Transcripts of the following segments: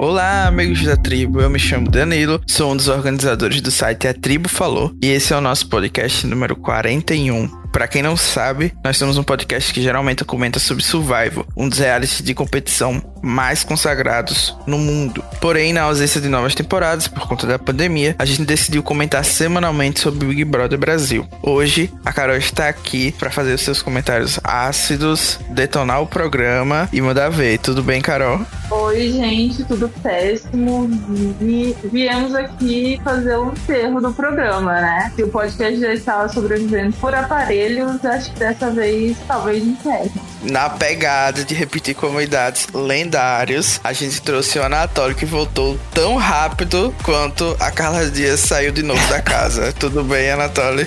Olá, amigos da tribo. Eu me chamo Danilo, sou um dos organizadores do site A Tribo Falou e esse é o nosso podcast número 41. Para quem não sabe, nós somos um podcast que geralmente comenta sobre Survival, um dos realities de competição mais consagrados no mundo. Porém, na ausência de novas temporadas por conta da pandemia, a gente decidiu comentar semanalmente sobre o Big Brother Brasil. Hoje, a Carol está aqui para fazer os seus comentários ácidos, detonar o programa e mandar ver. Tudo bem, Carol? Oi, gente, tudo péssimo. Vi, viemos aqui fazer um enterro do programa, né? Se o podcast já estava sobrevivendo por aparelhos, acho que dessa vez talvez enterre. Na pegada de repetir comunidades lendários, a gente trouxe o Anatório que voltou tão rápido quanto a Carla Dias saiu de novo da casa. Tudo bem, Anatório?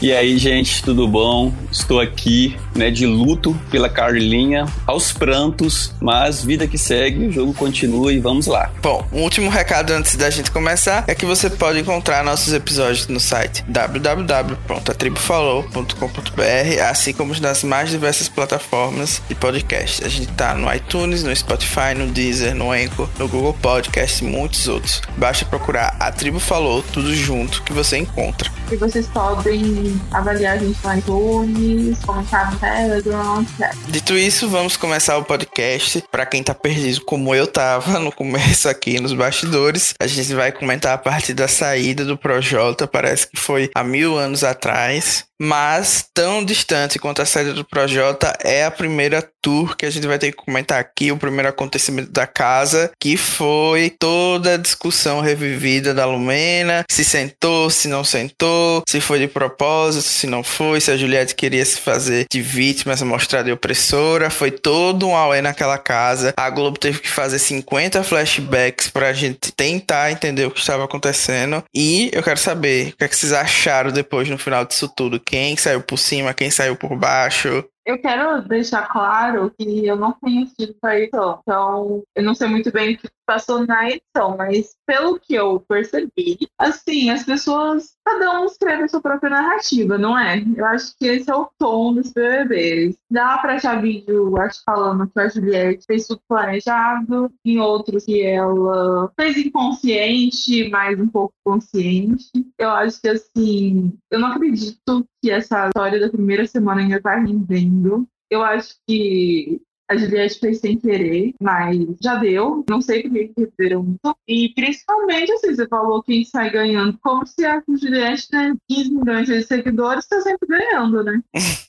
E aí, gente, tudo bom? Estou aqui, né, de luto pela Carlinha, aos prantos, mas vida que segue, o jogo continua e vamos lá. Bom, um último recado antes da gente começar é que você pode encontrar nossos episódios no site www.atribufalou.com.br, assim como nas mais diversas plataformas de podcast. A gente tá no iTunes, no Spotify, no Deezer, no Anchor, no Google Podcast e muitos outros. Basta procurar A Tribo Falou, tudo junto, que você encontra. E vocês podem avaliar a gente no iTunes, comentar no Telegram, etc. Dito isso, vamos começar o podcast. Para quem tá perdido, como eu tava no começo aqui nos bastidores, a gente vai comentar a partir da saída do Projota. Parece que foi há mil anos atrás. Mas, tão distante quanto a saída do Projota, é a primeira tour que a gente vai ter que comentar aqui, o primeiro acontecimento da casa, que foi toda a discussão revivida da Lumena, se sentou, se não sentou, se foi de propósito, se não foi, se a Juliette queria se fazer de vítima, se mostrar de opressora, foi todo um auê naquela casa. A Globo teve que fazer 50 flashbacks pra gente tentar entender o que estava acontecendo. E eu quero saber o que, é que vocês acharam depois no final disso tudo quem saiu por cima, quem saiu por baixo. Eu quero deixar claro que eu não tenho assistido edição, então eu não sei muito bem o que passou na edição, mas pelo que eu percebi, assim, as pessoas, cada um escreve a sua própria narrativa, não é? Eu acho que esse é o tom dos BBBs. Dá pra achar vídeo, acho, falando que a Juliette fez tudo planejado, em outros que ela fez inconsciente, mas um pouco consciente. Eu acho que, assim, eu não acredito que essa história da primeira semana ainda tá rendendo. Eu acho que a Juliette fez sem querer, mas já deu. Não sei por que receberam muito. E principalmente, assim, você falou quem sai ganhando. Como se a Juliette tem 15 milhões de seguidores, está sempre ganhando, né?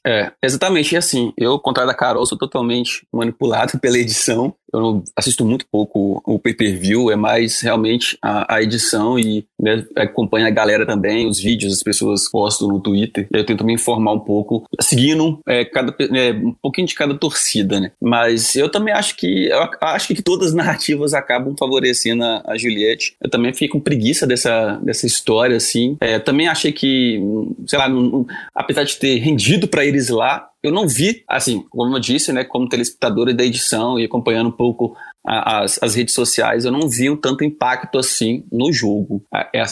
É, exatamente. E assim, eu, contrário da Carol, sou totalmente manipulado pela edição. Eu não assisto muito pouco o pay-per-view, é mais realmente a, a edição e né, acompanho a galera também, os vídeos, as pessoas postam no Twitter. Eu tento me informar um pouco, seguindo é, cada, é, um pouquinho de cada torcida, né? Mas eu também acho que eu acho que todas as narrativas acabam favorecendo a, a Juliette. Eu também fiquei com preguiça dessa, dessa história, assim. É, também achei que, sei lá, não, apesar de ter rendido para eles lá, eu não vi, assim, como eu disse, né, como telespectadora da edição e acompanhando um pouco as, as redes sociais, eu não vi um tanto impacto assim no jogo,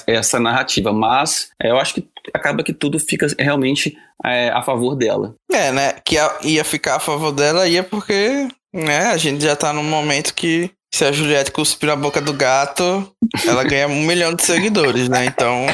essa narrativa. Mas é, eu acho que acaba que tudo fica realmente é, a favor dela. É, né? Que ia ficar a favor dela, ia porque né, a gente já tá num momento que se a Juliette cuspir na boca do gato, ela ganha um milhão de seguidores, né? Então.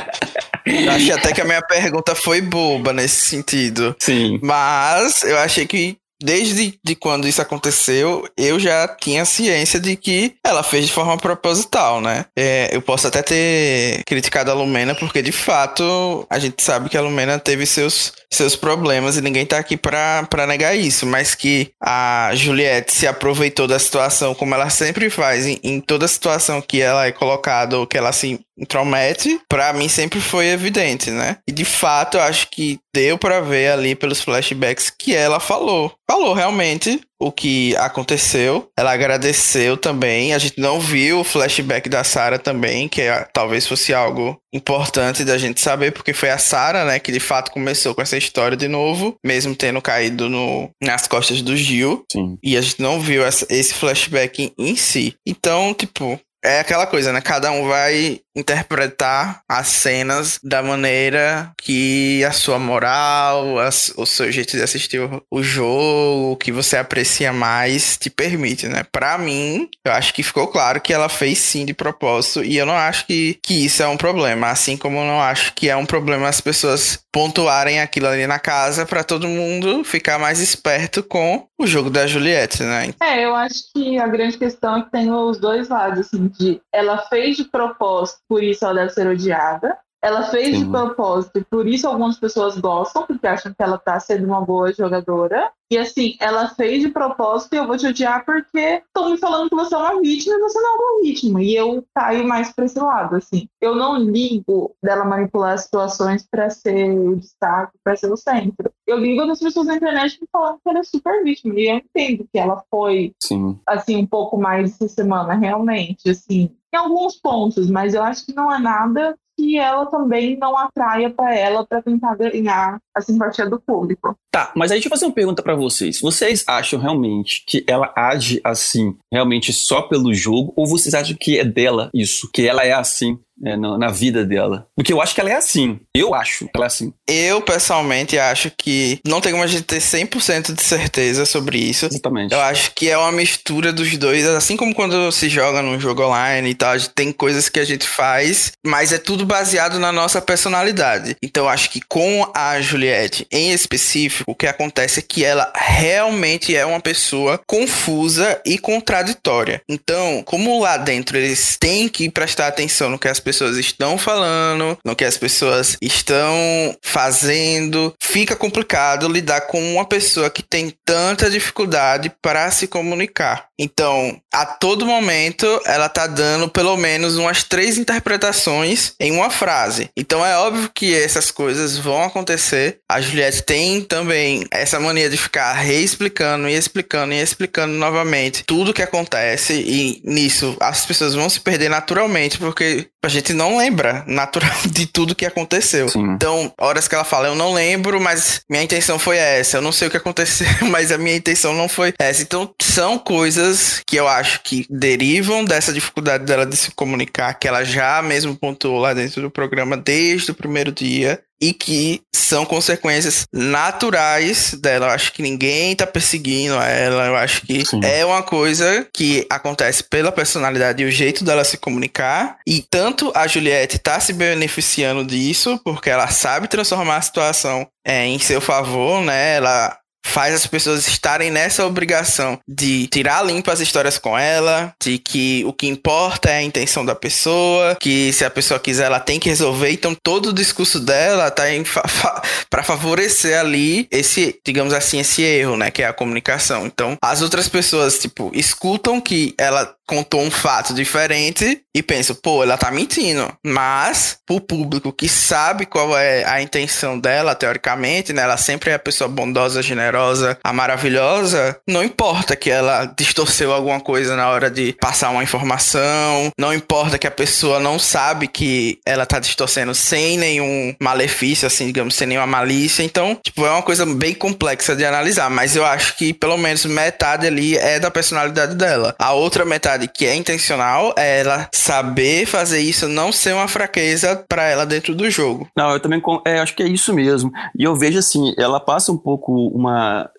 Achei até que a minha pergunta foi boba nesse sentido. Sim. Mas eu achei que desde de quando isso aconteceu, eu já tinha ciência de que ela fez de forma proposital, né? É, eu posso até ter criticado a Lumena, porque de fato a gente sabe que a Lumena teve seus, seus problemas e ninguém tá aqui pra, pra negar isso, mas que a Juliette se aproveitou da situação, como ela sempre faz, em, em toda situação que ela é colocada ou que ela se intromete, para mim sempre foi evidente, né? E de fato, eu acho que deu para ver ali pelos flashbacks que ela falou. Falou realmente o que aconteceu. Ela agradeceu também. A gente não viu o flashback da Sarah também, que é, talvez fosse algo importante da gente saber, porque foi a Sarah, né, que de fato começou com essa história de novo, mesmo tendo caído no, nas costas do Gil. Sim. E a gente não viu essa, esse flashback em, em si. Então, tipo, é aquela coisa, né? Cada um vai interpretar as cenas da maneira que a sua moral, as, o seu jeito de assistir o, o jogo, o que você aprecia mais te permite, né? Para mim, eu acho que ficou claro que ela fez sim de propósito e eu não acho que, que isso é um problema, assim como eu não acho que é um problema as pessoas pontuarem aquilo ali na casa para todo mundo ficar mais esperto com o jogo da Juliette, né? É, eu acho que a grande questão é que tem os dois lados, assim, de ela fez de propósito, por isso ela deve ser odiada, ela fez Sim. de propósito, por isso algumas pessoas gostam, porque acham que ela tá sendo uma boa jogadora. E assim, ela fez de propósito e eu vou te odiar porque estão me falando que você é uma vítima e você não é uma vítima. E eu caio mais pra esse lado, assim. Eu não ligo dela manipular as situações para ser o destaque, para ser o centro. Eu ligo das pessoas na internet me falando que ela é super vítima. E eu entendo que ela foi, Sim. assim, um pouco mais essa semana, realmente, assim. Em alguns pontos, mas eu acho que não é nada que ela também não atraia para ela para tentar ganhar a simpatia do público. Tá, mas aí deixa eu fazer uma pergunta para vocês. Vocês acham realmente que ela age assim, realmente só pelo jogo, ou vocês acham que é dela isso, que ela é assim é, na, na, vida dela. Porque eu acho que ela é assim. Eu acho que ela é assim. Eu, pessoalmente, acho que não tem como a gente ter 100% de certeza sobre isso. Exatamente. Eu acho que é uma mistura dos dois. Assim como quando se joga num jogo online e tal, tem coisas que a gente faz, mas é tudo baseado na nossa personalidade. Então, eu acho que com a Juliette, em específico, o que acontece é que ela realmente é uma pessoa confusa e contraditória. Então, como lá dentro eles têm que prestar atenção no que as pessoas pessoas estão falando, no que as pessoas estão fazendo. Fica complicado lidar com uma pessoa que tem tanta dificuldade para se comunicar. Então, a todo momento, ela tá dando pelo menos umas três interpretações em uma frase. Então, é óbvio que essas coisas vão acontecer. A Juliette tem também essa mania de ficar reexplicando e explicando e explicando novamente tudo que acontece. E nisso, as pessoas vão se perder naturalmente, porque a gente não lembra natural de tudo que aconteceu. Sim. Então, horas que ela fala, eu não lembro, mas minha intenção foi essa. Eu não sei o que aconteceu, mas a minha intenção não foi essa. Então, são coisas que eu acho que derivam dessa dificuldade dela de se comunicar, que ela já mesmo pontuou lá dentro do programa desde o primeiro dia e que são consequências naturais dela. Eu acho que ninguém tá perseguindo ela. Eu acho que Sim. é uma coisa que acontece pela personalidade e o jeito dela se comunicar. E tanto a Juliette tá se beneficiando disso, porque ela sabe transformar a situação é, em seu favor, né? Ela faz as pessoas estarem nessa obrigação de tirar limpo as histórias com ela, de que o que importa é a intenção da pessoa, que se a pessoa quiser ela tem que resolver. Então todo o discurso dela tá fa fa para favorecer ali esse, digamos assim, esse erro, né, que é a comunicação. Então as outras pessoas tipo escutam que ela contou um fato diferente e pensam, pô, ela tá mentindo. Mas, pro público que sabe qual é a intenção dela, teoricamente, né? Ela sempre é a pessoa bondosa, generosa, a maravilhosa. Não importa que ela distorceu alguma coisa na hora de passar uma informação. Não importa que a pessoa não sabe que ela tá distorcendo sem nenhum malefício, assim, digamos, sem nenhuma malícia. Então, tipo, é uma coisa bem complexa de analisar. Mas eu acho que pelo menos metade ali é da personalidade dela. A outra metade que é intencional é ela saber fazer isso não ser uma fraqueza para ela dentro do jogo. Não, eu também é, acho que é isso mesmo. E eu vejo assim, ela passa um pouco uma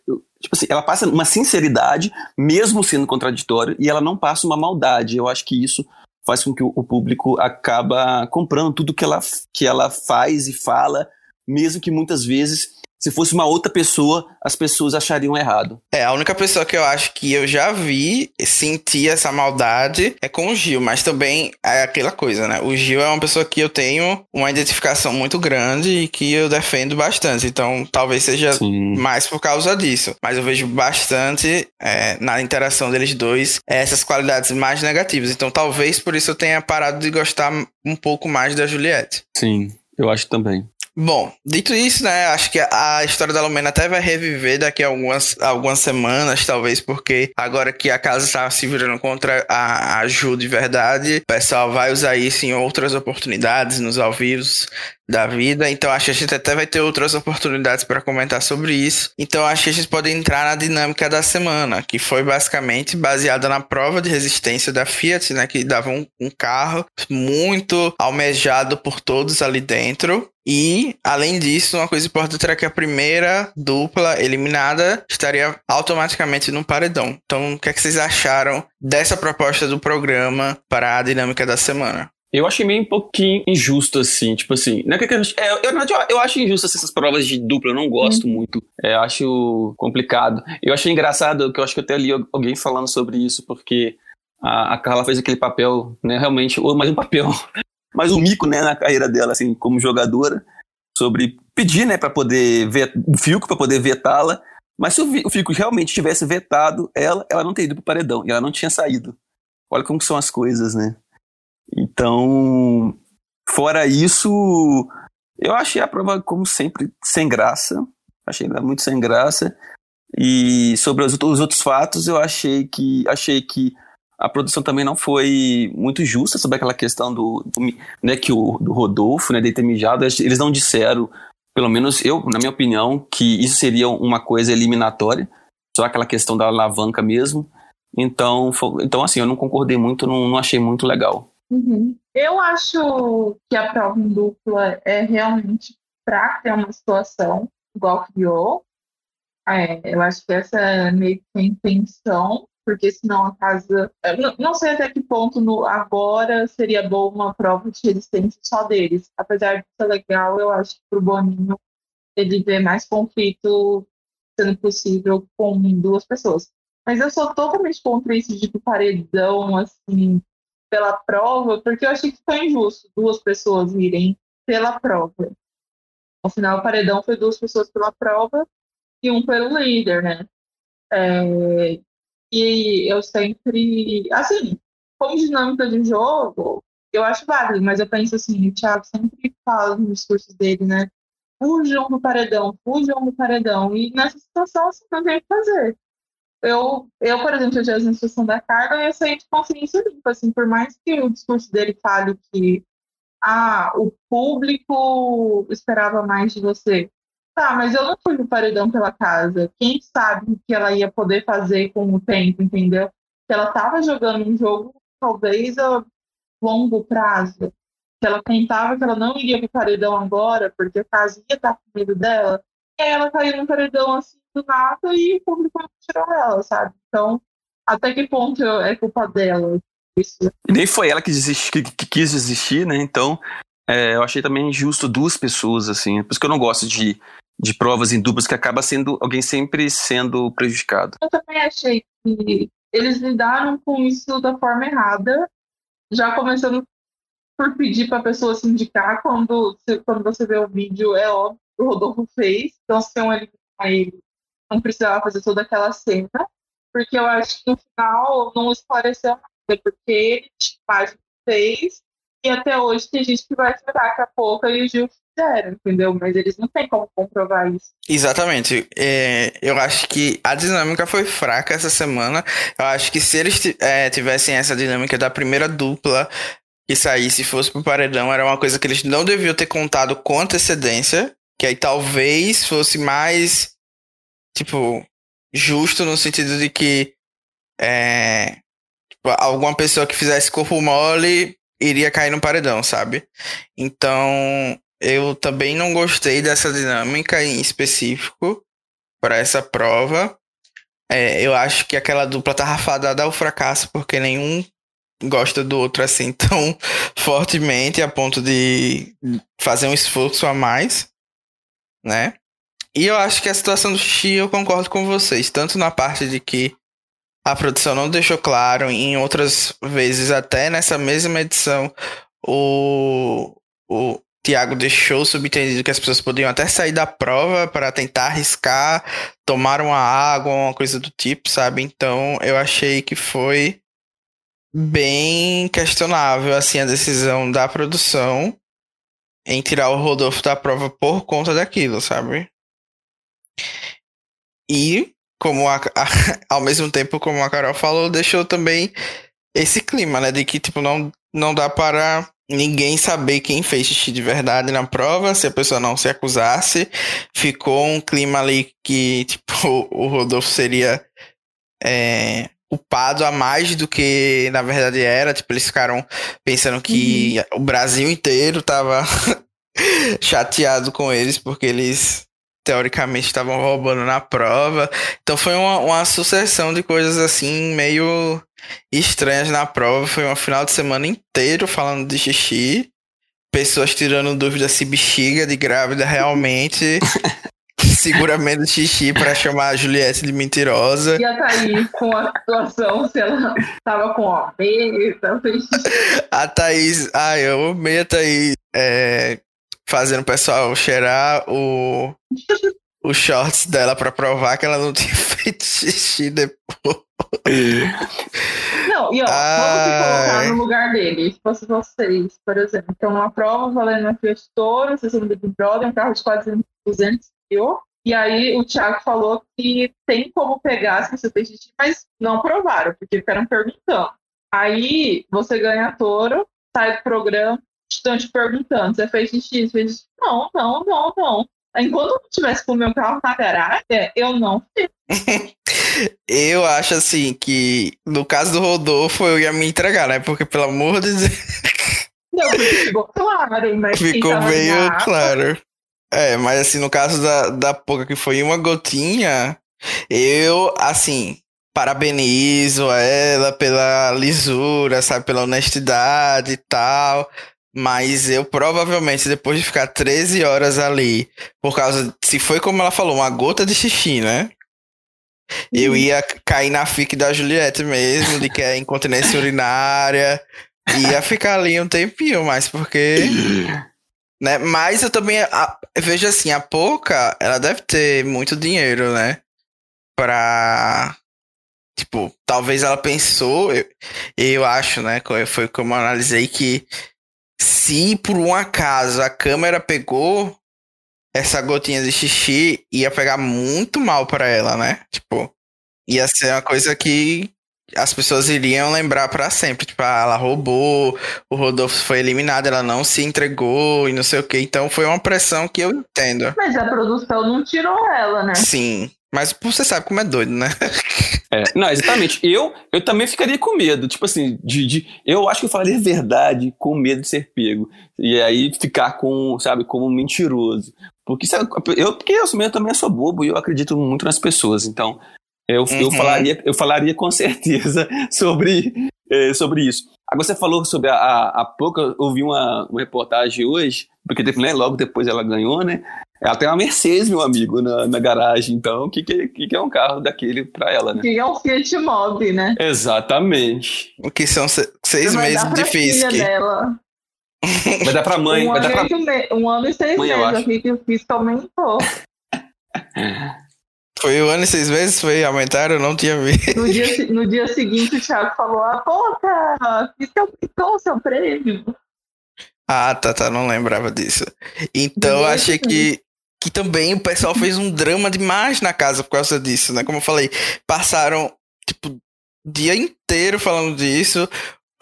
tipo assim, ela passa uma sinceridade, mesmo sendo contraditória, e ela não passa uma maldade. Eu acho que isso faz com que o público acaba comprando tudo que ela, que ela faz e fala, mesmo que muitas vezes se fosse uma outra pessoa, as pessoas achariam errado. É, a única pessoa que eu acho que eu já vi sentir essa maldade é com o Gil, mas também é aquela coisa, né? O Gil é uma pessoa que eu tenho uma identificação muito grande e que eu defendo bastante, então talvez seja Sim. mais por causa disso. Mas eu vejo bastante é, na interação deles dois essas qualidades mais negativas, então talvez por isso eu tenha parado de gostar um pouco mais da Juliette. Sim, eu acho também. Bom, dito isso, né, acho que a história da Lumena até vai reviver daqui a algumas, algumas semanas, talvez, porque agora que a casa está se virando contra a, a Ju de verdade, o pessoal vai usar isso em outras oportunidades, nos ao vivos, da vida. Então acho que a gente até vai ter outras oportunidades para comentar sobre isso. Então acho que a gente pode entrar na dinâmica da semana, que foi basicamente baseada na prova de resistência da Fiat, né, que dava um, um carro muito almejado por todos ali dentro. E, além disso, uma coisa importante era que a primeira dupla eliminada estaria automaticamente no paredão. Então, o que, é que vocês acharam dessa proposta do programa para a dinâmica da semana? Eu achei meio um pouquinho injusto, assim, tipo assim. Não é que, é, eu, eu acho injusto assim, essas provas de dupla, eu não gosto hum. muito. É, acho complicado. Eu achei engraçado, que eu acho que eu até li alguém falando sobre isso, porque a, a Carla fez aquele papel, né, realmente, ou mais um papel, mais um mico, né, na carreira dela, assim, como jogadora, sobre pedir, né, para poder ver o Fico, para poder vetá-la. Mas se o Fico realmente tivesse vetado ela, ela não teria ido pro paredão, e ela não tinha saído. Olha como são as coisas, né? Então, fora isso, eu achei a prova, como sempre, sem graça. Achei ela muito sem graça. E sobre os, os outros fatos, eu achei que achei que a produção também não foi muito justa sobre aquela questão do, do né, que o do Rodolfo, né, de ter mijado. Eles não disseram, pelo menos eu, na minha opinião, que isso seria uma coisa eliminatória, só aquela questão da alavanca mesmo. Então, foi, então assim, eu não concordei muito, não, não achei muito legal. Uhum. Eu acho que a prova em dupla é realmente para ter uma situação igual criou. É, eu acho que essa é meio que a intenção, porque senão a casa. Não, não sei até que ponto no, agora seria bom uma prova de resistência só deles. Apesar de ser legal, eu acho que para o Boninho ele vê mais conflito sendo possível com duas pessoas. Mas eu sou totalmente contra tipo de paredão, assim, pela prova, porque eu achei que foi injusto duas pessoas irem pela prova. Ao final, o paredão foi duas pessoas pela prova e um pelo líder, né? É, e eu sempre, assim, como dinâmica de jogo, eu acho válido, mas eu penso assim, o Thiago sempre fala no discurso dele, né? Fujam do paredão, fujam do paredão. E nessa situação, assim, não tem o que fazer eu, eu, por exemplo, eu tivesse na situação da carga, eu ia sair de consciência limpa, assim, por mais que o discurso dele fale que ah, o público esperava mais de você. Tá, mas eu não fui no paredão pela casa. Quem sabe o que ela ia poder fazer com o tempo, entendeu? Que ela estava jogando um jogo, talvez a longo prazo. Que ela tentava que ela não iria pro paredão agora, porque a casa ia estar com medo dela. E aí ela caiu no paredão assim do nada e o público tirou ela, sabe? Então, até que ponto é culpa dela? Isso. Nem foi ela que, desisti, que, que quis desistir, né? Então, é, eu achei também injusto duas pessoas, assim. Por isso que eu não gosto de, de provas em duplas, que acaba sendo alguém sempre sendo prejudicado. Eu também achei que eles lidaram com isso da forma errada, já começando por pedir para a pessoa se indicar quando, quando você vê o vídeo, é óbvio que o Rodolfo fez. Então, se tem um ele não precisava fazer toda aquela cena, porque eu acho que no final não esclareceu nada, porque ele que fez, e até hoje tem gente que vai esperar que a pouco e o Gil fizeram, entendeu? Mas eles não têm como comprovar isso. Exatamente. É, eu acho que a dinâmica foi fraca essa semana. Eu acho que se eles é, tivessem essa dinâmica da primeira dupla que saísse fosse pro paredão, era uma coisa que eles não deviam ter contado com antecedência. Que aí talvez fosse mais tipo, justo no sentido de que é, tipo, alguma pessoa que fizesse corpo mole iria cair no paredão, sabe? Então, eu também não gostei dessa dinâmica em específico para essa prova. É, eu acho que aquela dupla tá rafadada ao fracasso, porque nenhum gosta do outro assim tão fortemente a ponto de fazer um esforço a mais, né? E eu acho que a situação do Xixi eu concordo com vocês, tanto na parte de que a produção não deixou claro, em outras vezes, até nessa mesma edição, o, o Tiago deixou subentendido que as pessoas podiam até sair da prova para tentar arriscar, tomar uma água, uma coisa do tipo, sabe? Então eu achei que foi bem questionável assim a decisão da produção em tirar o Rodolfo da prova por conta daquilo, sabe? E, como a, a, ao mesmo tempo, como a Carol falou, deixou também esse clima, né? De que, tipo, não, não dá para ninguém saber quem fez xixi de verdade na prova, se a pessoa não se acusasse. Ficou um clima ali que, tipo, o Rodolfo seria é, culpado a mais do que na verdade era. Tipo, eles ficaram pensando que uhum. o Brasil inteiro tava chateado com eles porque eles teoricamente estavam roubando na prova. Então foi uma, uma sucessão de coisas assim meio estranhas na prova. Foi um final de semana inteiro falando de xixi. Pessoas tirando dúvida se bexiga de grávida realmente seguramento xixi para chamar a Juliette de mentirosa. E a Thaís com a situação, se ela tava com a beta, fez xixi. A Thaís, ai, eu amei a Thaís é, fazendo o pessoal cheirar o, os shorts dela para provar que ela não tinha feito xixi depois. Não, e ó, vamos se colocar no lugar dele. Se fosse vocês, por exemplo, então uma prova valendo uma Fiat Toro, vocês são Big Brother, um carro de 400, 200 mil. E aí o Thiago falou que tem como pegar se você fez xixi, mas não provaram, porque ficaram perguntando. Aí você ganha touro, sai do programa, estão te perguntando, você fez xixi, você fez xixi? Não, não, não, não. Enquanto eu estivesse com o meu carro na garagem, eu não fiz. eu acho assim que no caso do Rodolfo eu ia me entregar, né? Porque pelo amor de Deus. Não, ficou claro, mas ficou meio claro. É, mas assim, no caso da, da Poca, que foi uma gotinha, eu, assim, parabenizo ela pela lisura, sabe, pela honestidade e tal. Mas eu provavelmente, depois de ficar 13 horas ali, por causa. Se foi como ela falou, uma gota de xixi, né? Eu uhum. ia cair na fique da Juliette mesmo, de que é incontinência urinária. Ia ficar ali um tempinho, mas porque. né? Mas eu também a, vejo assim, a Pouca, ela deve ter muito dinheiro, né? Pra. Tipo, talvez ela pensou, eu, eu acho, né? Foi como eu analisei que se por um acaso a câmera pegou essa gotinha de xixi, ia pegar muito mal para ela, né? Tipo, ia ser uma coisa que as pessoas iriam lembrar para sempre. Tipo, ah, ela roubou, o Rodolfo foi eliminado, ela não se entregou e não sei o que. Então foi uma pressão que eu entendo. Mas a produção não tirou ela, né? Sim. Mas você sabe como é doido, né? É, não, exatamente. Eu, eu também ficaria com medo. Tipo assim, de, de, eu acho que eu falaria verdade com medo de ser pego. E aí ficar com, sabe, como mentiroso. Porque sabe, eu, porque eu mesmo também sou bobo e eu acredito muito nas pessoas. Então, eu, uhum. eu, falaria, eu falaria com certeza sobre, é, sobre isso. Agora você falou sobre a, a, a pouco, eu ouvi uma, uma reportagem hoje, porque né, logo depois ela ganhou, né? Ela tem uma Mercedes, meu amigo, na, na garagem. Então, o que, que, que, é um carro daquele pra ela, né? Que é um Fiat Mobi, né? Exatamente. O que são seis meses de Fisk. Dela. Vai dar pra mãe. Um, vai dar pra... Me... um ano e seis mãe, meses aqui que o Fisk aumentou. Foi um ano e seis meses? Foi aumentaram? Eu não tinha visto. No dia, no dia seguinte, o Thiago falou: Ah, pô, cara, aumentou o seu prêmio. Ah, tá, tá, não lembrava disso. Então, achei que que também o pessoal fez um drama demais na casa por causa disso, né? Como eu falei, passaram, tipo, dia inteiro falando disso.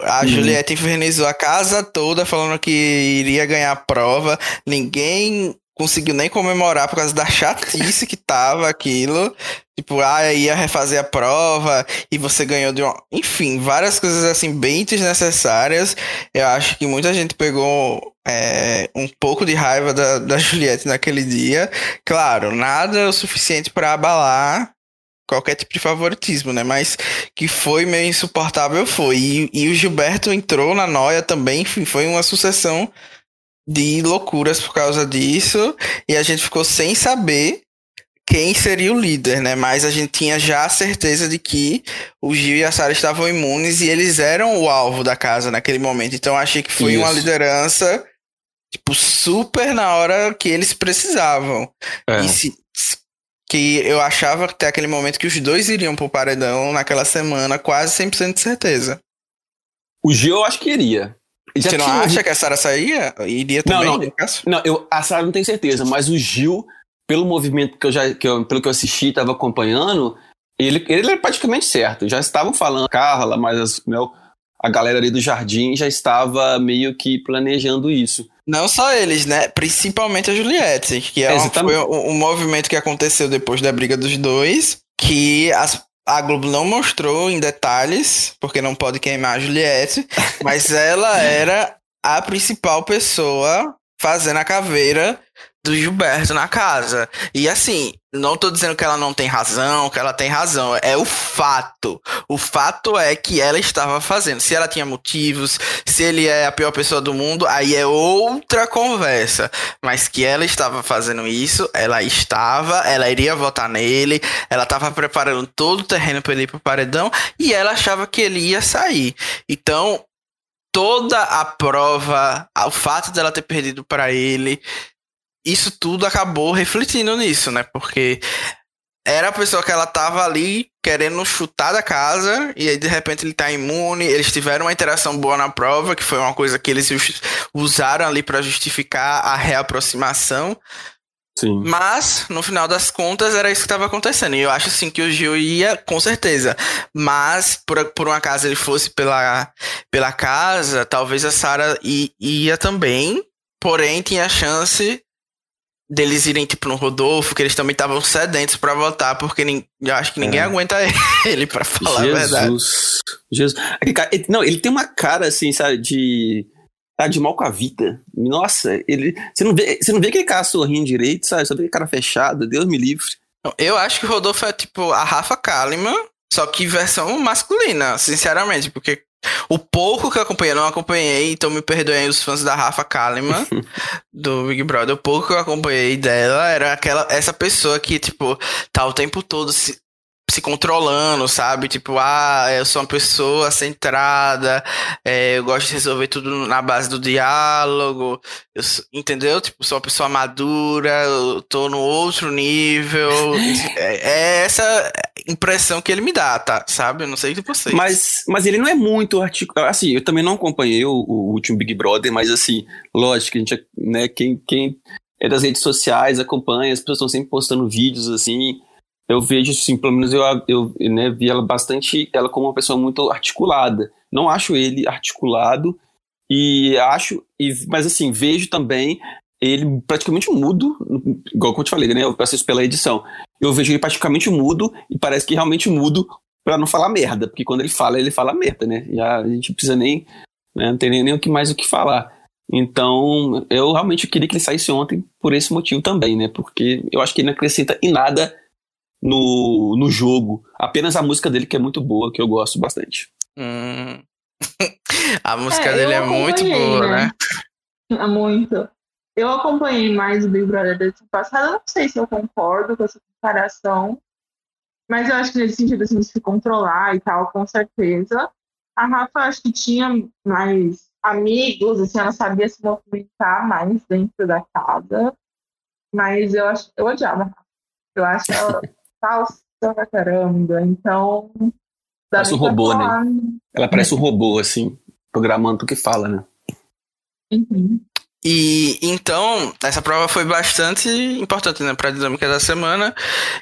A uhum. Juliette infernizou a casa toda falando que iria ganhar a prova. Ninguém conseguiu nem comemorar por causa da chatice que tava aquilo. Tipo, ah, ia refazer a prova e você ganhou de uma. Enfim, várias coisas assim bem desnecessárias. Eu acho que muita gente pegou é, um pouco de raiva da, da Juliette naquele dia. Claro, nada o suficiente para abalar qualquer tipo de favoritismo, né? Mas que foi meio insuportável foi. E, e o Gilberto entrou na noia também, enfim, foi uma sucessão de loucuras por causa disso. E a gente ficou sem saber quem seria o líder, né? Mas a gente tinha já a certeza de que o Gil e a Sara estavam imunes e eles eram o alvo da casa naquele momento. Então achei que foi Isso. uma liderança tipo super na hora que eles precisavam. É. E se, que eu achava até aquele momento que os dois iriam pro paredão naquela semana, quase 100% de certeza. O Gil eu acho que iria. Já Você não acha que a Sara saía? Iria também? Não, não, não eu, a Sara não tem certeza, mas o Gil pelo movimento que eu já, que eu, pelo que eu assisti, estava acompanhando, ele, ele era praticamente certo. Já estavam falando Carla, mas as, né, a galera ali do jardim já estava meio que planejando isso. Não só eles, né? Principalmente a Juliette, que é um, foi um, um, movimento que aconteceu depois da briga dos dois, que as, a Globo não mostrou em detalhes, porque não pode queimar a Juliette, mas ela era a principal pessoa fazendo a caveira do Gilberto na casa. E assim, não tô dizendo que ela não tem razão, que ela tem razão. É o fato. O fato é que ela estava fazendo. Se ela tinha motivos, se ele é a pior pessoa do mundo, aí é outra conversa. Mas que ela estava fazendo isso, ela estava, ela iria votar nele, ela estava preparando todo o terreno para ele ir pro paredão e ela achava que ele ia sair. Então, toda a prova, o fato dela ter perdido para ele, isso tudo acabou refletindo nisso, né? Porque era a pessoa que ela tava ali querendo chutar da casa e aí de repente ele tá imune. Eles tiveram uma interação boa na prova, que foi uma coisa que eles usaram ali para justificar a reaproximação. Sim. Mas, no final das contas, era isso que estava acontecendo. E eu acho assim que o Gil ia, com certeza. Mas, por, por um acaso ele fosse pela, pela casa, talvez a Sara ia também. Porém, tinha a chance deles irem, tipo, no Rodolfo, que eles também estavam sedentos para votar, porque eu acho que ninguém é. aguenta ele, para falar Jesus. a verdade. Jesus. Não, ele tem uma cara, assim, sabe, de. Tá de mal com a vida. Nossa, ele. Você não vê, você não vê aquele cara sorrindo direito, sabe? Só vê aquele cara fechado, Deus me livre. Eu acho que o Rodolfo é tipo a Rafa Kalimann, só que versão masculina, sinceramente, porque o pouco que eu acompanhei, eu não acompanhei, então me perdoem os fãs da Rafa Kalimann, do Big Brother. O pouco que eu acompanhei dela era aquela essa pessoa que, tipo, tá o tempo todo se, se controlando, sabe? Tipo, ah, eu sou uma pessoa centrada, é, eu gosto de resolver tudo na base do diálogo, eu, entendeu? Tipo, sou uma pessoa madura, eu tô no outro nível. é, é, essa impressão que ele me dá, tá? Sabe? Eu não sei de vocês. Mas, mas ele não é muito articulado. Assim, eu também não acompanhei o, o último Big Brother, mas assim, lógico, a gente, né, quem, quem é das redes sociais acompanha, as pessoas estão sempre postando vídeos assim eu vejo, assim, pelo menos eu, eu né, vi ela bastante, ela como uma pessoa muito articulada. Não acho ele articulado e acho, e, mas assim, vejo também ele praticamente mudo, igual como eu te falei, né, eu assisto pela edição. Eu vejo ele praticamente mudo e parece que realmente mudo para não falar merda, porque quando ele fala, ele fala merda, né? Já a gente precisa nem, né, não tem nem, nem o que mais o que falar. Então, eu realmente queria que ele saísse ontem por esse motivo também, né? Porque eu acho que ele não acrescenta em nada no, no jogo. Apenas a música dele que é muito boa, que eu gosto bastante. Hum. a música é, dele é muito boa, né? né? É muito. Eu acompanhei mais o Big Brother desse passado. Eu não sei se eu concordo com essa comparação, mas eu acho que nesse sentido assim, de se controlar e tal, com certeza. A Rafa acho que tinha mais amigos, assim, ela sabia se movimentar mais dentro da casa. Mas eu acho eu odiava a Rafa. Eu acho ela falsa pra caramba. Então. Parece um robô, né? Ela parece um robô, assim, programando o que fala, né? Uhum. E então, essa prova foi bastante importante né, para a dinâmica da semana.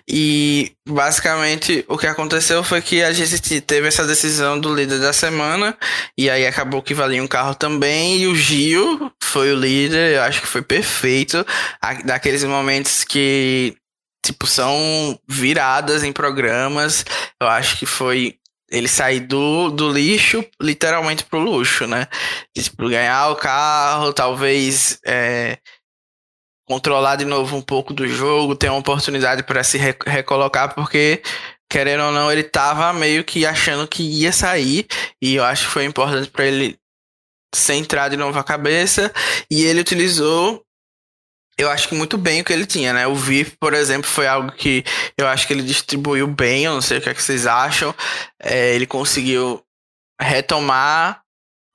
E basicamente o que aconteceu foi que a gente teve essa decisão do líder da semana. E aí acabou que valia um carro também. E o Gil foi o líder, eu acho que foi perfeito. Daqueles momentos que tipo, são viradas em programas. Eu acho que foi ele sair do, do lixo literalmente pro luxo, né? Tipo, ganhar o carro, talvez é, controlar de novo um pouco do jogo, ter uma oportunidade para se recolocar, porque querendo ou não, ele tava meio que achando que ia sair, e eu acho que foi importante para ele centrar de novo a cabeça, e ele utilizou eu acho que muito bem o que ele tinha, né? O VIP, por exemplo, foi algo que eu acho que ele distribuiu bem, eu não sei o que, é que vocês acham. É, ele conseguiu retomar,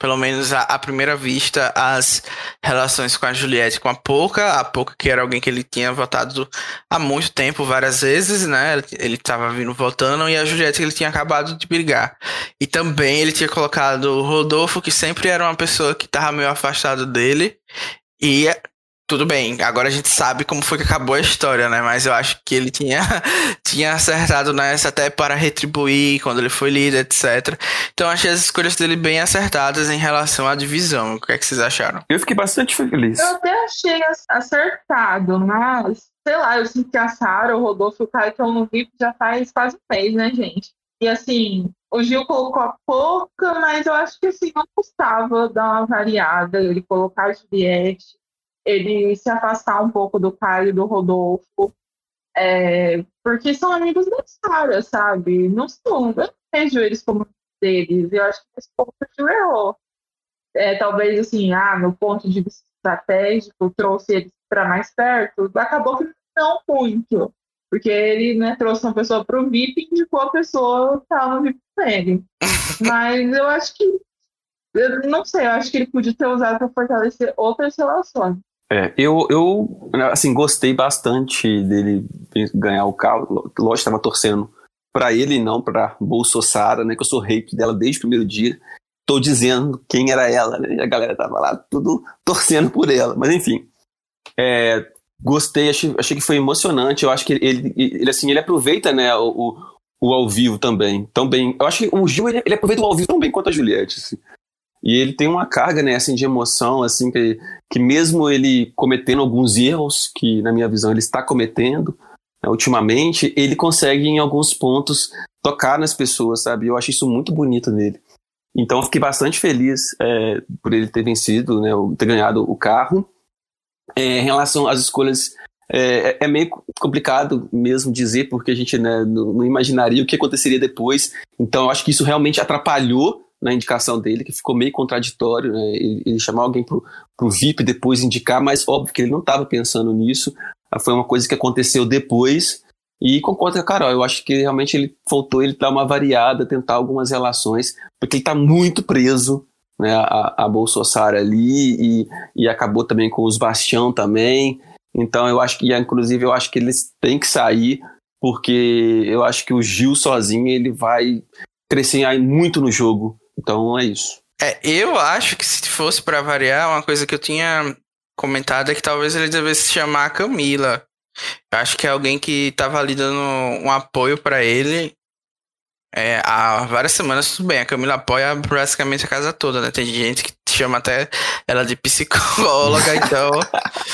pelo menos à, primeira vista, as relações com a Juliette com a Pouca. A Pouca, que era alguém que ele tinha votado há muito tempo, várias vezes, né? Ele estava vindo votando, e a Juliette que ele tinha acabado de brigar. E também ele tinha colocado o Rodolfo, que sempre era uma pessoa que estava meio afastado dele. E tudo bem, agora a gente sabe como foi que acabou a história, né? Mas eu acho que ele tinha, tinha acertado nessa até para retribuir quando ele foi líder, etc. Então achei as escolhas dele bem acertadas em relação à divisão. O que é que vocês acharam? Eu fiquei bastante feliz. Eu até achei acertado, mas sei lá, eu sinto que a Sara, o Rodolfo e o Caio estão no VIP já faz quase um mês, né, gente? E assim, o Gil colocou a pouca, mas eu acho que assim, não custava dar uma variada, ele colocar a Juliette ele se afastar um pouco do Caio e do Rodolfo, é, porque são amigos da Sara, sabe? Não são, eu não vejo eles como deles, eu acho que esse ponto o errou. É, talvez assim, ah, no ponto de vista estratégico, trouxe eles para mais perto, acabou que não muito, porque ele né, trouxe uma pessoa para o VIP e indicou a pessoa que estava no VIP com ele. Mas eu acho que, eu não sei, eu acho que ele podia ter usado para fortalecer outras relações. É, eu, eu, assim, gostei bastante dele ganhar o carro. Lógico, estava torcendo para ele não para Bolsonaro, né? Que eu sou hate dela desde o primeiro dia. Tô dizendo quem era ela, né? A galera tava lá tudo torcendo por ela. Mas enfim, é, gostei, achei, achei que foi emocionante. Eu acho que ele, ele assim, ele aproveita, né, o, o, o ao vivo também. Tão bem. Eu acho que o Gil ele, ele aproveita o ao vivo tão bem quanto a Juliette. Assim. E ele tem uma carga, né, assim, de emoção, assim, que, que mesmo ele cometendo alguns erros, que na minha visão ele está cometendo, né, ultimamente, ele consegue em alguns pontos tocar nas pessoas, sabe? Eu acho isso muito bonito nele. Então fiquei bastante feliz é, por ele ter vencido, né, ter ganhado o carro. É, em relação às escolhas, é, é, meio complicado mesmo dizer, porque a gente né, não, não imaginaria o que aconteceria depois. Então eu acho que isso realmente atrapalhou na indicação dele, que ficou meio contraditório, né? ele, ele, chamar alguém pro, pro VIP depois indicar, mas óbvio que ele não estava pensando nisso, foi uma coisa que aconteceu depois, e concordo com a Carol, eu acho que realmente ele faltou ele dar uma variada, tentar algumas relações, porque ele está muito preso né, a, a Bolsonaro ali, e, e acabou também com os Bastião também, então eu acho que, inclusive, eu acho que eles têm que sair, porque eu acho que o Gil sozinho ele vai crescer muito no jogo então é isso. É, eu acho que se fosse para variar, uma coisa que eu tinha comentado é que talvez ele devesse chamar a Camila. Eu acho que é alguém que tava ali dando um apoio para ele é, há várias semanas, tudo bem. A Camila apoia basicamente a casa toda, né? Tem gente que chama até ela de psicóloga, então.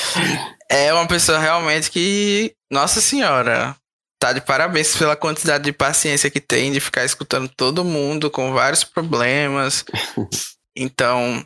é uma pessoa realmente que. Nossa Senhora tá de parabéns pela quantidade de paciência que tem de ficar escutando todo mundo com vários problemas. Então,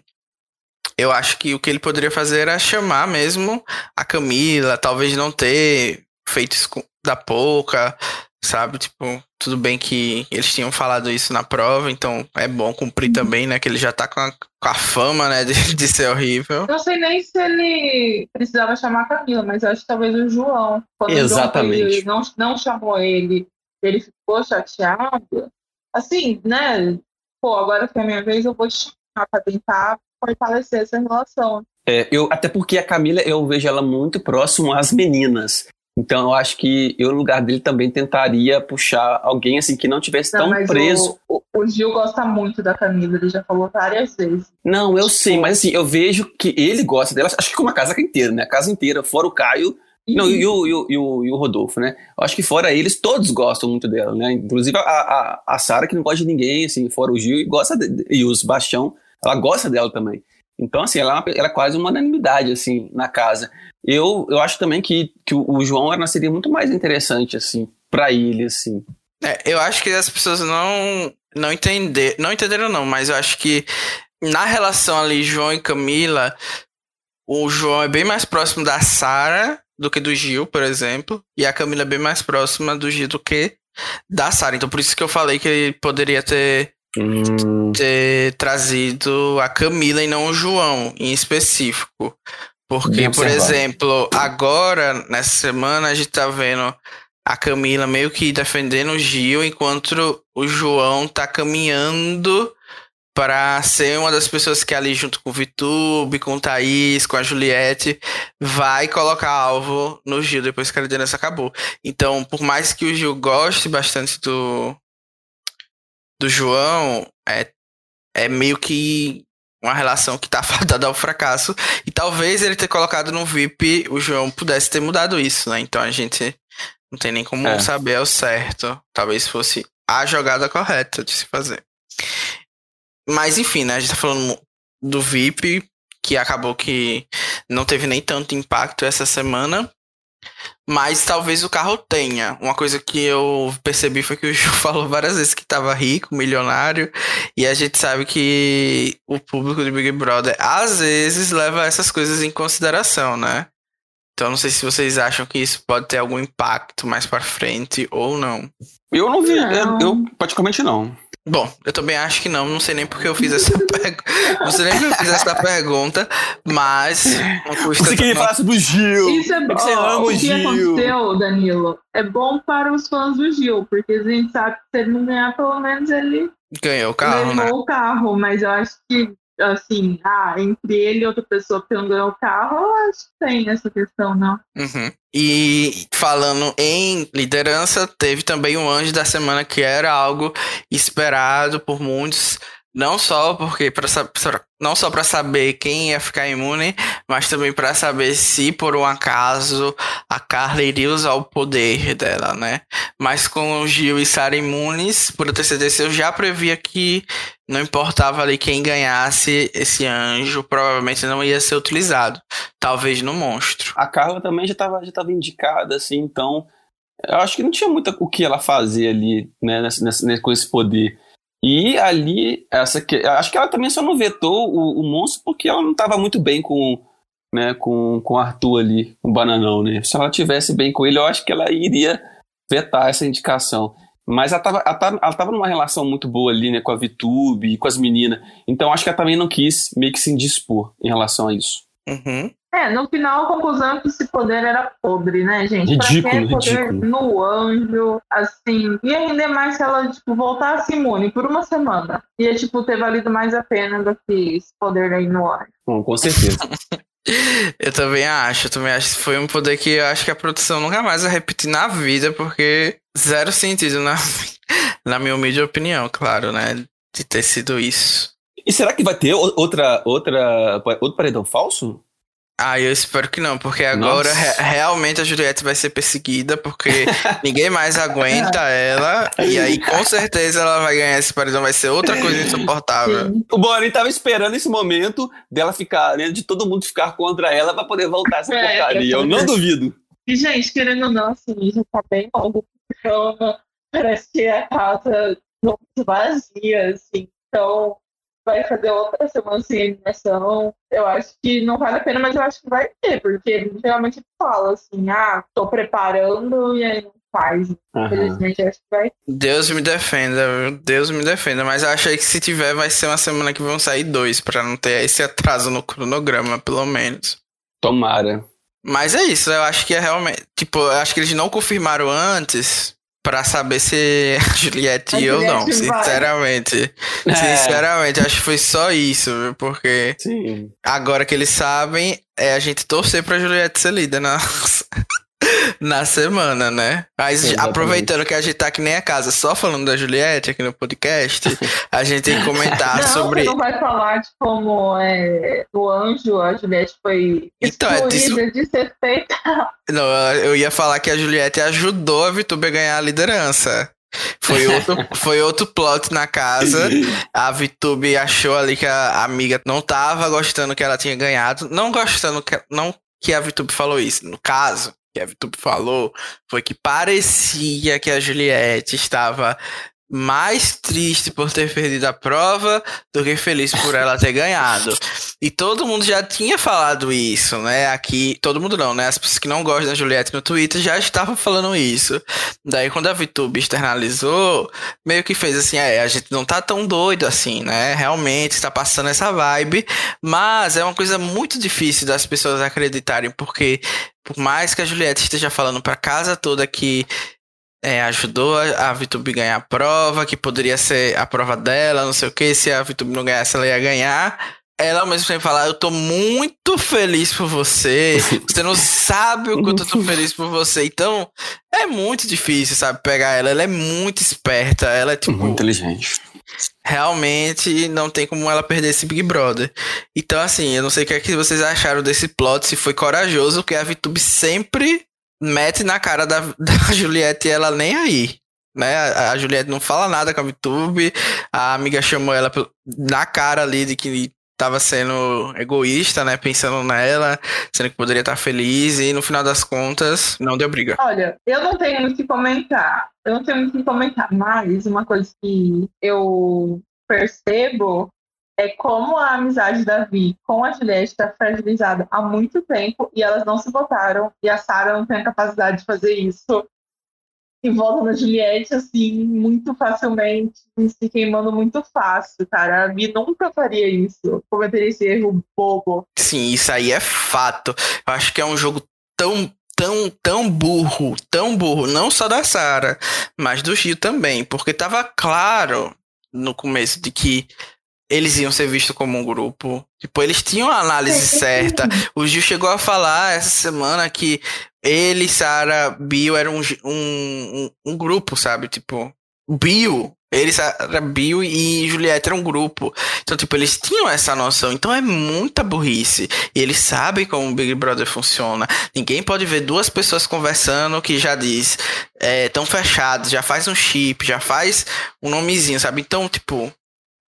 eu acho que o que ele poderia fazer era chamar mesmo a Camila, talvez não ter feito isso da pouca, sabe? Tipo, tudo bem que eles tinham falado isso na prova, então é bom cumprir uhum. também, né? Que ele já tá com a, com a fama, né, de, de, ser horrível. Não sei nem se ele precisava chamar a Camila, mas eu acho que talvez o João. Quando Exatamente. O João não, não chamou ele, ele ficou chateado. Assim, né? Pô, agora que é a minha vez, eu vou te chamar pra tentar fortalecer essa relação. É, eu, até porque a Camila, eu vejo ela muito próximo às meninas. Então eu acho que eu, no lugar dele, também tentaria puxar alguém assim que não tivesse não, tão preso. O, o, Gil gosta muito da Camila, ele já falou várias vezes. Não, eu sei, mas assim, eu vejo que ele gosta dela, acho que como a casa inteira, né? A casa inteira, fora o Caio. Não, e o, e, o, e, o, e o Rodolfo, né? Eu acho que fora eles, todos gostam muito dela, né? Inclusive a, a, a Sara, que não gosta de ninguém, assim, fora o Gil, e gosta de, e os Bastião, ela gosta dela também. Então, assim, ela, é ela é quase uma unanimidade, assim, na casa. Eu, eu acho também que, que o, João era, seria muito mais interessante, assim, para ele, assim. É, eu acho que as pessoas não, não entenderam, não entenderam não, mas eu acho que na relação ali João e Camila, o João é bem mais próximo da Sara do que do Gil, por exemplo, e a Camila é bem mais próxima do Gil do que da Sara. Então por isso que eu falei que ele poderia ter hum. ter trazido a Camila e não o João em específico. Porque, por exemplo, agora, nessa semana, a gente tá vendo a Camila meio que defendendo o Gil, enquanto o João tá caminhando para ser uma das pessoas que ali junto com o Vitube, com o Thaís, com a Juliette, vai colocar alvo no Gil depois que a liderança acabou. Então, por mais que o Gil goste bastante do, do João, é, é meio que uma relação que tá fadada ao fracasso. E talvez ele ter colocado no VIP, o João pudesse ter mudado isso, né? Então a gente não tem nem como é. saber ao certo. Talvez fosse a jogada correta de se fazer. Mas enfim, né? A gente tá falando do VIP, que acabou que não teve nem tanto impacto essa semana. Mas talvez o carro tenha. Uma coisa que eu percebi foi que o Ju falou várias vezes que estava rico, milionário, e a gente sabe que o público de Big Brother às vezes leva essas coisas em consideração, né? Então não sei se vocês acham que isso pode ter algum impacto mais para frente ou não. Eu não vi, não. Eu, eu praticamente não. Bom, eu também acho que não, não sei nem porque eu fiz essa pergunta. Não sei nem porque eu fiz essa pergunta, mas. Você queria falar sobre o Gil. Isso é bom. Você ama o, o que aconteceu, Danilo, é bom para os fãs do Gil, porque a gente sabe que se ele não ganhar, pelo menos ele. Ganhou o carro, ganhou né? o carro, mas eu acho que assim, ah, entre ele e outra pessoa que não ganhou o carro, eu acho que tem essa questão, não. Uhum. E falando em liderança, teve também um anjo da semana que era algo esperado por muitos não só porque pra, não só para saber quem ia ficar imune, mas também para saber se por um acaso a Carla iria usar o poder dela, né? Mas com o Gil e Sara imunes, por antecedência eu já previa que não importava ali quem ganhasse esse anjo, provavelmente não ia ser utilizado, talvez no monstro. A Carla também já estava já tava indicada assim, então eu acho que não tinha muito o que ela fazer ali, né, nessa, nessa, com esse poder. E ali, essa que, acho que ela também só não vetou o, o monstro porque ela não estava muito bem com, né, com, com Arthur ali, com o Bananão, né? Se ela tivesse bem com ele, eu acho que ela iria vetar essa indicação. Mas ela estava ela tava, ela tava numa relação muito boa ali, né, com a Vitube e com as meninas. Então acho que ela também não quis meio que se indispor em relação a isso. Uhum. É, no final a conclusão é que esse poder era podre, né, gente? Ridículo, pra quem é poder ridículo. no anjo, assim, ia render mais se ela, tipo, voltasse imune por uma semana. Ia, tipo, ter valido mais a pena do que esse poder aí no anjo. Bom, com certeza. eu também acho, eu também acho que foi um poder que eu acho que a produção nunca mais vai repetir na vida, porque zero sentido na, na minha humilde opinião, claro, né? De ter sido isso. E será que vai ter outra, outra, outro paredão falso? Ah, eu espero que não, porque agora re realmente a Juliette vai ser perseguida, porque ninguém mais aguenta ela, e aí com certeza ela vai ganhar esse paredão, vai ser outra coisa insuportável. O Boris tava esperando esse momento dela ficar, né, de todo mundo ficar contra ela pra poder voltar essa é, porcaria, eu não duvido. E, gente, querendo ou não, assim, já tá bem longo, então parece que a casa não vazia, assim, então vai fazer outra semana sem eliminação. Eu acho que não vale a pena, mas eu acho que vai ter, porque geralmente fala assim, ah, tô preparando e aí não faz. Uhum. Infelizmente, acho que vai. Deus me defenda, Deus me defenda, mas eu achei que se tiver vai ser uma semana que vão sair dois, para não ter esse atraso no cronograma, pelo menos. Tomara. Mas é isso, eu acho que é realmente. Tipo, eu acho que eles não confirmaram antes, Pra saber se a Juliette ia ou não, sinceramente. É. Sinceramente, acho que foi só isso, viu? Porque Sim. agora que eles sabem, é a gente torcer pra Juliette ser líder na, na semana, né? Mas Exatamente. aproveitando que a gente tá aqui nem a casa, só falando da Juliette aqui no podcast, a gente tem que comentar não, sobre. Você não vai falar de como é, o anjo, a Juliette foi então, é disso... de ser feita. Não, eu ia falar que a Juliette ajudou a Vitube a ganhar a liderança. Foi outro, foi outro plot na casa. A Vitube achou ali que a amiga não tava gostando que ela tinha ganhado. Não gostando que, não que a Vitube falou isso. No caso, que a Vitube falou foi que parecia que a Juliette estava mais triste por ter perdido a prova do que feliz por ela ter ganhado. E todo mundo já tinha falado isso, né? Aqui, todo mundo não, né? As pessoas que não gostam da Juliette no Twitter já estavam falando isso. Daí, quando a VTube externalizou, meio que fez assim: é, a gente não tá tão doido assim, né? Realmente está passando essa vibe, mas é uma coisa muito difícil das pessoas acreditarem, porque por mais que a Juliette esteja falando para casa toda que é, ajudou a, VTube ganhar a prova, que poderia ser a prova dela, não sei o que, se a VTube não ganhasse, ela ia ganhar. Ela ao mesmo tempo fala, eu tô muito feliz por você. Você não sabe o quanto eu tô feliz por você. Então, é muito difícil, sabe, pegar ela. Ela é muito esperta. Ela é tipo. Muito inteligente. realmente não tem como ela perder esse Big Brother. Então, assim, eu não sei o que é que vocês acharam desse plot, se foi corajoso, porque a VTube sempre mete na cara da, da Juliette e ela nem aí. Né? A, a Juliette não fala nada com a VTube, a amiga chamou ela na cara ali de que tava sendo egoísta, né? Pensando nela, sendo que poderia estar feliz, e no final das contas, não deu briga. Olha, eu não tenho muito o que comentar. Eu não tenho muito o que comentar, mas uma coisa que eu percebo é como a amizade da Vi com a Juliette está fragilizada há muito tempo e elas não se votaram e a Sarah não tem a capacidade de fazer isso e volta na Juliette, assim, muito facilmente, se queimando muito fácil, cara. A Mi nunca faria isso, cometeria esse erro bobo. Sim, isso aí é fato. Eu acho que é um jogo tão tão, tão burro, tão burro, não só da Sara, mas do Gil também, porque tava claro no começo de que eles iam ser vistos como um grupo. Tipo, eles tinham a análise certa. O Gil chegou a falar essa semana que ele, Sara, Bill eram um, um, um, grupo, sabe? Tipo, Bill, ele, Sara, Bill e Juliette eram um grupo. Então, tipo, eles tinham essa noção. Então é muita burrice. E eles sabem como o Big Brother funciona. Ninguém pode ver duas pessoas conversando que já diz, é, tão fechados, já faz um chip, já faz um nomezinho, sabe? Então, tipo,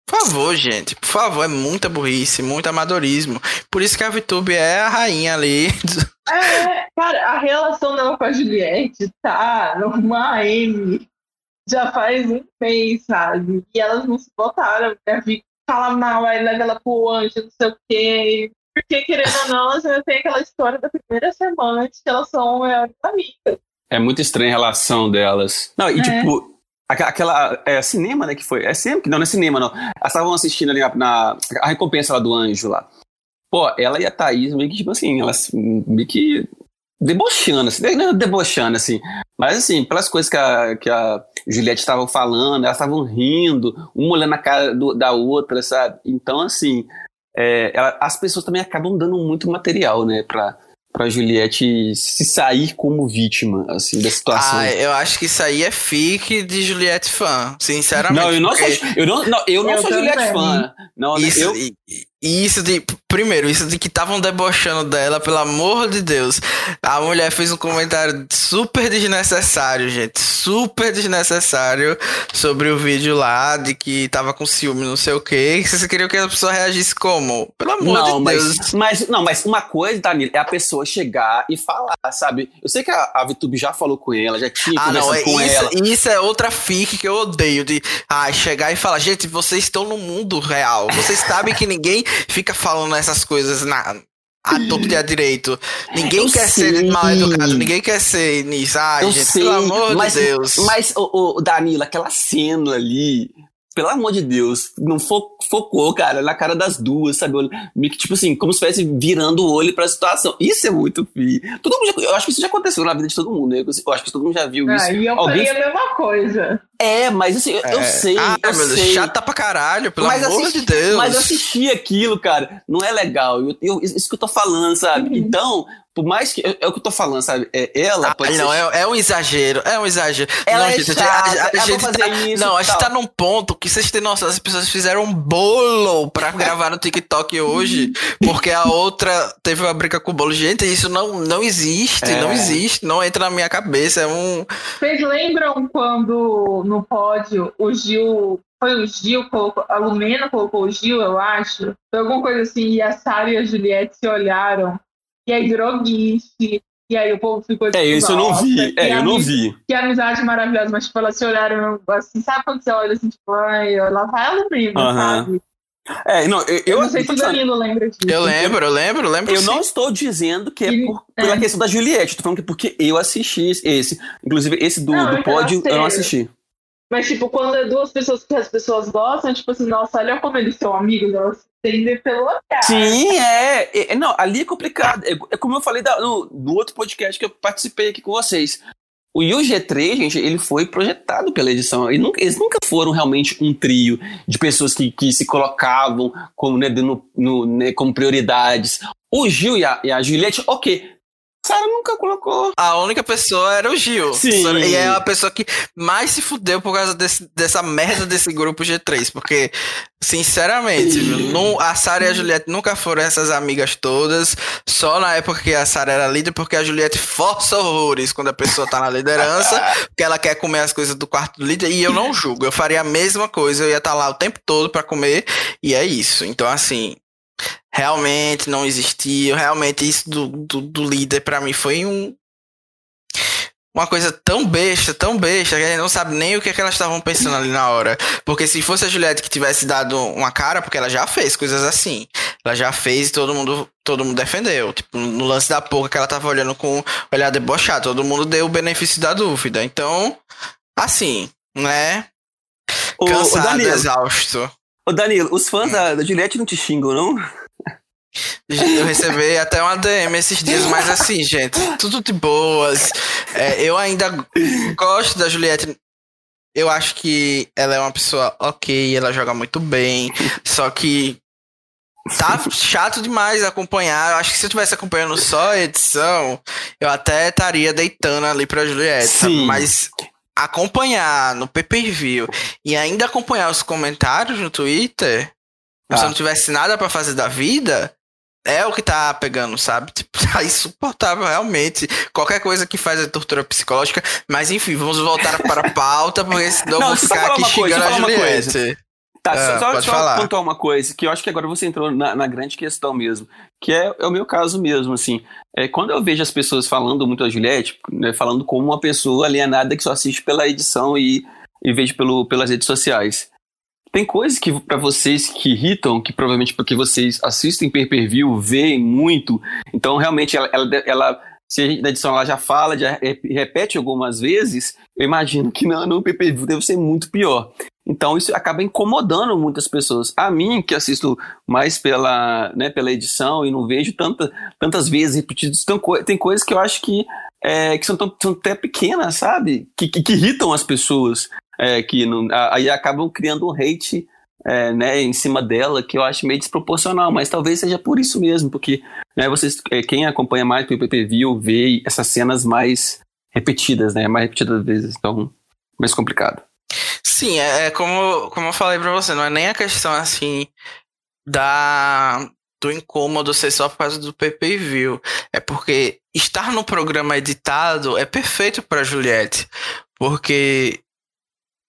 por favor, gente, por favor, é muita burrice, muito amadorismo. Por isso que a VTube é a rainha ali. É, cara, a relação dela com a Juliette tá numa M já faz um mês, sabe? E elas não se botaram, né? Fala mal, aí leva ela pro anjo, não sei o quê. Porque, querendo ou não, você tem aquela história da primeira semana de que elas são melhores amigas. É muito estranha a relação delas. Não, e é. tipo, Aquela. É cinema, né? Que foi. É cinema? Não, não é cinema, não. Elas estavam assistindo ali na, na, A recompensa lá do anjo lá. Pô, ela e a Thaís meio que, tipo assim, elas meio que. Debochando, assim, não é debochando, assim. Mas, assim, pelas coisas que a, que a Juliette estava falando, elas estavam rindo, uma olhando na cara do, da outra, sabe? Então, assim, é, ela, as pessoas também acabam dando muito material, né, pra, pra Juliette se sair como vítima, assim, da situação. Ah, eu acho que isso aí é fique de Juliette fã, sinceramente. Não, eu não porque... sou, eu não, não, eu não eu sou Juliette fã. Não, isso, eu... E isso de. Primeiro, isso de que estavam debochando dela, pelo amor de Deus. A mulher fez um comentário super desnecessário, gente. Super desnecessário sobre o vídeo lá, de que tava com ciúme, não sei o quê. Você queria que a pessoa reagisse como? Pelo amor não, de mas, Deus. Mas, não, mas uma coisa, Danilo, é a pessoa chegar e falar, sabe? Eu sei que a, a VTube já falou com ela, já tinha ah, não, é com isso, ela. Isso é outra fique que eu odeio. De ah, chegar e falar, gente, vocês estão no mundo real. Vocês sabem que ninguém fica falando essas coisas na, a torto e a direito. Ninguém eu quer sei. ser mal educado, ninguém quer ser nisso. Ai, eu gente, sei, pelo amor mas, de Deus. Mas, o, o Danilo, aquela cena ali, pelo amor de Deus, não fo focou, cara, na cara das duas, sabe? Meio que, tipo assim, como se estivesse virando o olho pra situação. Isso é muito fi. Todo mundo já, eu acho que isso já aconteceu na vida de todo mundo, né? Eu acho que todo mundo já viu ah, isso. E eu Alguém... faria a mesma coisa. É, mas assim, é. eu sei. Ah, eu meu sei. chata pra caralho, pelo mas amor assisti, de Deus. Mas assistir aquilo, cara, não é legal. Eu, eu, isso que eu tô falando, sabe? Uhum. Então, por mais que. É, é, o que eu tô falando, sabe? É, ela ah, pode Não, é, é, um exagero. É um exagero. Ela não, é gente, chata, a, a, a gente tá, isso, Não, a gente tá num ponto que vocês têm noção, as pessoas fizeram um bolo pra gravar no TikTok hoje, porque a outra teve uma briga com o bolo. Gente, isso não, não existe, é. não existe, não entra na minha cabeça. É um. Vocês lembram quando no pódio o Gil foi o Gil, colocou, a Lumena colocou o Gil, eu acho. Foi alguma coisa assim, e a Sara e a Juliette se olharam e aí virou GIF, e aí o povo ficou tipo, É, isso eu não vi, é, eu não vi. Que amizade maravilhosa, mas tipo, elas se olharam assim, sabe quando você olha assim, tipo, ai, lá vai ela prima, uh -huh. sabe? É, não, eu, eu, não sei se o Danilo lembra disso. Eu lembro, eu lembro, eu lembro. Eu sim. não estou dizendo que é por, pela é. questão da Juliette, estou falando que é porque eu assisti esse. Inclusive, esse do, não, do pódio eu não assisti. Mas, tipo, quando é duas pessoas que as pessoas gostam, tipo assim, nossa, olha como eles são amigos, elas pelo olhar. Sim, é. é. Não, ali é complicado. É, é como eu falei da, no, no, outro podcast que eu participei aqui com vocês. O UG3, gente, ele foi projetado pela edição. Eles nunca, eles nunca foram realmente um trio de pessoas que, que se colocavam como, né, no, no, né, como prioridades. O Gil e a, e a Juliette, ok, Sara nunca colocou. A única pessoa era o Gil. Sim. E é a pessoa que mais se fudeu por causa desse, dessa merda desse grupo G3. Porque, sinceramente, não, a Sara e a Juliette nunca foram essas amigas todas. Só na época que a Sara era líder, porque a Juliette força horrores quando a pessoa tá na liderança, porque ela quer comer as coisas do quarto do líder. E eu não julgo. Eu faria a mesma coisa. Eu ia estar tá lá o tempo todo para comer. E é isso. Então, assim, realmente não existia. Realmente isso do, do, do líder para mim foi um uma coisa tão besta, tão besta, que a gente não sabe nem o que, é que elas estavam pensando ali na hora. Porque se fosse a Juliette que tivesse dado uma cara, porque ela já fez coisas assim. Ela já fez e todo mundo, todo mundo defendeu. Tipo, no lance da porra que ela tava olhando com o olhar debochado, todo mundo deu o benefício da dúvida. Então, assim, né? Cansado, o Danilo, exausto. Ô Danilo, os fãs da, da Juliette não te xingam, não? Eu recebi até uma DM esses dias, mas assim, gente, tudo de boas. É, eu ainda gosto da Juliette. Eu acho que ela é uma pessoa ok, ela joga muito bem. Só que tá chato demais acompanhar. Eu acho que se eu tivesse acompanhando só a edição, eu até estaria deitando ali pra Juliette. Sim. Mas acompanhar no pay-per-view e ainda acompanhar os comentários no Twitter, ah. se eu não tivesse nada para fazer da vida, é o que tá pegando, sabe? Tipo, tá insuportável realmente. Qualquer coisa que faz a tortura psicológica. Mas enfim, vamos voltar para a pauta, porque senão eu vou ficar aqui xingando a Juliette. Tá, ah, só, só falar. contar uma coisa, que eu acho que agora você entrou na, na grande questão mesmo, que é, é, o meu caso mesmo, assim. É, quando eu vejo as pessoas falando muito a Juliette, né, falando como uma pessoa alienada que só assiste pela edição e, e vejo pelo, pelas redes sociais. Tem coisas que para vocês que irritam, que provavelmente porque vocês assistem pay-per-view, veem muito, então realmente ela, ela, ela se a gente, na edição ela já fala, já repete algumas vezes, eu imagino que no, no pay-per-view deve ser muito pior. Então isso acaba incomodando muitas pessoas. A mim, que assisto mais pela, né, pela edição e não vejo tanta, tantas vezes repetidas, tem, tem coisas que eu acho que, é, que são, tão, são até pequenas, sabe? Que, que, que irritam as pessoas é, que não, aí acabam criando um hate é, né, em cima dela que eu acho meio desproporcional, mas talvez seja por isso mesmo, porque né, vocês, é, quem acompanha mais o PPV vê essas cenas mais repetidas, né, mais repetidas vezes, então mais complicado. Sim, é, é como, como eu falei pra você, não é nem a questão assim da do incômodo ser só por causa do PPV, é porque estar no programa editado é perfeito para Juliette, porque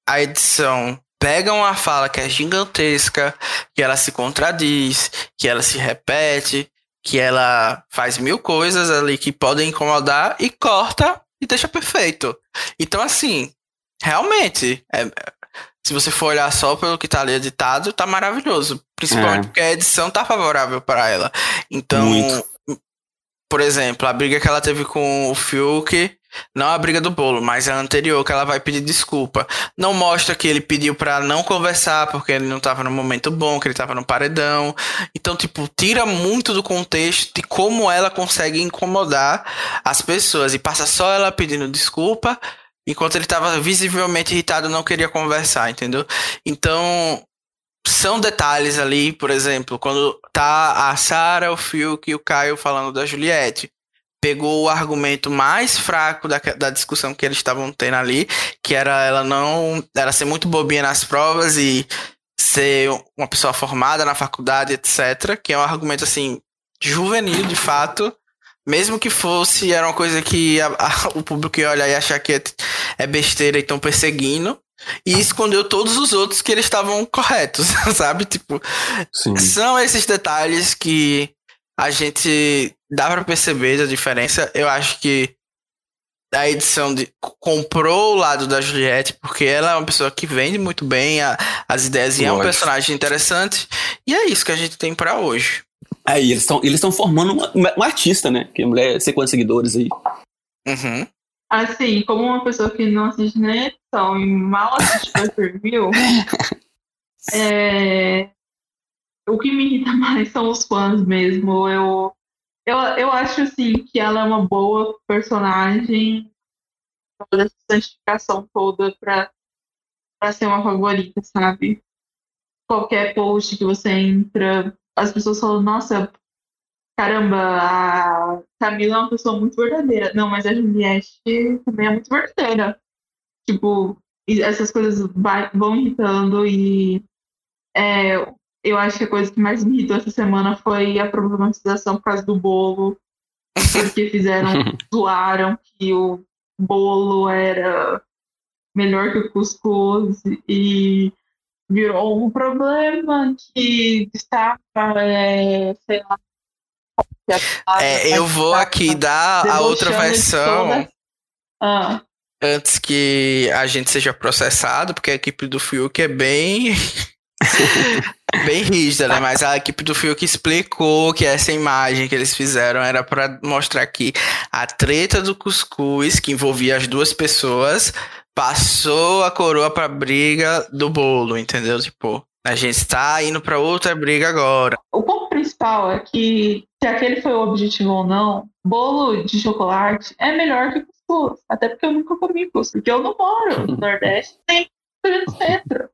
a edição pega uma fala que é gigantesca, que ela se contradiz, que ela se repete, que ela faz mil coisas ali que podem incomodar e corta e deixa perfeito. Então, assim, realmente, é, se você for olhar só pelo que tá ali editado, tá maravilhoso. Principalmente é. porque a edição tá favorável para ela. Então, Muito. por exemplo, a briga que ela teve com o Fiuk não a briga do bolo, mas a anterior, que ela vai pedir desculpa. Não mostra que ele pediu para não conversar porque ele não tava no momento bom, que ele tava no paredão. Então, tipo, tira muito do contexto de como ela consegue incomodar as pessoas e passa só ela pedindo desculpa, enquanto ele tava visivelmente irritado, não queria conversar, entendeu? Então, são detalhes ali, por exemplo, quando tá a Sarah, o Fiuk e o Caio falando da Juliette pegou o argumento mais fraco da, da discussão que eles estavam tendo ali, que era ela não. Ela ser muito bobinha nas provas e ser uma pessoa formada na faculdade, etc. Que é um argumento assim, juvenil de fato. Mesmo que fosse, era uma coisa que a, a, o público ia olhar e achar que é, é besteira e estão perseguindo. E escondeu todos os outros que eles estavam corretos, sabe? Tipo, Sim. são esses detalhes que a gente dá para perceber a diferença. Eu acho que a edição de, comprou o lado da Juliette, porque ela é uma pessoa que vende muito bem a, as ideias e é um personagem interessante. E é isso que a gente tem para hoje. Aí, é, eles estão eles formando uma, uma, artista, né? Que mulher ser quantos seguidores aí. Uhum. Assim, como uma pessoa que não assiste nem edição e mal assiste per view, é, o que me irrita mais são os fãs mesmo. Eu, eu, eu acho assim que ela é uma boa personagem toda essa santificação toda pra, pra ser uma favorita, sabe? Qualquer post que você entra, as pessoas falam, nossa, caramba, a Camila é uma pessoa muito verdadeira. Não, mas a Juliette também é muito verdadeira. Tipo, essas coisas vai, vão irritando e é, eu acho que a coisa que mais me irritou essa semana foi a problematização por causa do bolo. Porque fizeram, zoaram que o bolo era melhor que o cuscuz e virou um problema que estava, é, sei lá. É, eu vou aqui dar a outra versão ah. antes que a gente seja processado, porque a equipe do Fiuk é bem. bem rígida, né? Mas a equipe do Fiuk explicou que essa imagem que eles fizeram era para mostrar que a treta do cuscuz, que envolvia as duas pessoas, passou a coroa pra briga do bolo, entendeu? Tipo, a gente está indo para outra briga agora. O ponto principal é que, se aquele foi o objetivo ou não, bolo de chocolate é melhor que cuscuz. Até porque eu nunca comi cuscuz, porque eu não moro no Nordeste, nem no centro.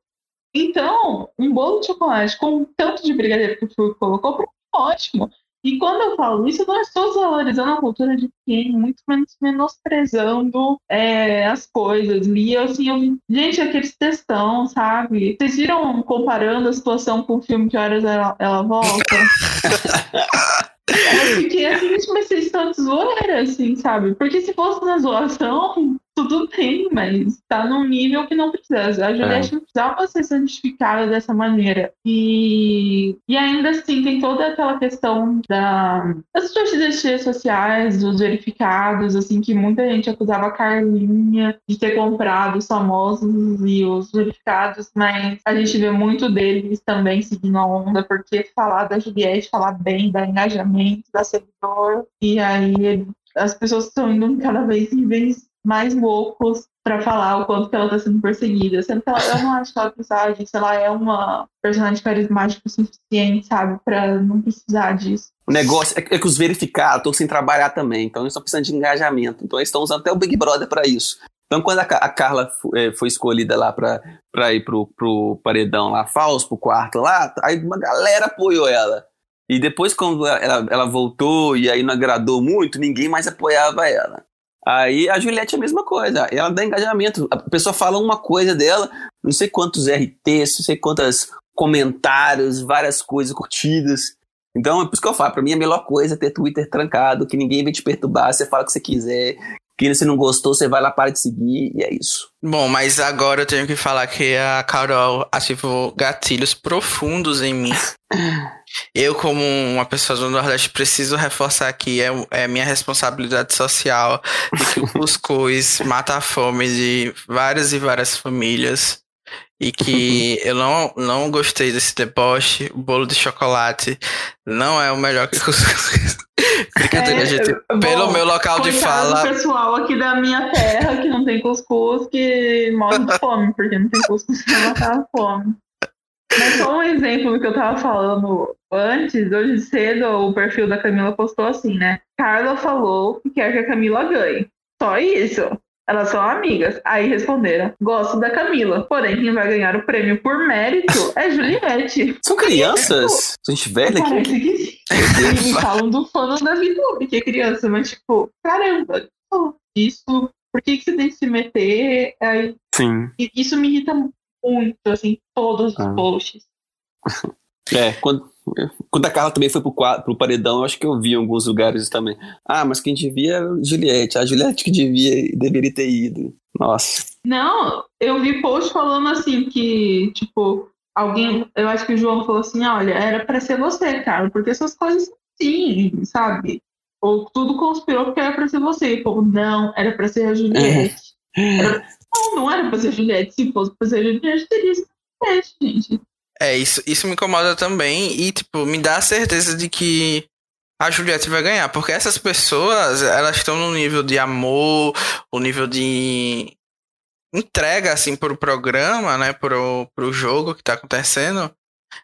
Então, um bolo de chocolate com tanto de brigadeiro que o Fui colocou, ótimo. E quando eu falo isso, eu não estou desvalorizando a cultura de quem, muito menos menosprezando é, as coisas. E assim, eu, gente, aqueles textão, sabe? Vocês viram comparando a situação com o filme Que Horas Ela, ela Volta? eu fiquei assim, mas vocês estão de zoeira, assim, sabe? Porque se fosse na zoação, tudo bem, mas tá num nível que não precisa. A Juliette é. não precisava ser santificada dessa maneira. E, e ainda assim, tem toda aquela questão da, das suas sociais, dos verificados, assim, que muita gente acusava a Carlinha de ter comprado os famosos e os verificados, mas a gente vê muito deles também seguindo a onda, porque falar da Juliette, falar bem, da engajamento, da seguidor, e aí as pessoas estão indo cada vez em vez mais loucos para falar o quanto ela tá sendo perseguida. Sendo que ela, eu não acho que ela precisa disso. Ela é uma personagem carismática o suficiente, sabe? Pra não precisar disso. O negócio é que, é os verificados estão sem trabalhar também. Então eles estão precisando de engajamento. Então eles estão usando até o Big Brother para isso. Então, quando a, Carla é, foi escolhida lá para ir pro, pro paredão lá, falso, pro quarto lá, aí uma galera apoiou ela. E depois, quando ela, ela voltou e aí não agradou muito, ninguém mais apoiava ela. Aí a Juliette é a mesma coisa, ela dá engajamento. A pessoa fala uma coisa dela, não sei quantos RTs, não sei quantos comentários, várias coisas curtidas. Então é por isso que eu falo, pra mim a melhor coisa é ter Twitter trancado, que ninguém vem te perturbar, você fala o que você quiser, que se não gostou, você vai lá para de seguir e é isso. Bom, mas agora eu tenho que falar que a Carol ativou gatilhos profundos em mim. eu, como uma pessoa do Nordeste, preciso reforçar aqui, é, é minha responsabilidade social de que o cuscuz mata a fome de várias e várias famílias. E que eu não, não gostei desse deboche. O bolo de chocolate não é o melhor que cuscuz. Brincadeira, é, gente. Pelo bom, meu local de fala. O pessoal aqui da minha terra que não tem cuscuz, que morre de fome, porque não tem cuscuz pra matar a fome. Mas só um exemplo do que eu tava falando antes, hoje cedo, o perfil da Camila postou assim, né? Carla falou que quer que a Camila ganhe. Só isso. Elas são amigas. Aí responderam: gosto da Camila. Porém, quem vai ganhar o prêmio por mérito é Juliette. São crianças? Gente velha aqui. Parece que Eles falam do fã da VTube, que é criança, mas tipo, caramba, isso. Por que, que você tem que se meter? Aí, Sim. Isso me irrita muito, assim, todos os ah. posts. É, quando, quando a Carla também foi pro, pro paredão, eu acho que eu vi em alguns lugares também. Ah, mas quem devia era a Juliette. A Juliette que devia, deveria ter ido. Nossa. Não, eu vi post falando assim que, tipo, alguém, eu acho que o João falou assim, olha, era para ser você, cara, porque essas coisas sim, sabe? Ou tudo conspirou porque era para ser você. E, pô, não, era para ser a Juliette. Era... Não, não era para ser a Juliette. Se fosse para ser a Juliette, teria sido a Juliette, gente. É, isso, isso me incomoda também e, tipo, me dá a certeza de que a Juliette vai ganhar, porque essas pessoas, elas estão no nível de amor, o nível de entrega, assim, pro programa, né, pro, pro jogo que tá acontecendo,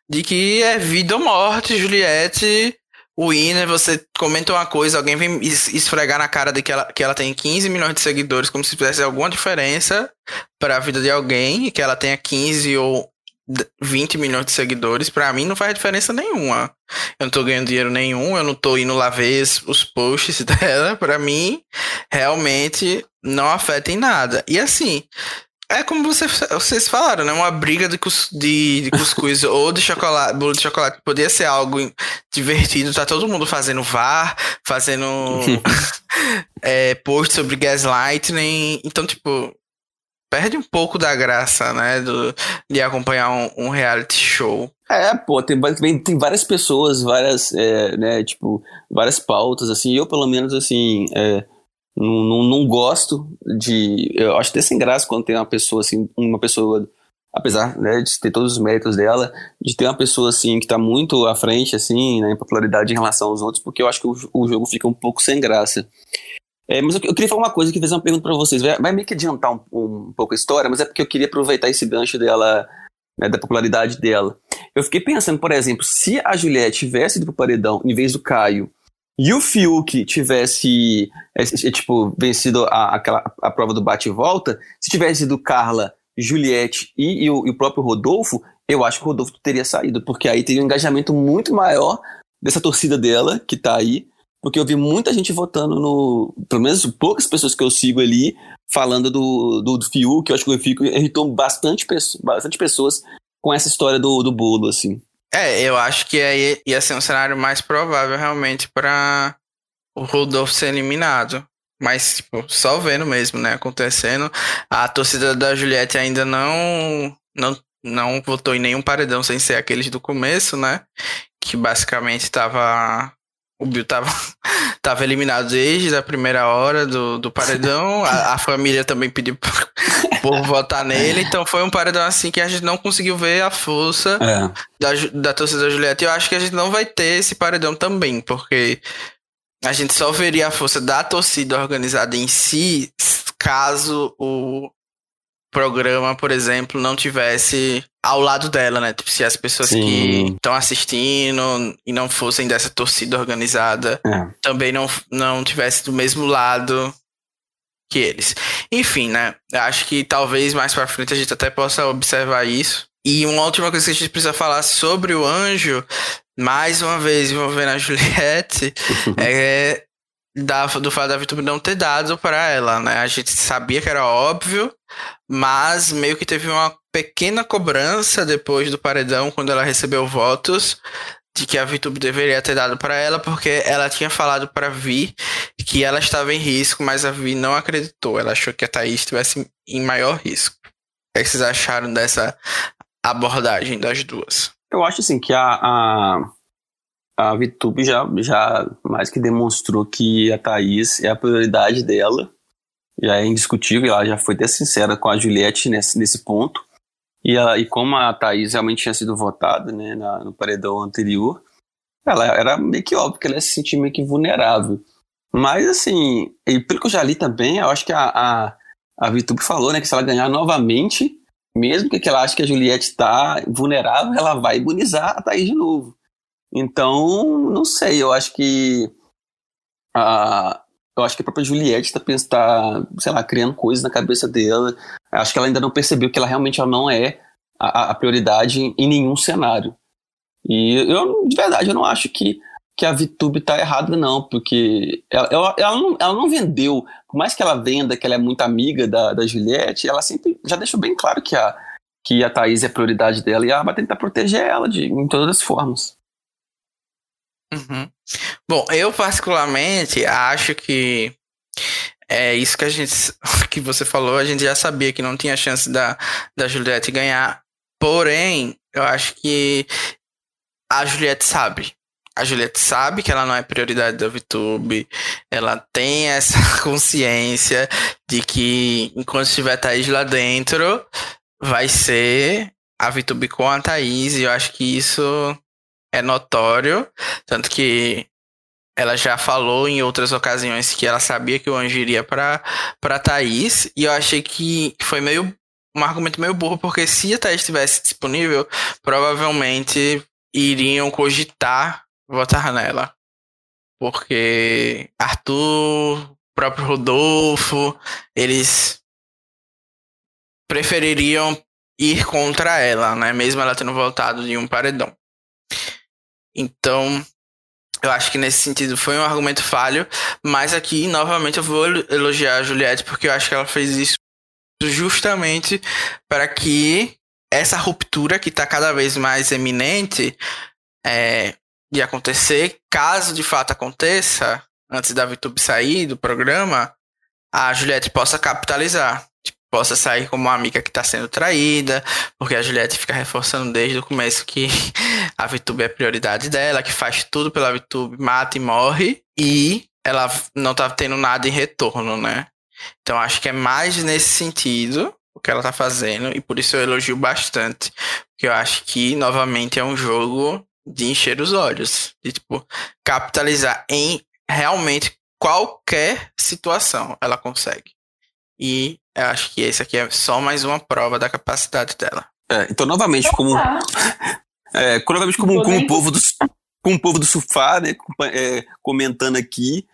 de que é vida ou morte, Juliette, o winner, você comenta uma coisa, alguém vem esfregar na cara de que ela, que ela tem 15 milhões de seguidores, como se fizesse alguma diferença para a vida de alguém, que ela tenha 15 ou 20 milhões de seguidores, para mim não faz diferença nenhuma. Eu não tô ganhando dinheiro nenhum, eu não tô indo lá ver os posts dela. Para mim, realmente não afeta em nada. E assim, é como você, vocês falaram, né? Uma briga de, cus, de, de cuscuz ou de chocolate, bolo de chocolate podia ser algo divertido. Tá todo mundo fazendo VAR, fazendo é, post sobre gaslighting. Então, tipo, perde um pouco da graça, né? Do, de acompanhar um, um reality show. É, pô, tem, tem várias pessoas, várias, é, né, tipo, várias pautas, assim, eu pelo menos, assim, é, não, não, não, gosto de. Eu acho até sem graça quando tem uma pessoa assim, uma pessoa, apesar né, de ter todos os méritos dela, de ter uma pessoa assim que está muito à frente, assim, né, em popularidade em relação aos outros, porque eu acho que o, o jogo fica um pouco sem graça. É, mas eu, eu, queria falar uma coisa que fez uma pergunta para vocês. Vai, vai meio que adiantar um, um, pouco a história, mas é porque eu queria aproveitar esse gancho dela, né, da popularidade dela. Eu fiquei pensando, por exemplo, se a Juliette tivesse ido pro paredão em vez do Caio e o Fiuk tivesse, é, é, tipo, vencido a, aquela, a prova do bate-volta, se tivesse sido Carla, Juliette e, e, o, e, o, próprio Rodolfo, eu acho que o Rodolfo teria saído, porque aí teria um engajamento muito maior dessa torcida dela, que tá aí, porque eu vi muita gente votando no. Pelo menos poucas pessoas que eu sigo ali, falando do, do, do Fiuk, eu acho que o Fiuk irritou bastante, bastante pessoas com essa história do, do bolo, assim. É, eu acho que aí ia ser um cenário mais provável realmente para o Rodolfo ser eliminado. Mas, tipo, só vendo mesmo, né, acontecendo. A torcida da Juliette ainda não, não, não votou em nenhum paredão sem ser aqueles do começo, né? Que basicamente tava. O Bill tava, tava eliminado desde a primeira hora do, do paredão. A, a família também pediu por votar nele. Então foi um paredão assim que a gente não conseguiu ver a força é. da, da torcida da Juliette. E eu acho que a gente não vai ter esse paredão também, porque a gente só veria a força da torcida organizada em si caso o programa, por exemplo, não tivesse ao lado dela, né? Tipo, se as pessoas Sim. que estão assistindo e não fossem dessa torcida organizada é. também não, não tivesse do mesmo lado que eles. Enfim, né? Acho que talvez mais para frente a gente até possa observar isso. E uma última coisa que a gente precisa falar sobre o anjo, mais uma vez envolvendo a Juliette, é da, do fato da VTube não ter dado para ela, né? A gente sabia que era óbvio, mas meio que teve uma pequena cobrança depois do paredão, quando ela recebeu votos, de que a VTube deveria ter dado para ela, porque ela tinha falado para Vi que ela estava em risco, mas a Vi não acreditou. Ela achou que a Thaís estivesse em maior risco. O que vocês acharam dessa abordagem das duas? Eu acho assim que a, a, a VTube já, já mais que demonstrou que a Thaís é a prioridade dela. Já é indiscutível, ela já foi até sincera com a Juliette nesse, nesse ponto. E, ela, e como a Thaís realmente tinha sido votada né, na, no paredão anterior, ela era meio que óbvio que ela ia se sentir meio que vulnerável. Mas assim, e pelo que eu já li também, eu acho que a, a, a Vitube falou, né, que se ela ganhar novamente, mesmo que ela ache que a Juliette está vulnerável, ela vai imunizar a Thaís de novo. Então, não sei, eu acho que a, eu acho que a própria Juliette está, tá, sei lá, criando coisas na cabeça dela. Acho que ela ainda não percebeu que ela realmente ela não é a, a prioridade em, nenhum cenário. E eu, de verdade, eu não acho que, que a VTube está errada, não, porque ela, ela, ela, não, ela não vendeu, por mais que ela venda que ela é muito amiga da, da Juliette, ela sempre já deixou bem claro que a, que a Thaís é a prioridade dela e ela vai tentar proteger ela de, em todas as formas. Uhum. Bom, eu particularmente acho que é isso que a gente que você falou, a gente já sabia que não tinha chance da, da Juliette ganhar. Porém, eu acho que a Juliette sabe. A Juliette sabe que ela não é prioridade da VTube. Ela tem essa consciência de que enquanto estiver Thaís lá dentro, vai ser a VTube com a Thaís. E eu acho que isso é notório, tanto que ela já falou em outras ocasiões que ela sabia que o anjo iria pra, pra Thaís, e eu achei que foi meio um argumento meio burro, porque se a Thaís estivesse disponível, provavelmente iriam cogitar votar nela. Porque Arthur, próprio Rodolfo, eles prefeririam ir contra ela, né? Mesmo ela tendo voltado de um paredão. Então, eu acho que nesse sentido foi um argumento falho, mas aqui novamente eu vou elogiar a Juliette porque eu acho que ela fez isso justamente para que essa ruptura que está cada vez mais eminente é, de acontecer, caso de fato aconteça, antes da VTube sair do programa, a Juliette possa capitalizar. Possa sair como uma amiga que está sendo traída, porque a Juliette fica reforçando desde o começo que a VTube é a prioridade dela, que faz tudo pela VTube, mata e morre, e ela não tá tendo nada em retorno, né? Então acho que é mais nesse sentido o que ela tá fazendo, e por isso eu elogio bastante, porque eu acho que, novamente, é um jogo de encher os olhos, de, tipo, capitalizar em realmente qualquer situação ela consegue. E eu acho que esse aqui é só mais uma prova da capacidade dela. É, então, novamente, como. É, novamente, como, como o povo do, com o povo do sofá, né, é, comentando aqui,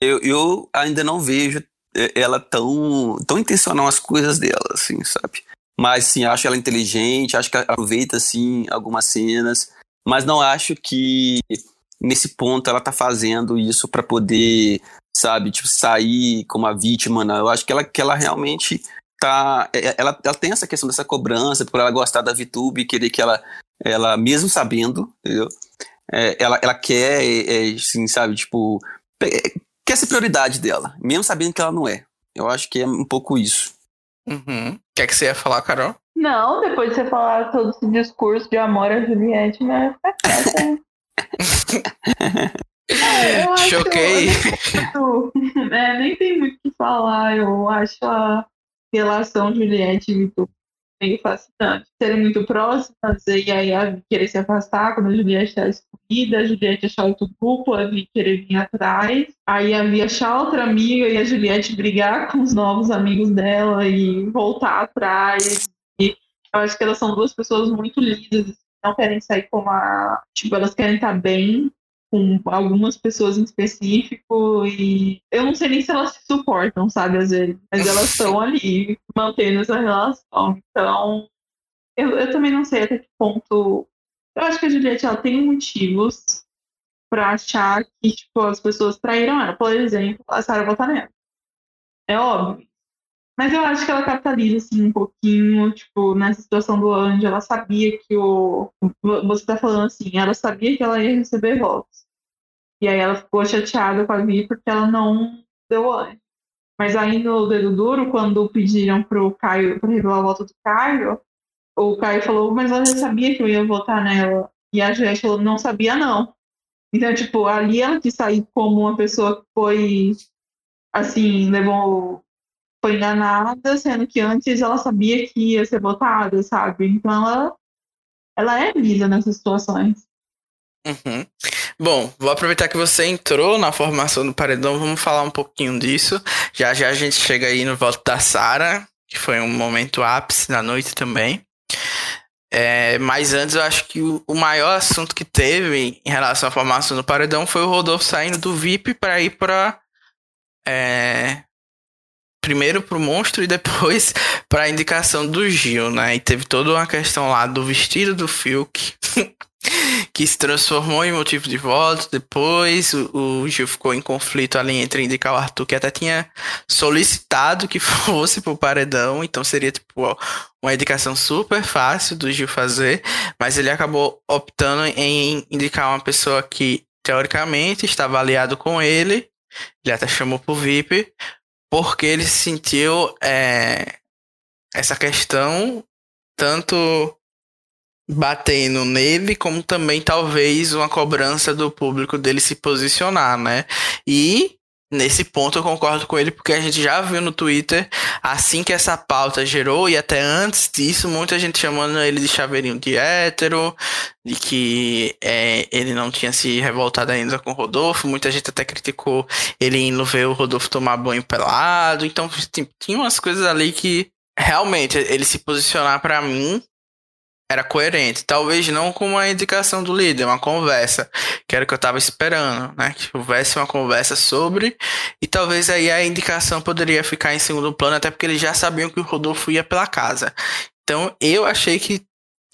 eu, eu ainda não vejo é, ela tão, tão intencional as coisas dela, assim, sabe? Mas, sim, acho ela inteligente, acho que aproveita, assim, algumas cenas, mas não acho que nesse ponto ela tá fazendo isso para poder, sabe, tipo, sair como a vítima, não. Eu acho que ela, que ela realmente tá. É, é, ela, ela tem essa questão dessa cobrança por ela gostar da VTube, querer que ela, ela mesmo sabendo, entendeu? É, ela, ela quer, é, assim, sabe, tipo, quer ser prioridade dela, mesmo sabendo que ela não é. Eu acho que é um pouco isso. Uhum. Quer que você ia falar, Carol? Não, depois de você falar todo esse discurso de amor a Juliette, mas é, Choquei. é, nem tem muito o que falar. Eu acho a relação Juliette e Vitor meio fascinante. Serem muito próximas e aí a Vi querer se afastar quando a Juliette está excluída, a Juliette achar outro grupo, a Vi querer vir atrás, aí a Vi achar outra amiga e a Juliette brigar com os novos amigos dela e voltar atrás. E eu acho que elas são duas pessoas muito lindas, não querem sair como a. Tipo, elas querem estar bem com algumas pessoas em específico e eu não sei nem se elas se suportam, sabe, às vezes, mas elas estão ali mantendo essa relação. Então, eu, eu também não sei até que ponto. Eu acho que a Juliette ela tem motivos para achar que tipo, as pessoas traíram ela. Por exemplo, a Sarah Botanera. É óbvio. Mas eu acho que ela capitaliza assim um pouquinho, tipo, nessa situação do Andy, ela sabia que o. Você tá falando assim, ela sabia que ela ia receber votos. E aí ela ficou chateada com a Vi porque ela não deu Andy. Mas aí no dedo duro, quando pediram pro Caio para revelar a volta do Caio, o Caio falou, mas ela já sabia que eu ia votar nela. E a Juliette falou, não sabia não. Então, tipo, ali ela quis sair como uma pessoa que foi, assim, levou foi enganada, sendo que antes ela sabia que ia ser votada, sabe? Então ela, ela é lisa nessas situações. Uhum. Bom, vou aproveitar que você entrou na formação do paredão, vamos falar um pouquinho disso. Já já a gente chega aí no voto da Sara, que foi um momento ápice da noite também. É, mas antes eu acho que o, o, maior assunto que teve em relação à formação do paredão foi o Rodolfo saindo do VIP para ir para é, primeiro pro monstro e depois pra indicação do Gil, né? E teve toda uma questão lá do vestido do Filk. que se transformou em motivo de voto. Depois o, o, Gil ficou em conflito ali entre indicar o Arthur, que até tinha solicitado que fosse pro paredão, então seria tipo uma indicação super fácil do Gil fazer, mas ele acabou optando em indicar uma pessoa que teoricamente estava aliado com ele. Ele até chamou pro VIP, porque ele sentiu é, essa questão tanto batendo nele, como também talvez uma cobrança do público dele se posicionar, né? E Nesse ponto eu concordo com ele, porque a gente já viu no Twitter, assim que essa pauta gerou, e até antes disso, muita gente chamando ele de chaveirinho de hétero, de que é, ele não tinha se revoltado ainda com o Rodolfo, muita gente até criticou ele indo ver o Rodolfo tomar banho pelado, então tipo, tinha umas coisas ali que realmente ele se posicionar para mim era coerente. Talvez não com uma indicação do líder, uma conversa, que era o que eu estava esperando, né? Que houvesse uma conversa sobre, e talvez aí a indicação poderia ficar em segundo plano, até porque eles já sabiam que o Rodolfo ia pela casa. Então eu achei que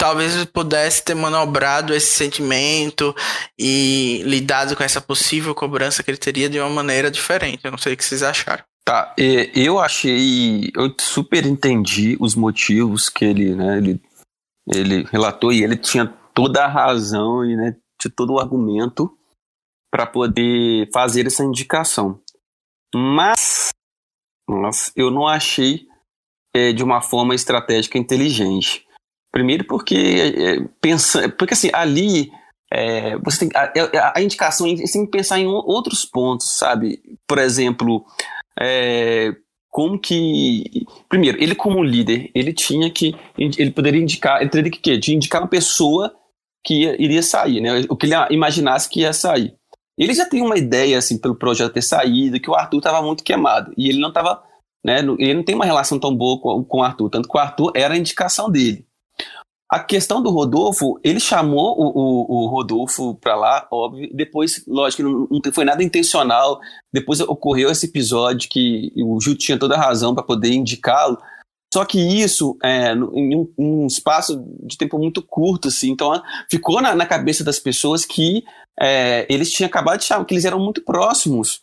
talvez pudesse ter manobrado esse sentimento e lidado com essa possível cobrança que ele teria de uma maneira diferente. Eu não sei o que vocês acharam. Tá, eu achei, eu super entendi os motivos que ele, né, ele, ele relatou e ele tinha toda a razão e né, tinha todo o argumento para poder fazer essa indicação. Mas, mas eu não achei é, de uma forma estratégica inteligente. Primeiro porque é, pensa, porque assim ali é, você tem a, a, indicação você tem que pensar em outros pontos, sabe? Por exemplo, é, como que primeiro ele como líder ele tinha que ele poderia indicar ele teria que quê? de indicar uma pessoa que ia, iria sair, né? O que ele imaginasse que ia sair. Ele já tem uma ideia assim pelo projeto ter saído que o Arthur estava muito queimado e ele não estava, né? Ele não tem uma relação tão boa com, com o Arthur, tanto que o Arthur era a indicação dele. A questão do Rodolfo, ele chamou o, o, o Rodolfo para lá, óbvio, depois, lógico, não, não, foi nada intencional. Depois ocorreu esse episódio que o Gil tinha toda a razão para poder indicá-lo. Só que isso, é, em um, um, espaço de tempo muito curto, assim, então ficou na, na cabeça das pessoas que é, eles tinham acabado de chamar, que eles eram muito próximos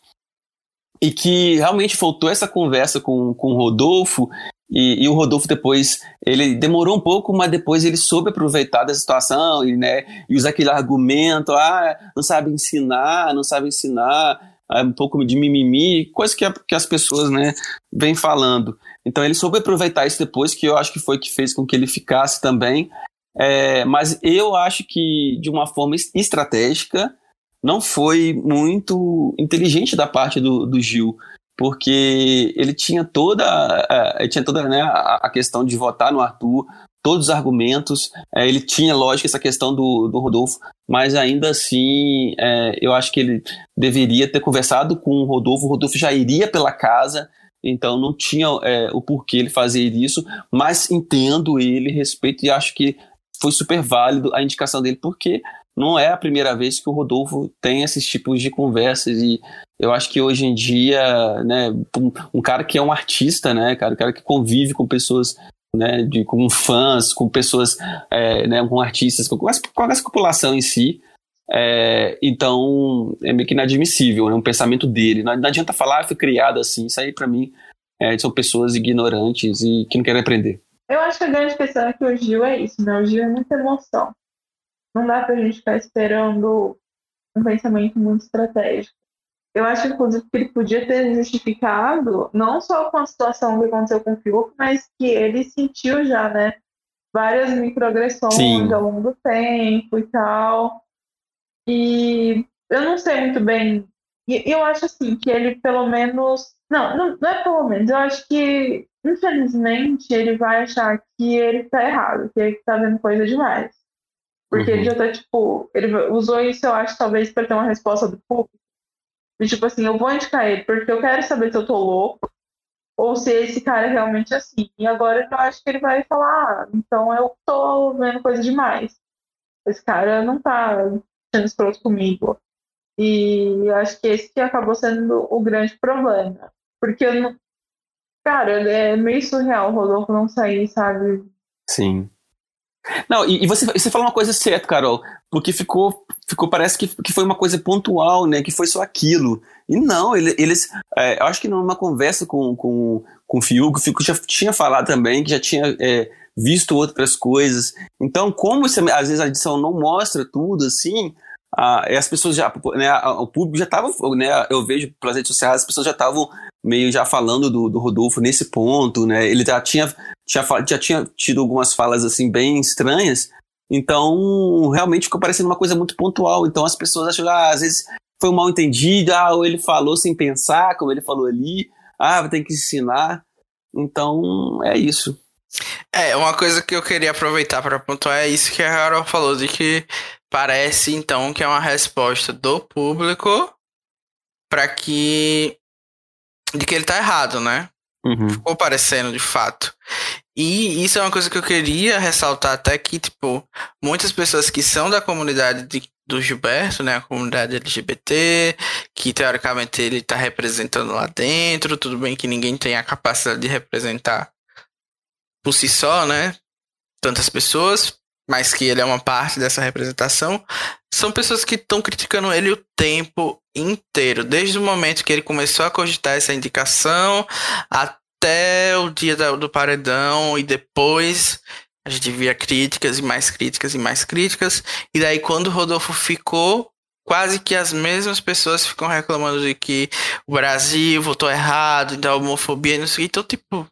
e que realmente faltou essa conversa com, com o Rodolfo e, e, o Rodolfo depois, ele demorou um pouco, mas depois ele soube aproveitar da situação e, né, e usar aquele argumento, ah, não sabe ensinar, não sabe ensinar, é um pouco de mimimi, coisa que, a, que as pessoas, né, vêm falando. Então ele soube aproveitar isso depois, que eu acho que foi que fez com que ele ficasse também. É, mas eu acho que de uma forma estratégica não foi muito inteligente da parte do, do Gil porque ele tinha toda, ele tinha toda né, a, a, questão de votar no Arthur, todos os argumentos, uh, ele tinha, lógico, essa questão do, do Rodolfo, mas ainda assim, uh, eu acho que ele deveria ter conversado com o Rodolfo, o Rodolfo já iria pela casa, então não tinha o porquê ele fazer isso, mas entendo ele, respeito e acho que foi super válido a indicação dele, porque não é a primeira vez que o Rodolfo tem esses tipos de conversas e eu acho que hoje em dia, né, um, cara que é um artista, né, cara, um cara que convive com pessoas né, de, com fãs, com pessoas, é, né, com artistas, com, com essa população em si. É, então, é meio que inadmissível, né, um pensamento dele. Não, não adianta falar, ah, foi criado assim. Isso aí, para mim, é, são pessoas ignorantes e que não querem aprender. Eu acho que a grande questão é que o Gil é isso, né? O Gil é muita emoção. Não dá pra gente ficar esperando um pensamento muito estratégico. Eu acho, inclusive, que ele podia ter justificado, não só com a situação que aconteceu com o Fiuk, mas que ele sentiu já, né? Várias microagressões Sim. ao longo do tempo e tal. E eu não sei muito bem. E eu acho, assim, que ele pelo menos. Não, não, não é pelo menos. Eu acho que, infelizmente, ele vai achar que ele tá errado, que ele tá vendo coisa demais. Porque uhum. ele já tá, tipo, ele usou isso, eu acho, talvez para ter uma resposta do público. E, tipo assim, eu vou indicar ele porque eu quero saber se eu tô louco ou se esse cara é realmente assim. E agora eu acho que ele vai falar, ah, então eu tô vendo coisa demais. Esse cara não tá sendo escroto comigo. E eu acho que esse que acabou sendo o grande problema. Porque eu não. Cara, é meio surreal o Rodolfo não sair, sabe? Sim. Não, e, e, você, você falou uma coisa certa, Carol, porque ficou, ficou parece que, que foi uma coisa pontual, né? Que foi só aquilo. E não, ele, eles. É, eu acho que numa conversa com, com, com o Fiuk, o Fiuk já tinha falado também que já tinha é, visto outras coisas. Então, como às vezes a edição não mostra tudo assim, ah, as pessoas já, né, o público já estava, né, eu vejo pelas redes sociais, as pessoas já estavam meio já falando do, do Rodolfo nesse ponto, né, ele já tinha, já, já tinha tido algumas falas assim bem estranhas, então realmente ficou parecendo uma coisa muito pontual, então as pessoas acham, ah, às vezes foi um mal entendido, ah, ou ele falou sem pensar, como ele falou ali, ah, ter que ensinar, então é isso. É, uma coisa que eu queria aproveitar para pontuar é isso que a Carol falou, de que Parece então que é uma resposta do público para que de que ele tá errado, né? Uhum. Ficou parecendo de fato. E isso é uma coisa que eu queria ressaltar até que, tipo, muitas pessoas que são da comunidade de, do Gilberto, né, a comunidade LGBT, que teoricamente ele tá representando lá dentro, tudo bem que ninguém tem a capacidade de representar por si só, né? tantas pessoas, mas que ele é uma parte dessa representação, são pessoas que estão criticando ele o tempo inteiro, desde o momento que ele começou a cogitar essa indicação até o dia do paredão e depois a gente via críticas e mais críticas e mais críticas. E daí quando o Rodolfo ficou, quase que as mesmas pessoas ficam reclamando de que o Brasil votou errado, da homofobia e não sei Então, tipo,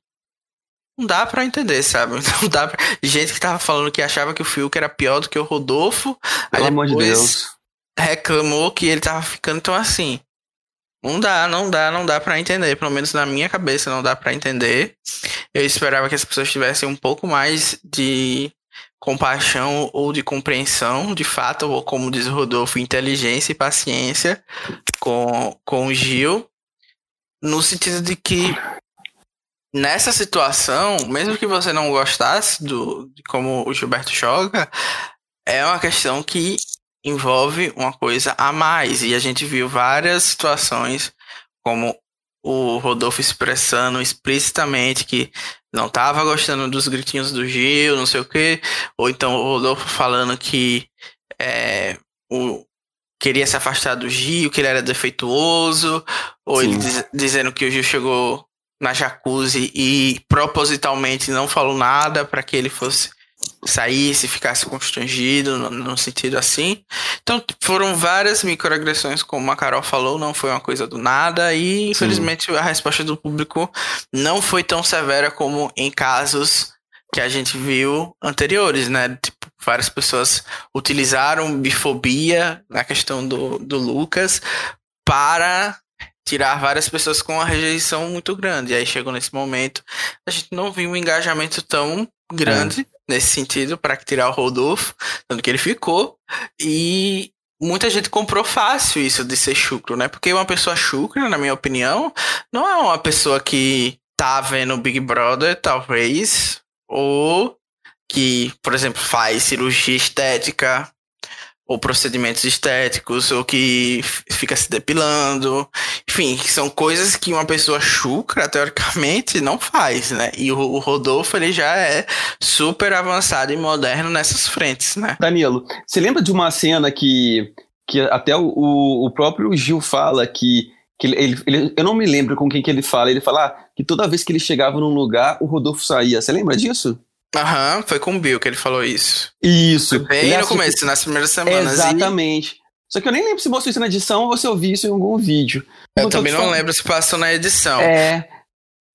não dá para entender, sabe? Não dá pra... Gente que tava falando que achava que o Fiuk era pior do que o Rodolfo. Pelo amor de Deus. Reclamou que ele tava ficando tão assim. Não dá, não dá, não dá para entender. Pelo menos na minha cabeça não dá para entender. Eu esperava que as pessoas tivessem um pouco mais de compaixão ou de compreensão, de fato, ou como diz o Rodolfo, inteligência e paciência com, com o Gil. No sentido de que nessa situação, mesmo que você não gostasse do, de como o Gilberto joga, é uma questão que envolve uma coisa a mais. E a gente viu várias situações, como o Rodolfo expressando explicitamente que não estava gostando dos gritinhos do Gil, não sei o quê, ou então o Rodolfo falando que é, o, queria se afastar do Gil, que ele era defeituoso, ou diz, dizendo que o Gil chegou na jacuzzi e propositalmente não falou nada para que ele fosse saísse, ficasse constrangido no, no, sentido assim. Então foram várias microagressões, como a Carol falou, não foi uma coisa do nada e infelizmente Sim. a resposta do público não foi tão severa como em casos que a gente viu anteriores, né? Tipo, várias pessoas utilizaram bifobia na questão do, do Lucas para tirar várias pessoas com uma rejeição muito grande. E aí chegou nesse momento, a gente não viu um engajamento tão grande é. nesse sentido para tirar o Rodolfo, tanto que ele ficou. E muita gente comprou fácil isso de ser chucro, né? Porque uma pessoa chucra, na minha opinião, não é uma pessoa que tá vendo Big Brother, talvez, ou que, por exemplo, faz cirurgia estética ou procedimentos estéticos, ou que fica se depilando. Enfim, são coisas que uma pessoa chucra, teoricamente, não faz, né? E o, Rodolfo, ele já é super avançado e moderno nessas frentes, né? Danilo, você lembra de uma cena que, que até o, o próprio Gil fala que que ele, ele, eu não me lembro com quem que ele fala. Ele fala ah, que toda vez que ele chegava num lugar, o Rodolfo saía. Você lembra disso? Aham, foi com o Bill que ele falou isso. Isso. Foi bem no começo, nas primeiras semanas. Exatamente. E... Só que eu nem lembro se mostrou isso na edição ou se eu vi isso em algum vídeo. Eu, eu também não falando. lembro se passou na edição. É.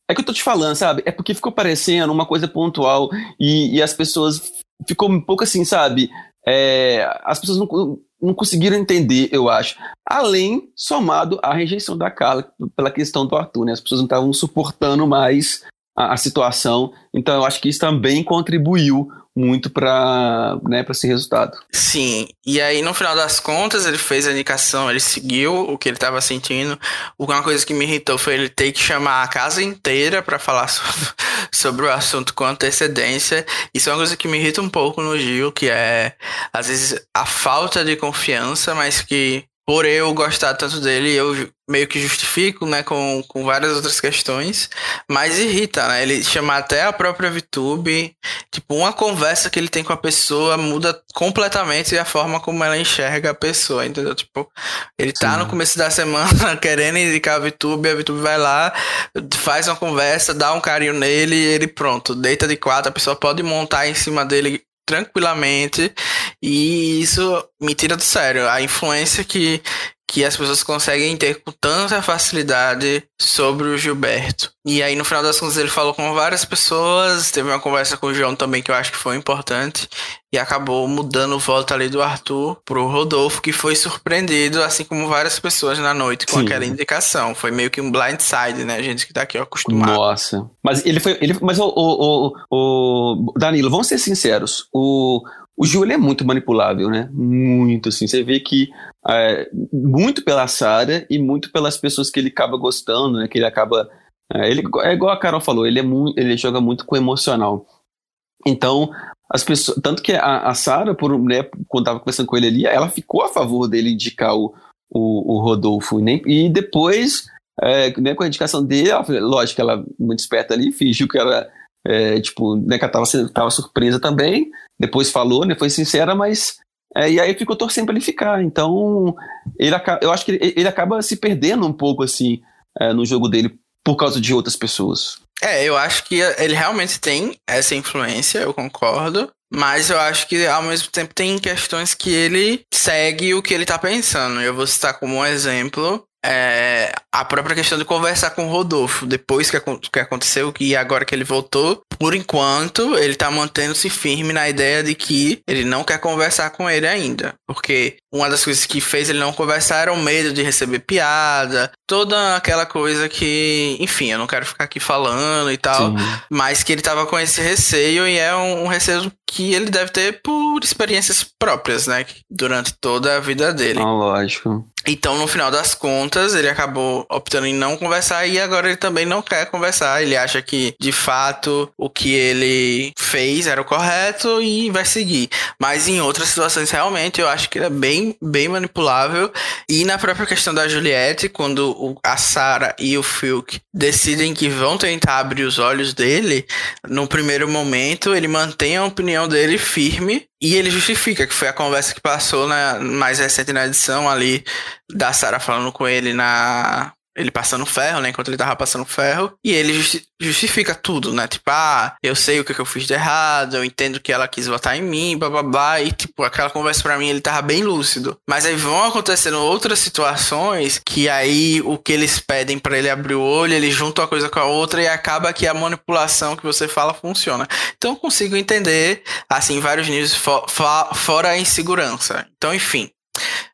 É que eu tô te falando, sabe? É porque ficou parecendo uma coisa pontual e, e as pessoas. Ficou um pouco assim, sabe? É, as pessoas não, não conseguiram entender, eu acho. Além, somado à rejeição da Carla pela questão do Arthur, né? As pessoas não estavam suportando mais a, a situação. Então eu acho que isso também contribuiu muito para né, esse resultado. Sim, e aí no final das contas ele fez a indicação, ele seguiu o que ele estava sentindo. Uma coisa que me irritou foi ele ter que chamar a casa inteira para falar sobre, sobre, o assunto com antecedência. Isso é uma coisa que me irrita um pouco no Gil, que é às vezes a falta de confiança, mas que por eu gostar tanto dele, eu meio que justifico, né, com, com várias outras questões, mas irrita, né, ele chama até a própria VTube, tipo, uma conversa que ele tem com a pessoa muda completamente a forma como ela enxerga a pessoa, entendeu? Tipo, ele tá Sim. no começo da semana querendo indicar a VTube, a VTube vai lá, faz uma conversa, dá um carinho nele e ele pronto, deita de quatro, a pessoa pode montar em cima dele tranquilamente e isso me tira do sério. A influência que, que as pessoas conseguem ter com tanta facilidade sobre o Gilberto. E aí, no final das contas, ele falou com várias pessoas, teve uma conversa com o João também, que eu acho que foi importante, e acabou mudando o voto ali do Arthur pro Rodolfo, que foi surpreendido, assim como várias pessoas na noite, com Sim. aquela indicação. Foi meio que um blindside, né? A gente que tá aqui acostumado. Nossa. Mas ele foi. Ele, mas o, o, o, o Danilo, vamos ser sinceros. O, o Gil é muito manipulável, né? Muito, assim. Você vê que é, muito pela Sara e muito pelas pessoas que ele acaba gostando, né? Que ele acaba. É, ele, é igual a Carol falou, ele, é muito, ele joga muito com emocional. Então, as pessoas. Tanto que a, a Sara, né, quando tava conversando com ele ali, ela ficou a favor dele indicar o, o, o Rodolfo. Nem, e depois, é, né, com a indicação dele, ela, lógico ela, muito esperta ali, fingiu que ela é, tipo, né, que ela tava, tava surpresa também, depois falou, né, foi sincera, mas é, e aí ficou torcendo para ele ficar. Então, ele, eu acho que ele, ele acaba se perdendo um pouco, assim, é, no jogo dele por causa de outras pessoas. É, eu acho que ele realmente tem essa influência, eu concordo. Mas eu acho que ao mesmo tempo tem questões que ele segue o que ele tá pensando. Eu vou citar como um exemplo é, a própria questão de conversar com o Rodolfo depois que, que aconteceu e agora que ele voltou. Por enquanto, ele tá mantendo-se firme na ideia de que ele não quer conversar com ele ainda. Porque uma das coisas que fez ele não conversar era o medo de receber piada, toda aquela coisa que, enfim, eu não quero ficar aqui falando e tal, Sim. mas que ele tava com esse receio e é um, um receio que ele deve ter por experiências próprias, né? Durante toda a vida dele. Ah, lógico. Então, no final das contas, ele acabou optando em não conversar e agora ele também não quer conversar. Ele acha que, de fato, o que ele fez era o correto e vai seguir. Mas em outras situações, realmente, eu acho que ele é bem, bem manipulável. E na própria questão da Juliette, quando a Sarah e o Philk decidem que vão tentar abrir os olhos dele, no primeiro momento, ele mantém a opinião dele firme e ele justifica que foi a conversa que passou na mais recente na edição ali da Sarah falando com ele na ele passando ferro, né? Enquanto ele tava passando ferro. E ele justi justifica tudo, né? Tipo, ah, eu sei o que, que eu fiz de errado, eu entendo que ela quis votar em mim, blá. E, tipo, aquela conversa para mim, ele tava bem lúcido. Mas aí vão acontecendo outras situações que aí o que eles pedem para ele abrir o olho, ele junta uma coisa com a outra e acaba que a manipulação que você fala funciona. Então eu consigo entender, assim, vários níveis, for, fora a insegurança. Então, enfim.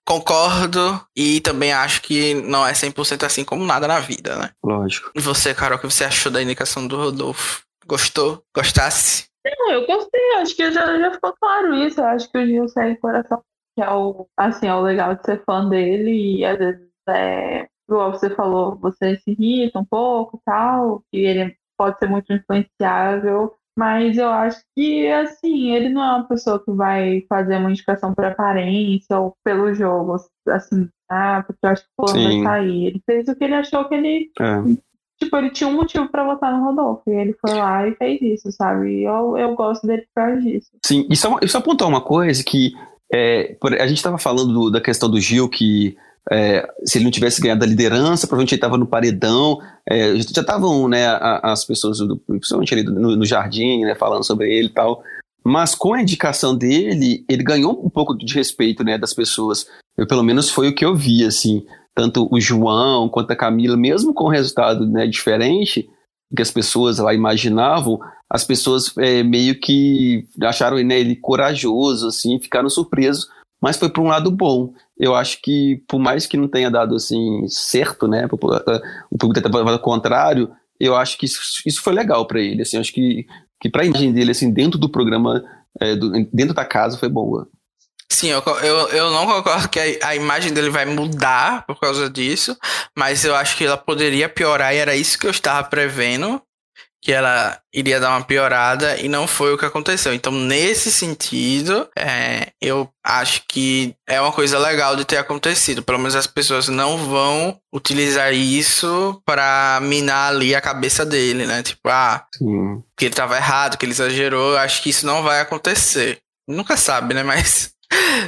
Concordo e também acho que não é 100% assim como nada na vida, né? Lógico. E você, Carol, o que você achou da indicação do Rodolfo? Gostou? Gostasse? Não, eu gostei. Acho que já, já ficou claro isso. Eu acho que o Gil segue coração, que é o, assim, é o legal de ser fã dele e às vezes é, igual você falou, você se irrita um pouco e tal, que ele pode ser muito influenciável mas eu acho que, assim, ele não é uma pessoa que vai fazer uma indicação por aparência ou pelo jogo, assim, ah, porque eu acho que o fulano vai sair. Ele fez o que ele achou que ele. É. Tipo, ele tinha um motivo para votar no Rodolfo. E ele foi lá e fez isso, sabe? E eu, eu gosto dele por causa disso. Sim, e só, só apontar uma coisa que. É, a gente estava falando do, da questão do Gil, que é, se ele não tivesse ganhado a liderança, provavelmente ele estava no paredão. É, já estavam né, as pessoas, do, principalmente ali no, no jardim, né, falando sobre ele e tal. Mas com a indicação dele, ele ganhou um pouco de respeito né, das pessoas. Eu, pelo menos foi o que eu vi, assim. Tanto o João quanto a Camila, mesmo com o resultado né, diferente que as pessoas lá imaginavam, as pessoas é, meio que acharam né, ele corajoso, assim, ficaram surpresos mas foi para um lado bom. Eu acho que, por mais que não tenha dado assim certo, né, o público tentar fazer o contrário, eu acho que isso, isso foi legal para ele. Assim, acho que, que para a imagem dele, assim, dentro do programa, é, do, dentro da casa, foi boa. Sim, eu, eu, eu não concordo que a, a, imagem dele vai mudar por causa disso, mas eu acho que ela poderia piorar e era isso que eu estava prevendo que ela iria dar uma piorada e não foi o que aconteceu. Então, nesse sentido, é, eu acho que é uma coisa legal de ter acontecido. Pelo menos as pessoas não vão utilizar isso para minar ali a cabeça dele, né? Tipo, ah, Sim. que ele estava errado, que ele exagerou. Eu acho que isso não vai acontecer. Nunca sabe, né? Mas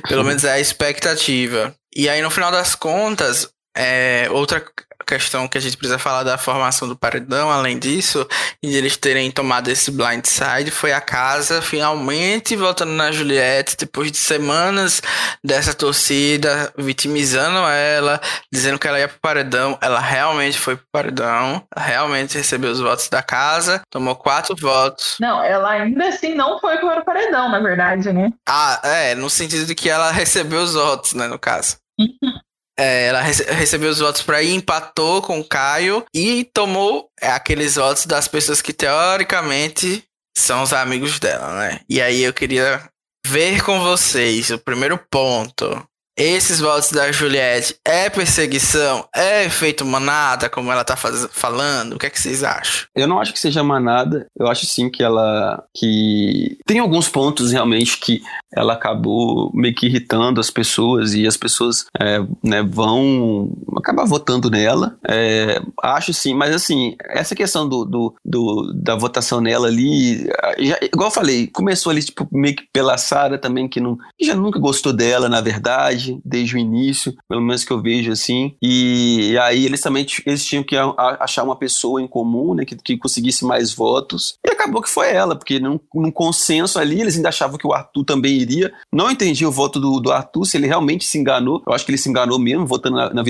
pelo menos é a expectativa. E aí, no final das contas, é, outra questão que a gente precisa falar da formação do paredão, além disso, e de eles terem tomado esse blindside, foi a casa finalmente voltando na Juliette, depois de semanas dessa torcida vitimizando ela, dizendo que ela ia pro paredão. Ela realmente foi pro paredão, realmente recebeu os votos da casa, tomou quatro votos. Não, ela ainda assim não foi para o paredão, na verdade, né? Ah, é, no sentido de que ela recebeu os votos, né, no caso. Uhum. É, ela rece recebeu os votos para ir, empatou com o Caio e tomou é, aqueles votos das pessoas que teoricamente são os amigos dela, né? E aí eu queria ver com vocês o primeiro ponto. Esses votos da Juliette é perseguição? É efeito manada, como ela tá faz... falando? O que é que vocês acham? Eu não acho que seja manada. Eu acho sim que ela. que tem alguns pontos realmente que ela acabou meio que irritando as pessoas e as pessoas é, né, vão acabar votando nela. É, acho sim, mas assim, essa questão do, do, do da votação nela ali, já, igual eu falei, começou ali tipo, meio que pela Sara também, que, não, já nunca gostou dela, na verdade, desde o início, pelo menos que eu vejo assim. E, e aí eles também eles tinham que achar uma pessoa em comum, né, que, que conseguisse mais votos. E acabou que foi ela, porque num, num consenso ali, eles ainda achavam que o Arthur também iria. Não entendi o voto do, do Arthur, se ele realmente se enganou. Eu acho que ele se enganou mesmo, votando na, na.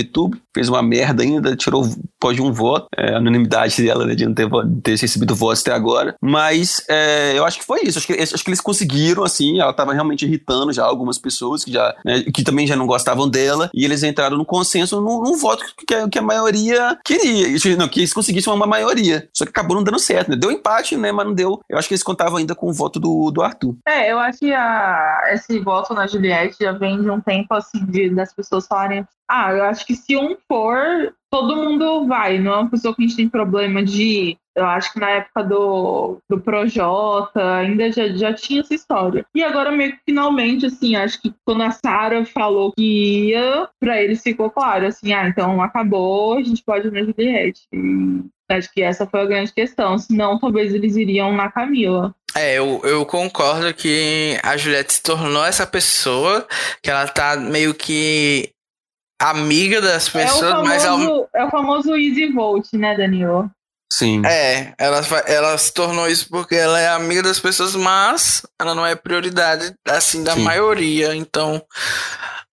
Fez uma merda ainda, tirou pode um voto. É, a anonimidade dela, né, de não ter, ter recebido votos até agora. Mas é, eu acho que foi isso. Acho que, acho que eles conseguiram, assim. Ela tava realmente irritando já algumas pessoas que, já, né, que também já não gostavam dela. E eles entraram no consenso num, num voto que, que, a maioria queria. Não, que eles conseguissem uma maioria. Só que acabou não dando certo, né? Deu empate, né? Mas não deu. Eu acho que eles contavam ainda com o voto do, do Arthur. É, eu acho que a, esse voto na Juliette já vem de um tempo assim de, das pessoas falarem ah, eu acho que se um for, todo mundo vai. Não é uma pessoa que a gente tem problema de. Eu acho que na época do, do Projota ainda já, já tinha essa história. E agora, meio que finalmente, assim, acho que quando a Sara falou que ia, pra eles ficou claro, assim, ah, então acabou, a gente pode ir na Juliette. E acho que essa foi a grande questão. Senão, talvez eles iriam na Camila. É, eu, eu concordo que a Juliette se tornou essa pessoa que ela tá meio que amiga das pessoas, é famoso, mas ao... é o famoso easy vote, né, Danilo? Sim. É, ela, ela se tornou isso porque ela é amiga das pessoas, mas ela não é prioridade, assim, da Sim. maioria. Então,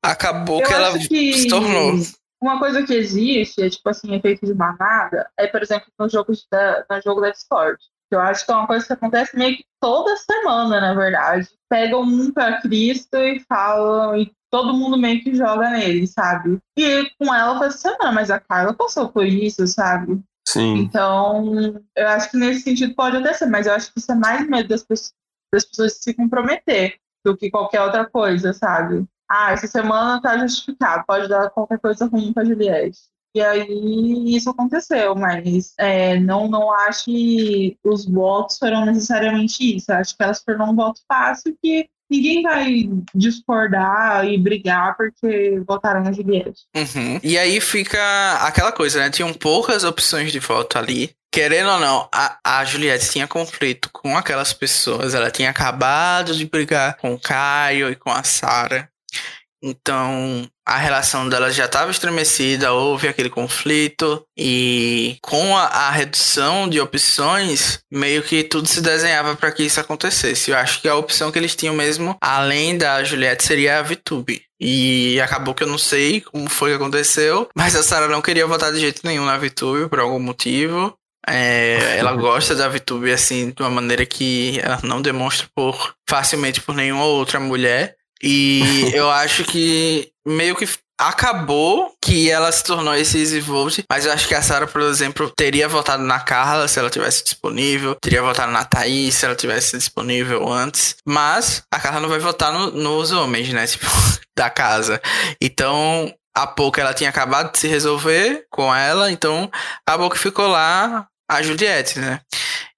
acabou Eu que ela que se tornou. Uma coisa que existe, é tipo assim, efeito de manada, é, por exemplo, no jogo, da, no jogo da Discord. Eu acho que é uma coisa que acontece meio que toda semana, na verdade. Pegam um para Cristo e falam, e todo mundo meio que joga nele, sabe? E com ela foi assim, não, mas a Carla passou por isso, sabe? Sim. Então, eu acho que nesse sentido pode até ser, mas eu acho que isso é mais medo das pessoas, das pessoas se comprometer do que qualquer outra coisa, sabe? Ah, essa semana tá justificado, pode dar qualquer coisa ruim pra Juliette. E aí isso aconteceu, mas é, não, não acho que os votos foram necessariamente isso. Acho que elas foram um voto fácil que ninguém vai discordar e brigar porque votaram na Juliette. Uhum. E aí fica aquela coisa, né? Tinham poucas opções de voto ali. Querendo ou não, a, a Juliette tinha conflito com aquelas pessoas. Ela tinha acabado de brigar com o Caio e com a Sara. Então, a relação delas já estava estremecida, houve aquele conflito, e com a, a, redução de opções, meio que tudo se desenhava para que isso acontecesse. Eu acho que a opção que eles tinham mesmo, além da Juliette, seria a VTube. E acabou que eu não sei como foi que aconteceu, mas a Sarah não queria votar de jeito nenhum na VTube por algum motivo. É, ela gosta da VTube assim de uma maneira que ela não demonstra por facilmente por nenhuma outra mulher. E eu acho que meio que acabou que ela se tornou esse Easy Vote, mas eu acho que a Sarah, por exemplo, teria votado na Carla se ela tivesse disponível, teria votado na Thaís se ela tivesse disponível antes, mas a Carla não vai votar no, nos homens, né, tipo, da casa. Então, há pouco ela tinha acabado de se resolver com ela, então acabou que ficou lá a Juliette, né?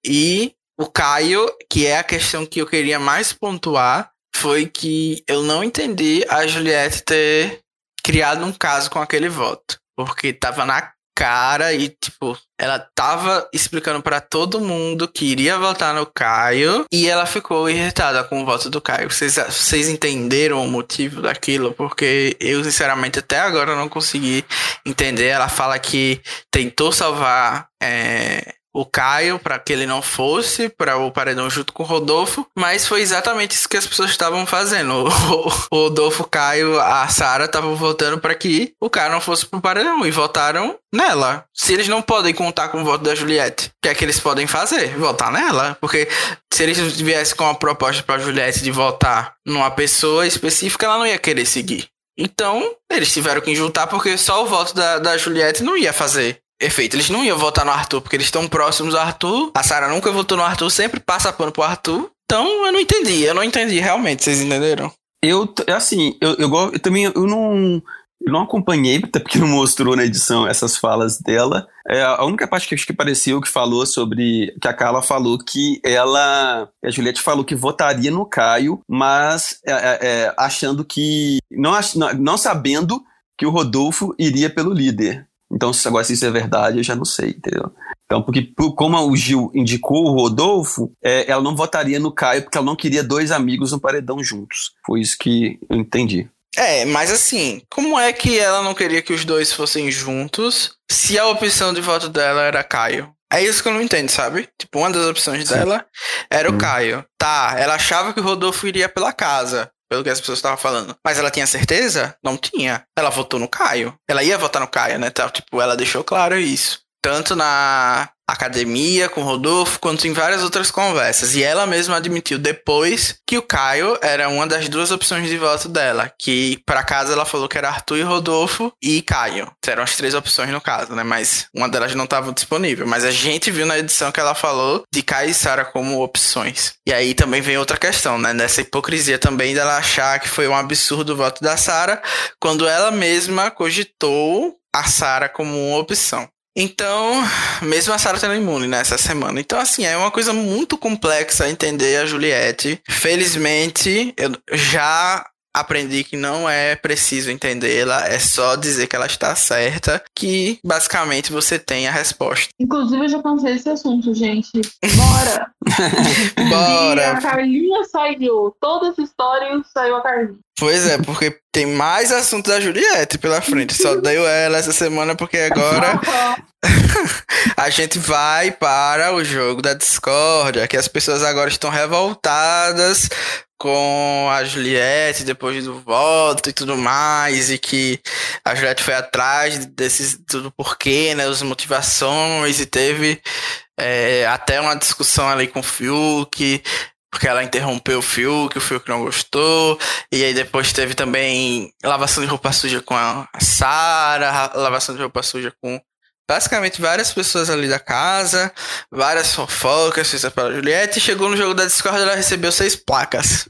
E o Caio, que é a questão que eu queria mais pontuar, foi que eu não entendi a Juliette ter criado um caso com aquele voto. Porque tava na cara e, tipo, ela tava explicando para todo mundo que iria votar no Caio e ela ficou irritada com o voto do Caio. Vocês, vocês entenderam o motivo daquilo? Porque eu, sinceramente, até agora não consegui entender. Ela fala que tentou salvar. É, o Caio para que ele não fosse para o paredão junto com o Rodolfo, mas foi exatamente isso que as pessoas estavam fazendo. O, Rodolfo, o Caio, a Sara estavam votando para que o Caio não fosse pro paredão e votaram nela. Se eles não podem contar com o voto da Juliette, o que é que eles podem fazer? Votar nela, porque se eles viessem com uma proposta para Juliette de votar numa pessoa específica, ela não ia querer seguir. Então, eles tiveram que juntar porque só o voto da, da Juliette não ia fazer efeito. Eles não iam votar no Arthur, porque eles estão próximos do Arthur. A Sarah nunca votou no Arthur, sempre passa pano pro Arthur. Então eu não entendi, eu não entendi realmente, vocês entenderam? Eu, assim, eu, eu, eu também eu não, eu não acompanhei, até porque não mostrou na edição essas falas dela. É, a única parte que acho que apareceu que falou sobre. que a Carla falou que ela. A Juliette falou que votaria no Caio, mas é, é, é achando que. Não, não sabendo que o Rodolfo iria pelo líder. Então, se agora se isso é verdade, eu já não sei, entendeu? Então, porque como o Gil indicou o Rodolfo, é, ela não votaria no Caio porque ela não queria dois amigos no paredão juntos. Foi isso que eu entendi. É, mas assim, como é que ela não queria que os dois fossem juntos se a opção de voto dela era Caio? É isso que eu não entendo, sabe? Tipo, uma das opções Sim. dela era o hum. Caio. Tá, ela achava que o Rodolfo iria pela casa, pelo que as pessoas estavam falando. Mas ela tinha certeza? Não tinha. Ela votou no Caio. Ela ia votar no Caio, né? Tá, tipo, ela deixou claro isso. Tanto na academia com o Rodolfo, quanto em várias outras conversas. E ela mesma admitiu depois que o Caio era uma das duas opções de voto dela. Que para casa ela falou que era Arthur e Rodolfo e Caio. Eram as três opções no caso, né? Mas uma delas não estava disponível. Mas a gente viu na edição que ela falou de Caio e Sara como opções. E aí também vem outra questão, né? Nessa hipocrisia também dela achar que foi um absurdo o voto da Sara, quando ela mesma cogitou a Sara como uma opção. Então, mesmo a Sarah tendo imune nessa semana. Então, assim, é uma coisa muito complexa entender a Juliette. Felizmente, eu já aprendi que não é preciso entendê-la, é só dizer que ela está certa, que basicamente você tem a resposta. Inclusive, eu já cansei esse assunto, gente. Bora! Bora! E a Carlinha saiu. Toda essa história saiu a Carlinha. Pois é, porque tem mais assunto da Juliette pela frente. Só deu ela essa semana porque agora a gente vai para o jogo da discórdia, que as pessoas agora estão revoltadas com a Juliette depois do voto e tudo mais, e que a Juliette foi atrás desses do porquê, né, as motivações, e teve é, até uma discussão ali com o Fiuk, porque ela interrompeu o Fiuk, o Fiuk não gostou, e aí depois teve também lavação de roupa suja com a Sara, lavação de roupa suja com basicamente várias pessoas ali da casa, várias fofocas feitas pela Juliette, e chegou no jogo da Discord ela recebeu seis placas.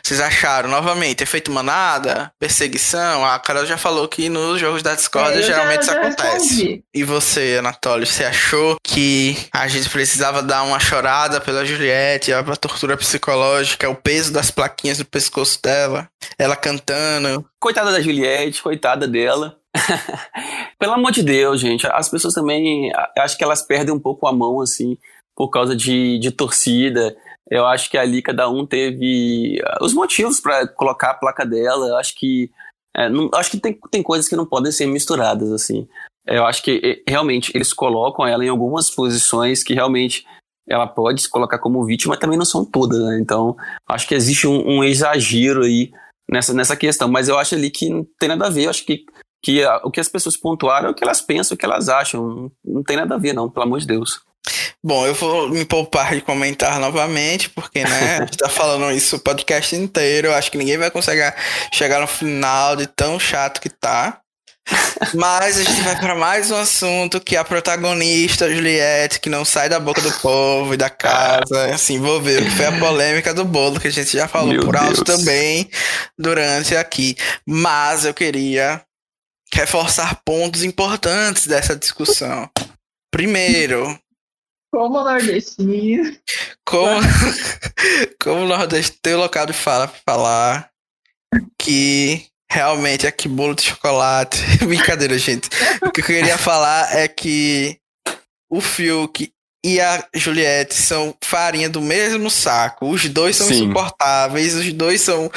Vocês acharam, novamente, efeito manada, perseguição? A Carol já falou que nos jogos da Discord é, geralmente já, isso acontece. E você, Anatólio, você achou que a gente precisava dar uma chorada pela Juliette, a tortura psicológica, o peso das plaquinhas do pescoço dela, ela cantando? Coitada da Juliette, coitada dela. Pelo amor de Deus, gente, as pessoas também, acho que elas perdem um pouco a mão, assim, por causa de, de torcida. Eu acho que ali cada um teve uh, os motivos para colocar a placa dela. Eu acho que é, não, acho que tem, tem coisas que não podem ser misturadas assim. Eu acho que realmente eles colocam ela em algumas posições que realmente ela pode se colocar como vítima, mas também não são todas, né? Então acho que existe um, um, exagero aí nessa, nessa questão. Mas eu acho ali que não tem nada a ver. Eu acho que, que a, o que as pessoas pontuaram é o que elas pensam, o que elas acham. Não, não tem nada a ver, não, pelo amor de Deus. Bom, eu vou me poupar de comentar novamente, porque, né, a gente tá falando isso o podcast inteiro. Eu acho que ninguém vai conseguir chegar no final de tão chato que tá. Mas a gente vai para mais um assunto que a protagonista, Juliette, que não sai da boca do povo e da casa, se envolveu, que foi a polêmica do bolo, que a gente já falou Meu por alto Deus. também durante aqui. Mas eu queria reforçar pontos importantes dessa discussão. Primeiro, como nordestino. Como, como nordestino tem local de fala pra falar que realmente é que bolo de chocolate. Brincadeira, gente. O que eu queria falar é que o Fiuk e a Juliette são farinha do mesmo saco. Os dois são Sim. insuportáveis, os dois são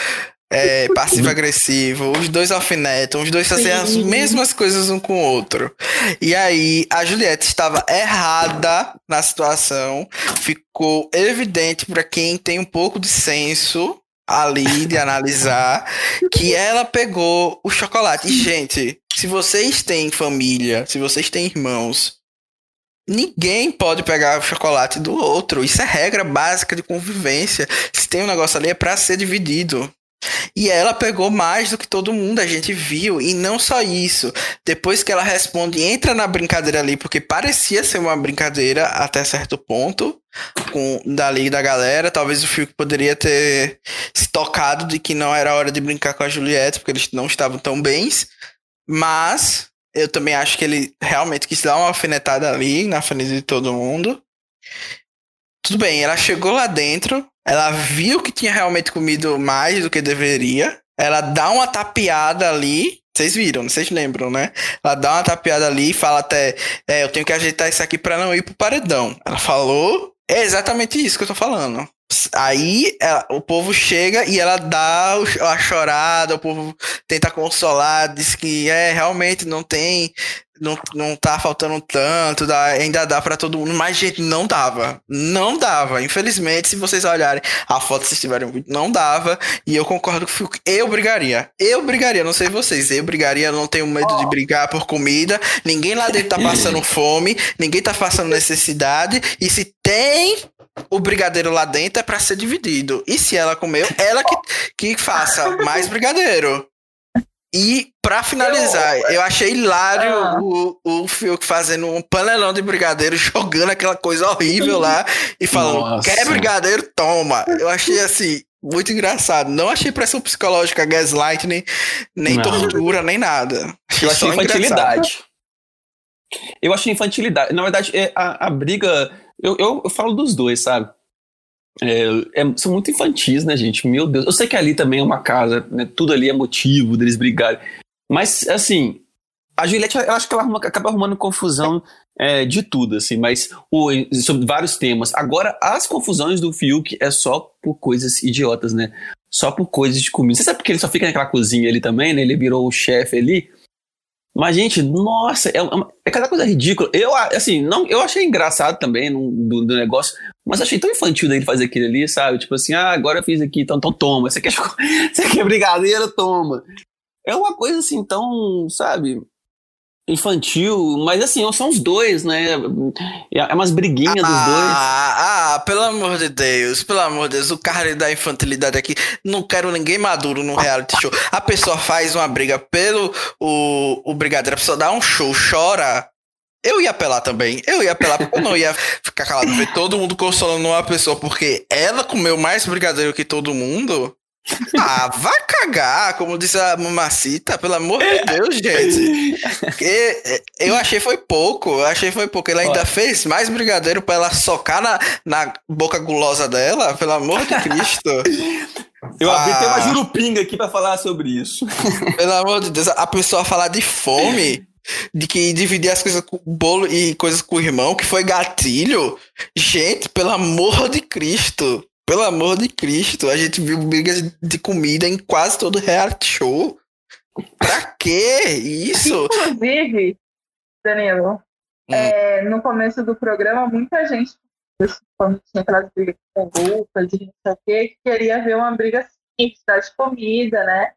é, passivo-agressivo, os dois alfinetam, os dois fazem as mesmas coisas um com o outro. E aí, a Juliette estava errada na situação, ficou evidente para quem tem um pouco de senso ali de analisar que ela pegou o chocolate. E, gente, se vocês têm família, se vocês têm irmãos, Ninguém pode pegar o chocolate do outro. Isso é regra básica de convivência. Se tem um negócio ali, é pra ser dividido. E ela pegou mais do que todo mundo, a gente viu. E não só isso. Depois que ela responde, entra na brincadeira ali, porque parecia ser uma brincadeira até certo ponto, com dali da galera. Talvez o Fiuk poderia ter se tocado de que não era hora de brincar com a Juliette, porque eles não estavam tão bens. Mas eu também acho que ele realmente quis dar uma alfinetada ali na frente de todo mundo. Tudo bem, ela chegou lá dentro, ela viu que tinha realmente comido mais do que deveria. Ela dá uma tapeada ali. Vocês viram, vocês lembram, né? Ela dá uma tapeada ali e fala até: é, eu tenho que ajeitar isso aqui para não ir pro paredão. Ela falou. É exatamente isso que eu tô falando. Aí ela, o povo chega e ela dá a chorada, o povo tenta consolar, diz que é realmente não tem não, não tá faltando tanto, dá, ainda dá para todo mundo, mas, gente, não dava. Não dava. Infelizmente, se vocês olharem a foto, se tiverem um não dava. E eu concordo com eu brigaria. Eu brigaria, não sei vocês, eu brigaria, não tenho medo de brigar por comida. Ninguém lá dentro tá passando fome, ninguém tá passando necessidade. E se tem o brigadeiro lá dentro é para ser dividido. E se ela comeu, ela que, que faça mais brigadeiro. E para finalizar, eu, eu, achei hilário ah. o, o Fiuk fazendo um panelão de brigadeiro, jogando aquela coisa horrível lá e falando: Nossa. quer brigadeiro? Toma. Eu achei assim. Muito engraçado. Não achei pressão psicológica, gaslight, nem, nem tortura, nem nada. Eu achei infantilidade. Engraçado. Eu achei infantilidade. Na verdade, é, a, a briga. Eu, eu, eu falo dos dois, sabe? É, é, são muito infantis, né, gente? Meu Deus. Eu sei que ali também é uma casa, né? Tudo ali é motivo deles brigarem. Mas, assim, a Juliette, eu acho que ela arruma, acaba arrumando confusão é, de tudo, assim, mas o, sobre vários temas. Agora, as confusões do Fiuk é só por coisas idiotas, né? Só por coisas de comida. Você sabe porque ele só fica naquela cozinha ali também, né? Ele virou o chefe ali. Mas, gente, nossa, é, é cada coisa ridícula. Eu, assim, não, eu achei engraçado também no, do, do, negócio, mas achei tão infantil dele fazer aquilo ali, sabe? Tipo assim, ah, agora eu fiz aqui, então, então toma. Você quer, você quer? Toma. É uma coisa assim tão, sabe? infantil, mas assim, são os dois, né? É umas briguinhas ah, dos dois. Ah, pelo amor de Deus, pelo amor de Deus, o cara da infantilidade aqui, não quero ninguém maduro no reality show. A pessoa faz uma briga pelo o, o brigadeiro, a pessoa dá um show, chora. Eu ia apelar também. Eu ia apelar porque eu não ia ficar calado ver todo mundo consolando uma pessoa porque ela comeu mais brigadeiro que todo mundo. Ah, vai cagar, como disse a mamacita, pelo amor de Deus, gente. Porque eu achei foi pouco, eu achei foi pouco. Ele ainda Olha. fez mais brigadeiro pra ela socar na, na boca gulosa dela, pelo amor de Cristo. Eu ah. abri até uma jurupinga aqui pra falar sobre isso. Pelo amor de Deus, a pessoa falar de fome, de que dividir as coisas com bolo e coisas com o irmão, que foi gatilho. Gente, pelo amor de Cristo. Pelo amor de Cristo, a gente viu brigas de comida em quase todo reality show. Pra quê isso? Inclusive, Danilo, hum. é, no começo do programa, muita gente, quando tinha aquelas brigas com roupas e não sei o quê, que queria ver uma briga simples, de comida, né?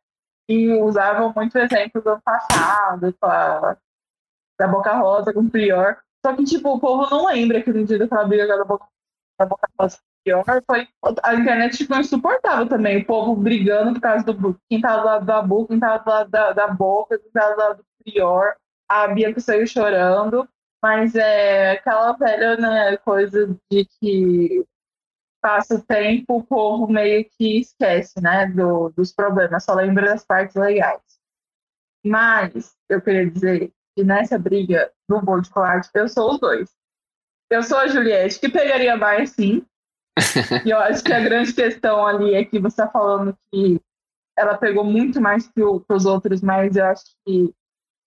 E usavam muito exemplo do passado, a, da Boca Rosa com o Prior. Só que, tipo, o povo não lembra que no dia daquela briga da Boca, da Boca Rosa pior foi a internet ficou insuportável também. O povo brigando por causa do quem tava do lado da boca, quem tava do lado da, da boca, quem tava do lado do pior. A Bianca saiu chorando. Mas é aquela velha né, coisa de que passa o tempo, o povo meio que esquece né, do, dos problemas, só lembra das partes legais. Mas eu queria dizer que nessa briga do bolo de chocolate, eu sou os dois. Eu sou a Juliette, que pegaria mais sim, e eu acho que a grande questão ali é que você está falando que ela pegou muito mais que, o, que, os outros, mas eu acho que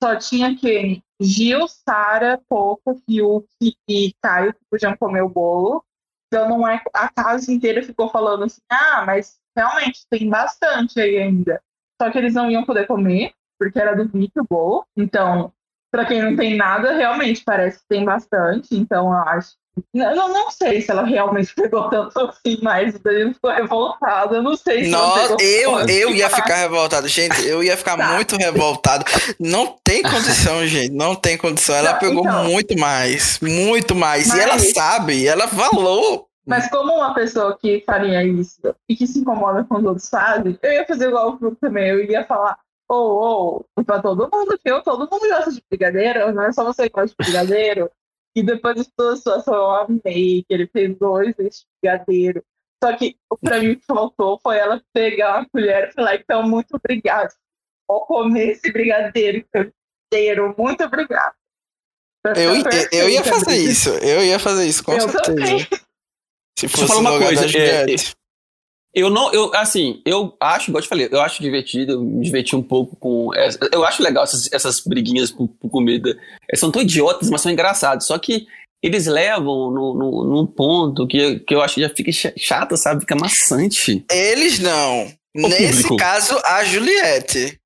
só tinha que Gil, Sara, Poco, Fiuk e Caio que podiam comer o bolo. Então não é a casa inteira ficou falando assim, ah, mas realmente tem bastante aí ainda. Só que eles não iam poder comer, porque era do Vic o bolo. Então, para quem não tem nada, realmente parece que tem bastante. Então eu acho eu não, não sei se ela realmente pegou tanto assim, mas ele ficou revoltado. Eu não sei se Nossa, eu, eu ia ficar revoltado. Gente, eu ia ficar tá. muito revoltado. Não tem condição, gente. Não tem condição. Ela tá, pegou então, muito mais. Muito mais. Mas... E ela sabe, ela falou. Mas como uma pessoa que faria isso e que se incomoda com os outros fazem, eu ia fazer igual o Fruco também. Eu ia falar, ô, oh, ô, oh, pra todo mundo, que eu, todo mundo gosta de brigadeiro, não é só você que gosta de brigadeiro. E depois de toda a situação, eu amei que ele fez dois brigadeiro. Só que pra mim o que faltou foi ela pegar uma colher e falar, então, muito obrigado. Vou comer esse brigadeiro inteiro. Muito obrigado. Eu, eu, eu ia fazer isso. Eu ia fazer isso, com eu certeza. Também. Se fosse Deixa eu falar uma coisa. É, eu não, eu, assim, eu acho, igual eu te falei, eu acho divertido, eu me diverti um pouco com. Essa, eu acho legal essas, essas briguinhas por, por comida. Elas são tão idiotas, mas são engraçadas. Só que eles levam no, no, num ponto que, que eu acho que já fica chato, sabe? Fica maçante. Eles não. O Nesse público. caso, a Juliette.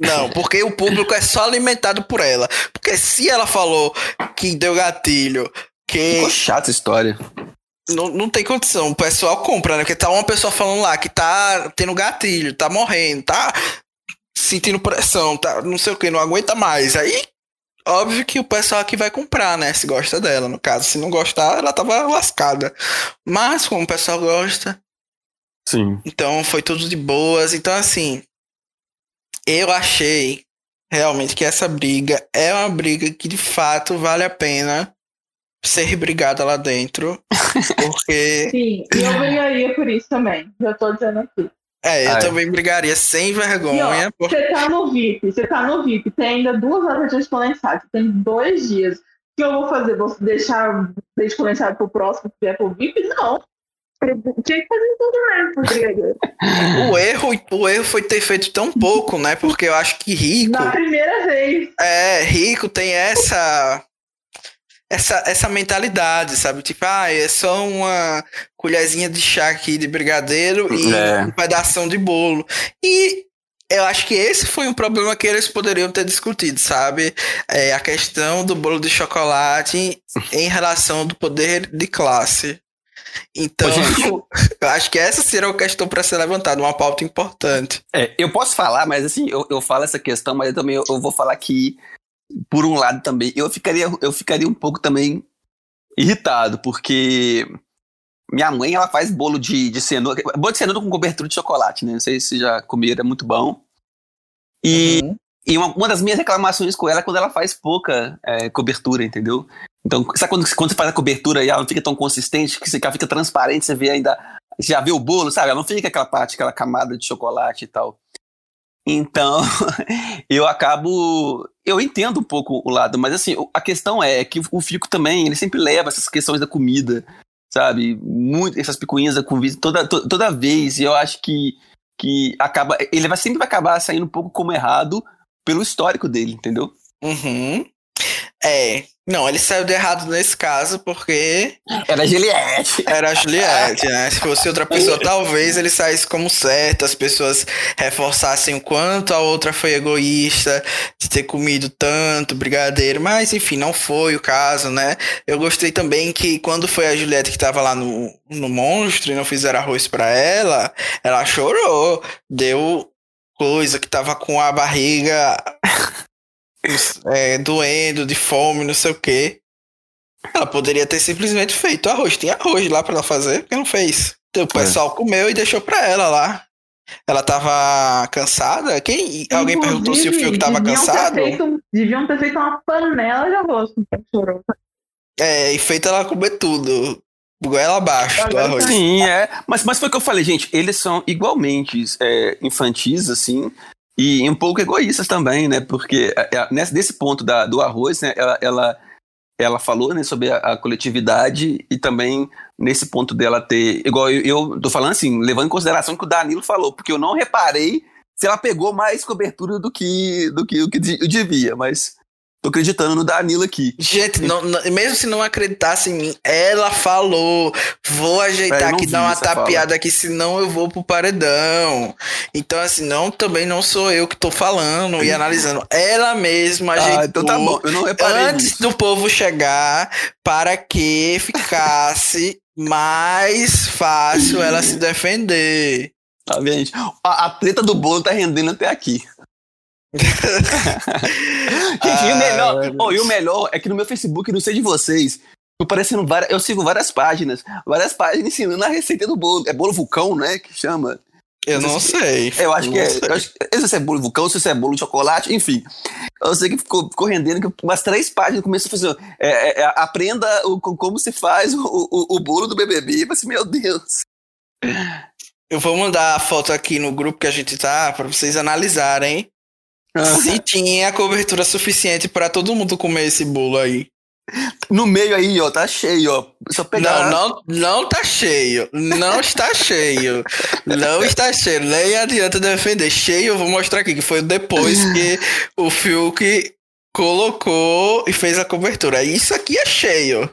Não, porque o público é só alimentado por ela. Porque se ela falou que deu gatilho, que. Ficou chata história. Não, não tem condição. O pessoal compra, né? Porque tá uma pessoa falando lá que tá tendo gatilho, tá morrendo, tá sentindo pressão, tá não sei o que, não aguenta mais. Aí, óbvio que o pessoal aqui vai comprar, né? Se gosta dela. No caso, se não gostar, ela tava lascada. Mas, como o pessoal gosta. Sim. Então, foi tudo de boas. Então, assim, eu achei realmente que essa briga é uma briga que de fato vale a pena ser brigada lá dentro. Porque. Sim, e eu brigaria por isso também. Já tô dizendo aqui. É, eu Ai. também brigaria sem vergonha. Você porque... tá no VIP, você tá no VIP, tem ainda duas horas de descondensado, tem dois dias. O que eu vou fazer? Vou deixar descondensado pro próximo que vier pro VIP? Não. Tinha que fazer tudo mesmo, o erro, o erro foi ter feito tão pouco, né? Porque eu acho que rico. Na primeira vez. É, rico tem essa essa, essa mentalidade, sabe? Tipo, ah, é só uma colherzinha de chá aqui de brigadeiro e é. um pedaço de bolo. E eu acho que esse foi um problema que eles poderiam ter discutido, sabe? É a questão do bolo de chocolate em relação do poder de classe. Então, eu acho que essa seria uma questão para ser levantada, uma pauta importante. É, eu posso falar, mas assim, eu, eu falo essa questão, mas eu também eu, eu vou falar que por um lado também, eu ficaria, eu ficaria um pouco também irritado, porque minha mãe, ela faz bolo de, de cenoura, bolo de cenoura com cobertura de chocolate, né? Não sei se já comeram, é muito bom. E, uhum. e uma, uma, das minhas reclamações com ela é quando ela faz pouca é, cobertura, entendeu? Então, sabe quando, quando você faz a cobertura e ela não fica tão consistente, que ela fica transparente, você vê ainda, você já vê o bolo, sabe? Ela não fica aquela parte, aquela camada de chocolate e tal. Então, eu acabo. Eu entendo um pouco o lado, mas assim, a questão é que o Fico também, ele sempre leva essas questões da comida, sabe? Muito, essas picuinhas da comida toda, toda, toda vez. E eu acho que, que acaba. Ele vai, sempre vai acabar saindo um pouco como errado pelo histórico dele, entendeu? Uhum. É, não, ele saiu de errado nesse caso porque. Era a Juliette. Era a Juliette, né? Se fosse outra pessoa, talvez ele saísse como certo, as pessoas reforçassem o quanto a outra foi egoísta de ter comido tanto brigadeiro, mas enfim, não foi o caso, né? Eu gostei também que quando foi a Juliette que tava lá no, no monstro e não fizeram arroz para ela, ela chorou, deu coisa que tava com a barriga é, doendo, de fome, não sei o quê. Ela poderia ter simplesmente feito arroz. Tinha arroz lá pra ela fazer, porque não fez. Então, o é. pessoal é. comeu e deixou pra ela lá. Ela tava cansada? Quem? Alguém perguntou se o Fiuk tava cansado? Ter feito, deviam ter feito uma panela de arroz com chorou. É, e feito ela comer tudo. Goela abaixo do arroz. Sim, é. Mas, mas foi o que eu falei, gente. Eles são igualmente é, infantis, assim. E um pouco egoístas também, né? Porque é, é, nesse, ponto da, do arroz, né, ela, ela, ela falou né, sobre a, a, coletividade e também nesse ponto dela ter. Igual eu, eu tô falando assim, levando em consideração o que o Danilo falou, porque eu não reparei se ela pegou mais cobertura do que, do que, do que eu devia, mas Tô acreditando no Danilo aqui. Gente, não, não, mesmo se não acreditasse em mim, ela falou: vou ajeitar aqui, dar uma tapeada fala. aqui, senão eu vou pro paredão. Então, assim, não, também não sou eu que tô falando e analisando. Ela mesma ajeitou. Ah, então tá bom, eu não reparei. Antes nisso. do povo chegar, para que ficasse mais fácil ela se defender. Tá vendo, gente? A, a treta do bolo tá rendendo até aqui. Gente, e, o melhor, oh, e o melhor é que no meu Facebook, não sei de vocês, tô parecendo várias, eu sigo várias páginas, várias páginas ensinando a receita do bolo. É bolo vulcão, né? Que chama. Eu não sei. Eu acho que é. Eu acho, se é bolo vulcão, se é bolo de chocolate, enfim. Eu sei que ficou, ficou rendendo que umas três páginas começou a fazer. É, é, é, aprenda o, co- como se faz o, o, o bolo do BBB. Eu falei assim, meu Deus. Eu vou mandar a foto aqui no grupo que a gente tá pra vocês analisarem se tinha cobertura suficiente pra todo mundo comer esse bolo aí. No meio aí, ó, tá cheio, ó. Só pegar. Não, não, não tá cheio. Não está cheio. Não está cheio. Nem adianta defender. Cheio, eu vou mostrar aqui, que foi depois que o Fiuk colocou e fez a cobertura. Isso aqui é cheio.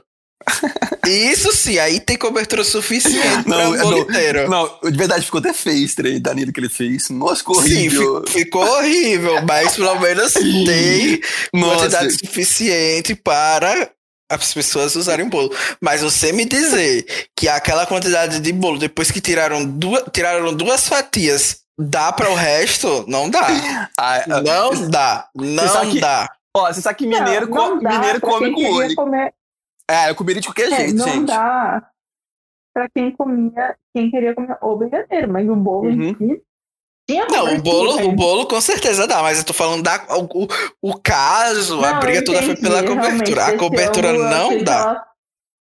Isso sim, aí tem cobertura suficiente Não, para o bolo não, inteiro. Não, de verdade ficou até feio esse trem, Danilo, que ele fez. Nossa, ficou Sim, horrível. fi- ficou horrível, mas pelo menos tem Nossa. quantidade suficiente para as pessoas usarem o bolo. Mas você me dizer que aquela quantidade de bolo, depois que tiraram duas, tiraram duas fatias, dá para o resto? Não dá. Ah, ah, Não dá. Não dá. Ó, você sabe que mineiro, não, não dá mineiro pra come com olho. Comer, É, eu comeria de qualquer é, jeito, não gente. dá pra quem comia, quem queria comer o brigadeiro, mas o bolo Uhum. em si tinha Não, o bolo, o né? bolo com certeza dá, mas eu tô falando da o, o, caso, a Não, briga eu toda foi pela cobertura. A cobertura eu não que dá.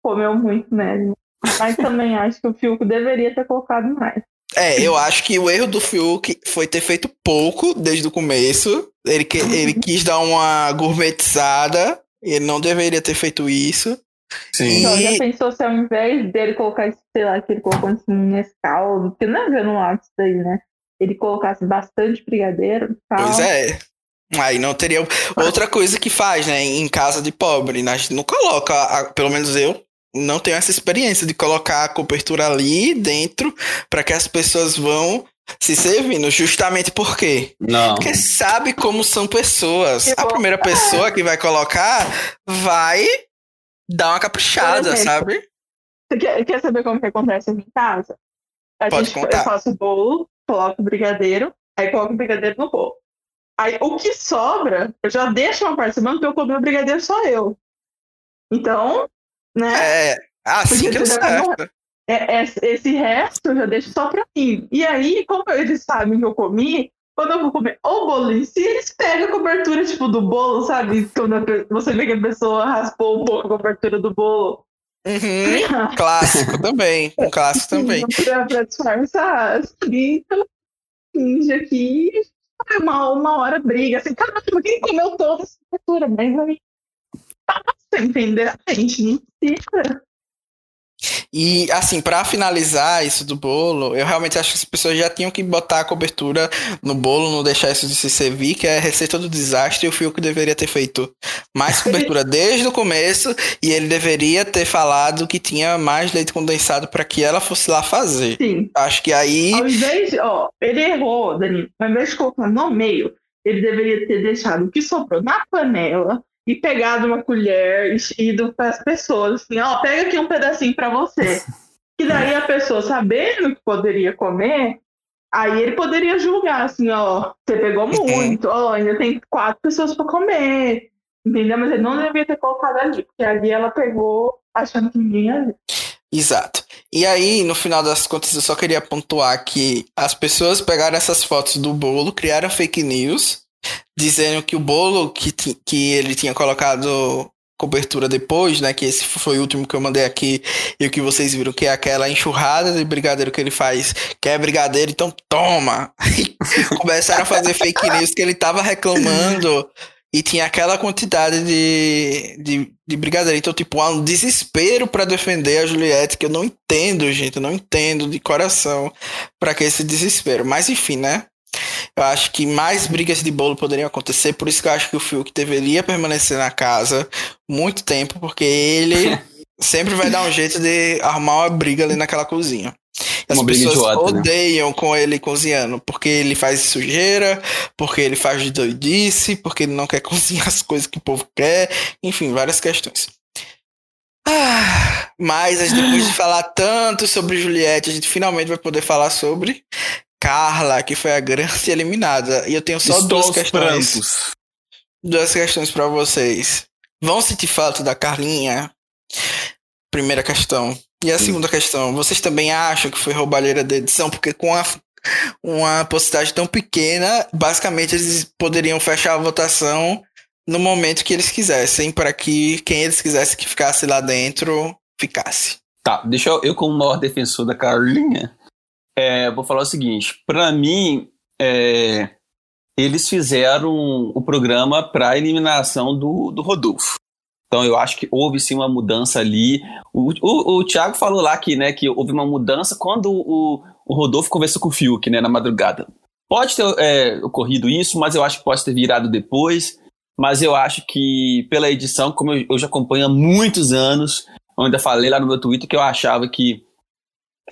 Comeu muito mesmo. Mas também acho que o Fiuk deveria ter colocado mais. É, eu acho que o erro do Fiuk foi ter feito pouco desde o começo. Ele, ele quis dar uma gourmetizada. Ele não deveria ter feito isso. Sim. Então, já pensou se ao invés dele colocar, sei lá, que ele colocou assim, Nescau, porque não é vendo um lápis daí, né? Ele colocasse bastante brigadeiro, tal. Pois é. Aí não teria. Outra coisa que faz, né? Em casa de pobre. né, A gente não coloca, a- pelo menos eu, não tenho essa experiência de colocar a cobertura ali dentro para que as pessoas vão se servindo. Justamente por quê? Não. Porque sabe como são pessoas. Eu A primeira pessoa que vai colocar vai dar uma caprichada, exemplo, sabe? Você quer, quer saber como que acontece aqui em casa? A Pode gente, contar. Eu faço o bolo, coloco o brigadeiro, aí coloco o brigadeiro no bolo. Aí o que sobra, eu já deixo uma parte semana que eu comer o brigadeiro só eu. Então, né? É assim que eu Porque você já certo. É, é- esse resto eu já deixo só pra mim. E aí, como eles sabem que eu comi, quando eu vou comer o em si, eles pegam a cobertura, tipo, do bolo, sabe? Quando você vê que a pessoa raspou um pouco a cobertura do bolo. Uhum. Clássico também. Um clássico também. pra, pra disfarçar. Assim, então, finge aqui. é Uma, uma hora briga, assim, caramba, quem comeu toda essa cobertura? Mas aí. Você entender? A gente não precisa. E assim, pra finalizar isso do bolo, eu realmente acho que as pessoas já tinham que botar a cobertura no bolo, não deixar isso de se servir, que é a receita do desastre, e o Fiuk deveria ter feito mais cobertura desde o começo, e ele deveria ter falado que tinha mais leite condensado pra que ela fosse lá fazer. Sim. Acho que aí. Ao invés de, ó, ele errou, Danilo. Ao invés de colocar no meio, ele deveria ter deixado o que sobrou na panela e pegado uma colher e ido para as pessoas, assim, ó, pega aqui um pedacinho para você. Que daí a pessoa, sabendo que poderia comer, aí ele poderia julgar, assim, ó, você pegou muito, ó, ainda tem quatro pessoas para comer. Entendeu? Mas ele não devia ter colocado ali, porque ali ela pegou achando que ninguém ia ver. Exato. E aí, no final das contas, eu só queria pontuar que as pessoas pegaram essas fotos do bolo, criaram fake news, dizendo que o bolo que, que ele tinha colocado cobertura depois, né? Que esse foi o último que eu mandei aqui, e o que vocês viram que é aquela enxurrada de brigadeiro que ele faz, que é brigadeiro, então toma! Começaram a fazer fake news que ele tava reclamando e tinha aquela quantidade de, de, de brigadeiro. Então, tipo, há um desespero pra defender a Juliette, que eu não entendo, gente. Eu não entendo de coração pra que esse desespero. Mas, enfim, né? Eu acho que mais brigas de bolo poderiam acontecer. Por isso que eu acho que o Fiuk deveria permanecer na casa muito tempo, porque ele sempre vai dar um jeito de arrumar uma briga ali naquela cozinha. As Uma briga pessoas idiota, né? odeiam com ele cozinhando, porque ele faz sujeira, porque ele faz de doidice, porque ele não quer cozinhar as coisas que o povo quer, enfim, várias questões. Ah, mas depois de falar tanto sobre Juliette, a gente finalmente vai poder falar sobre Carla, que foi a grande eliminada. E eu tenho só Estou duas questões. prantos. Duas questões pra vocês. Vão sentir falta da Carlinha? primeira questão. E a Sim. segunda questão, vocês também acham que foi roubalheira da edição? Porque com a, uma postagem tão pequena, basicamente eles poderiam fechar a votação no momento que eles quisessem, para que quem eles quisessem que ficasse lá dentro ficasse. Tá, deixa eu, eu como maior defensor da Carlinha, é, vou falar o seguinte: para mim, é, eles fizeram o programa para eliminação do, do Rodolfo. Então eu acho que houve sim uma mudança ali. O, o, o Thiago falou lá que, né, que houve uma mudança quando o, o Rodolfo conversou com o Fiuk né, na madrugada. Pode ter é, ocorrido isso, mas eu acho que pode ter virado depois. Mas eu acho que pela edição, como eu, eu já acompanho há muitos anos, eu ainda falei lá no meu Twitter que eu achava que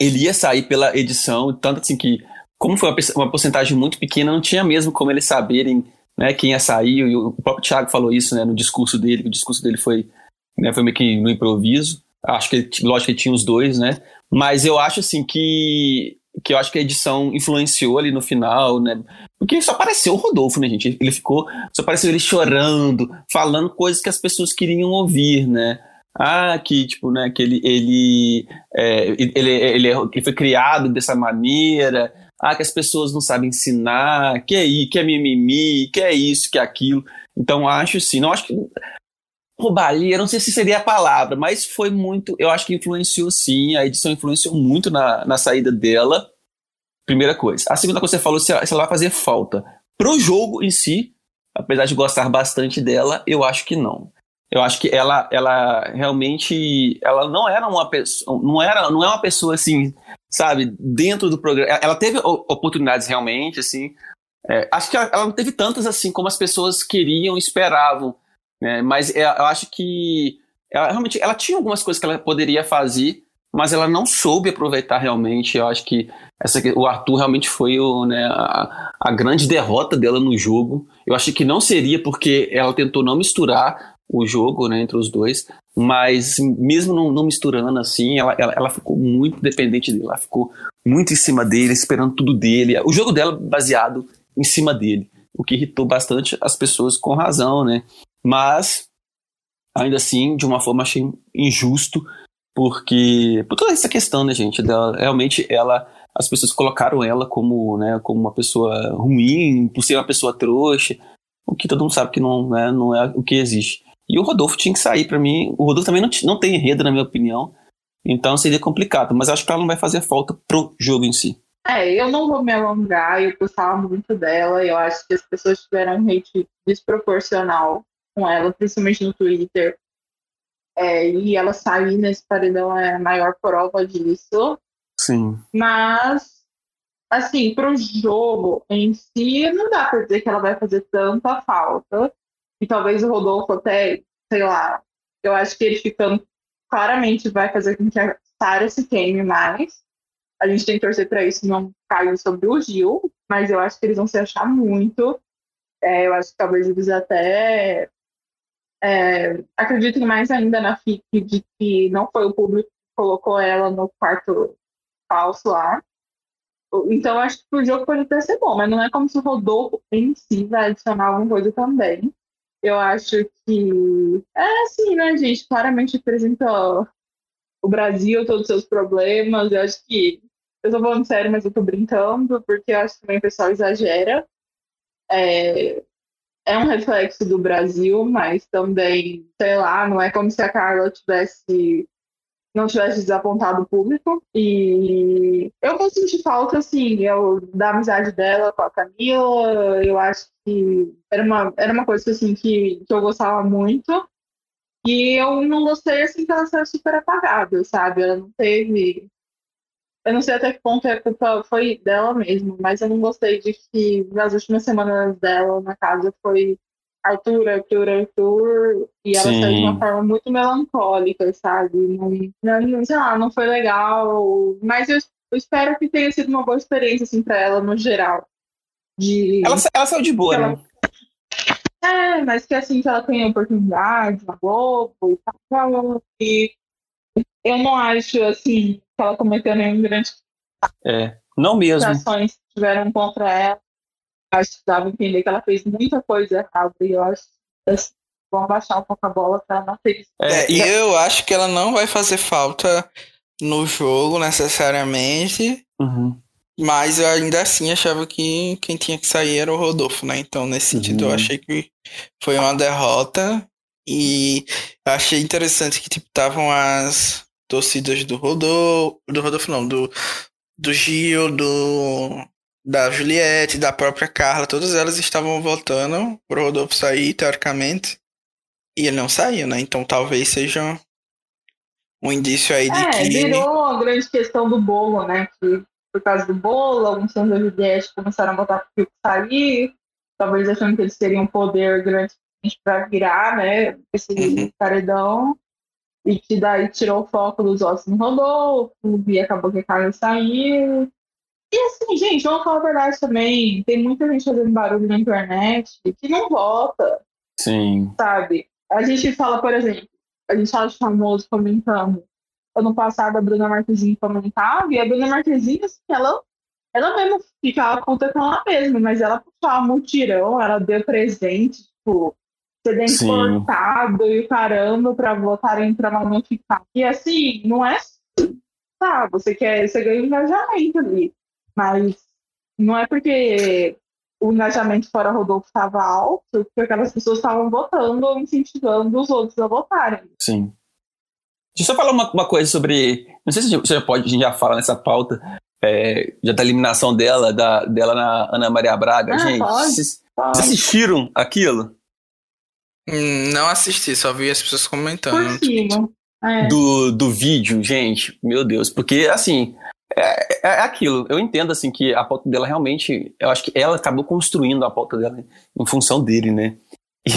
ele ia sair pela edição, tanto assim que, como foi uma, porcentagem muito pequena, não tinha mesmo como eles saberem né, quem ia sair, e o próprio Thiago falou isso né, no discurso dele, o discurso dele foi, né, foi meio que no improviso, acho que, lógico que ele tinha os dois, né, mas eu acho assim que, que eu acho que a edição influenciou ali no final, né, porque só apareceu o Rodolfo, né, gente, ele ficou, só apareceu ele chorando, falando coisas que as pessoas queriam ouvir, né, ah, que tipo, né, que ele ele, é, ele, ele, ele, ele foi criado dessa maneira, ah, que as pessoas não sabem ensinar, que é que é mimimi, que é isso, que é aquilo. Então acho sim, não acho que roubaria, não sei se seria a palavra, mas foi muito, eu acho que influenciou sim, a edição influenciou muito na, na saída dela. Primeira coisa. A segunda coisa que você falou, se ela, se ela vai fazer falta pro jogo em si, apesar de gostar bastante dela, eu acho que não. Eu acho que ela, ela realmente, ela não era uma pessoa, não era, não é uma pessoa assim sabe, dentro do programa. Ela teve oportunidades realmente, assim. É, acho que ela não teve tantas assim como as pessoas queriam, esperavam, né? Mas é, eu acho que ela realmente ela tinha algumas coisas que ela poderia fazer, mas ela não soube aproveitar realmente. Eu acho que essa, o Arthur realmente foi o, né, a, a grande derrota dela no jogo. Eu acho que não seria porque ela tentou não misturar o jogo né, entre os dois, mas mesmo não, não misturando assim, ela, ela, ela, ficou muito dependente dele, ela ficou muito em cima dele, esperando tudo dele. O jogo dela baseado em cima dele, o que irritou bastante as pessoas com razão, né? Mas ainda assim, de uma forma achei injusto, porque por toda essa questão, né, gente, dela, realmente ela as pessoas colocaram ela como, né, como uma pessoa ruim, por ser uma pessoa trouxa, o que todo mundo sabe que não, né, não é o que existe. E o Rodolfo tinha que sair para mim. O Rodolfo também não, não tem enredo, na minha opinião. Então seria complicado. Mas acho que ela não vai fazer falta pro jogo em si. É, eu não vou me alongar, eu gostava muito dela. Eu acho que as pessoas tiveram um hate desproporcional com ela, principalmente no Twitter. É, e ela sair nesse paredão é a maior prova disso. Sim. Mas, assim, pro jogo em si, não dá pra dizer que ela vai fazer tanta falta. E talvez o Rodolfo até, sei lá, eu acho que ele ficando claramente vai fazer com que a Sarah se queime mais. A gente tem que torcer para isso não cair sobre o Gil, mas eu acho que eles vão se achar muito. É, eu acho que talvez eles até é, acreditem mais ainda na FIC de que não foi o público que colocou ela no quarto falso lá. Então, acho que o jogo pode até ser bom, mas não é como se o Rodolfo em si vai adicionar alguma coisa também. Eu acho que é assim, né, gente? Claramente representa o Brasil, todos os seus problemas. Eu acho que. Eu tô falando sério, mas eu tô brincando, porque eu acho que também o pessoal exagera. É, é um reflexo do Brasil, mas também, sei lá, não é como se a Carla tivesse não tivesse desapontado o público. E eu vou sentir falta, assim, eu, da amizade dela com a Camila. Eu acho que era uma, era uma coisa assim, que, que eu gostava muito. E eu não gostei, assim, que ela saiu super apagada, sabe? Ela não teve. Eu não sei até que ponto a culpa foi dela mesmo, mas eu não gostei de que nas últimas semanas dela na casa foi Arthur, Arthur, Arthur, e ela Sim. saiu de uma forma muito melancólica, sabe? Não, não, sei lá, não foi legal, mas eu, eu, espero que tenha sido uma boa experiência, assim, pra ela, no geral. De... Ela, ela saiu de boa, ela... né? É, mas que assim, que ela tenha oportunidade na Globo e tal, e eu não acho, assim, que ela cometeu nenhum grande... É, não mesmo. ações que tiveram contra ela acho que dava a entender que ela fez muita coisa errada e eu acho assim, vão baixar um pouco a bola pra não ter isso. É, e eu acho que ela não vai fazer falta no jogo necessariamente. Uhum. Mas eu ainda assim achava que quem tinha que sair era o Rodolfo, né? Então, nesse sentido, eu Uhum. achei que foi uma derrota. E achei interessante que, tipo, estavam as torcidas do Rodolfo. Do Rodolfo, não, do, do Gil, do. Da Juliette, da própria Carla, todas elas estavam votando pro Rodolfo sair, teoricamente. E ele não saiu, né? Então talvez seja um indício aí de É, que. virou a grande questão do bolo, né? Que por causa do bolo, alguns fãs da Juliette começaram a botar pro Fiuk sair, talvez achando que eles teriam poder grande para virar, né? Esse Uhum. paredão. E que daí tirou o foco dos ossos no Rodolfo, e acabou que a Carla saiu. E assim, gente, vamos falar a verdade também. Tem muita gente fazendo barulho na internet que não vota Sim. sabe? A gente fala, por exemplo, a gente fala de famoso comentando. Ano passado a Bruna Marquezine comentava, e a Bruna Marquezine, assim, ela, ela mesma ficava conta com ela mesma, mas ela puxava mutirão, ela deu presente, tipo, Sim. importado e caramba pra votarem pra ela não ficar. E assim, não é assim, tá? Você quer, você ganha engajamento ali, mas não é porque o engajamento fora Rodolfo estava alto, porque aquelas pessoas estavam votando ou incentivando os outros a votarem. Sim. Deixa eu só falar uma, uma coisa sobre. Não sei se você já pode, a gente já fala nessa pauta, é, já da eliminação dela, da, dela na Ana Maria Braga. Ah, gente, pode. vocês Só vocês assistiram aquilo? Hum, Não assisti, só vi as pessoas comentando. por cima. É. do, do vídeo, gente, meu Deus, porque assim, é, é aquilo, eu entendo assim que a pauta dela realmente, eu acho que ela acabou construindo a pauta dela em função dele, né?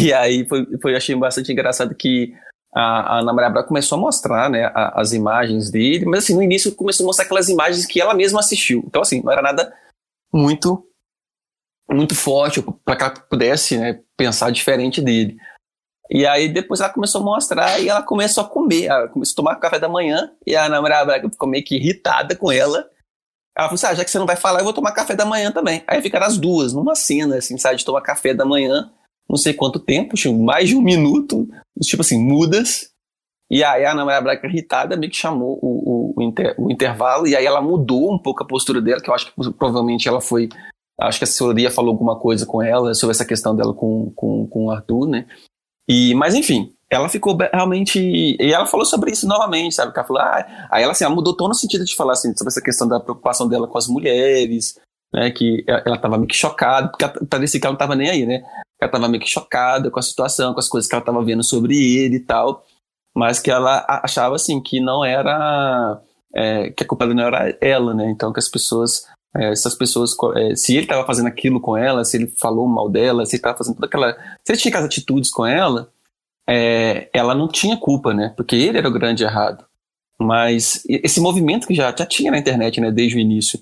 E aí foi, foi achei bastante engraçado que a, a Ana Maria Braga começou a mostrar, né, a- as imagens dele, mas assim, no início começou a mostrar aquelas imagens que ela mesma assistiu. Então assim, não era nada muito muito forte para que ela pudesse, né, pensar diferente dele. E aí depois ela começou a mostrar e ela começou a comer. Ela começou a tomar café da manhã e a Braga ficou meio que irritada com ela. Ela falou assim: ah, já que você não vai falar, eu vou tomar café da manhã também. Aí ficaram as duas, numa cena, assim, sabe, de tomar café da manhã, não sei quanto tempo, mais de um minuto, tipo assim, mudas. E aí a Ana Maria Braga, irritada, meio que chamou o, o, o, inter- o intervalo, e aí ela mudou um pouco a postura dela, que eu acho que provavelmente ela foi. Acho que a assessoria falou alguma coisa com ela sobre essa questão dela com, com, com o Arthur, né? E, mas enfim, ela ficou realmente. E ela falou sobre isso novamente, sabe? Ela falou, ah, aí ela, assim, ela mudou todo no sentido de falar assim, sobre essa questão da preocupação dela com as mulheres, né? Que ela ela tava meio que chocada, porque parecia que ela não tava nem aí, né? Ela tava meio que chocada com a situação, com as coisas que ela tava vendo sobre ele e tal, mas que ela achava assim que não era. é, que a culpa não era ela, né? Então que as pessoas. É, essas pessoas, é, se ele estava fazendo aquilo com ela, se ele falou mal dela, se ele estava fazendo toda aquela. Se ele tinha aquelas atitudes com ela, é, ela não tinha culpa, né? Porque ele era o grande errado. Mas esse movimento que já, já tinha na internet, né, desde o início,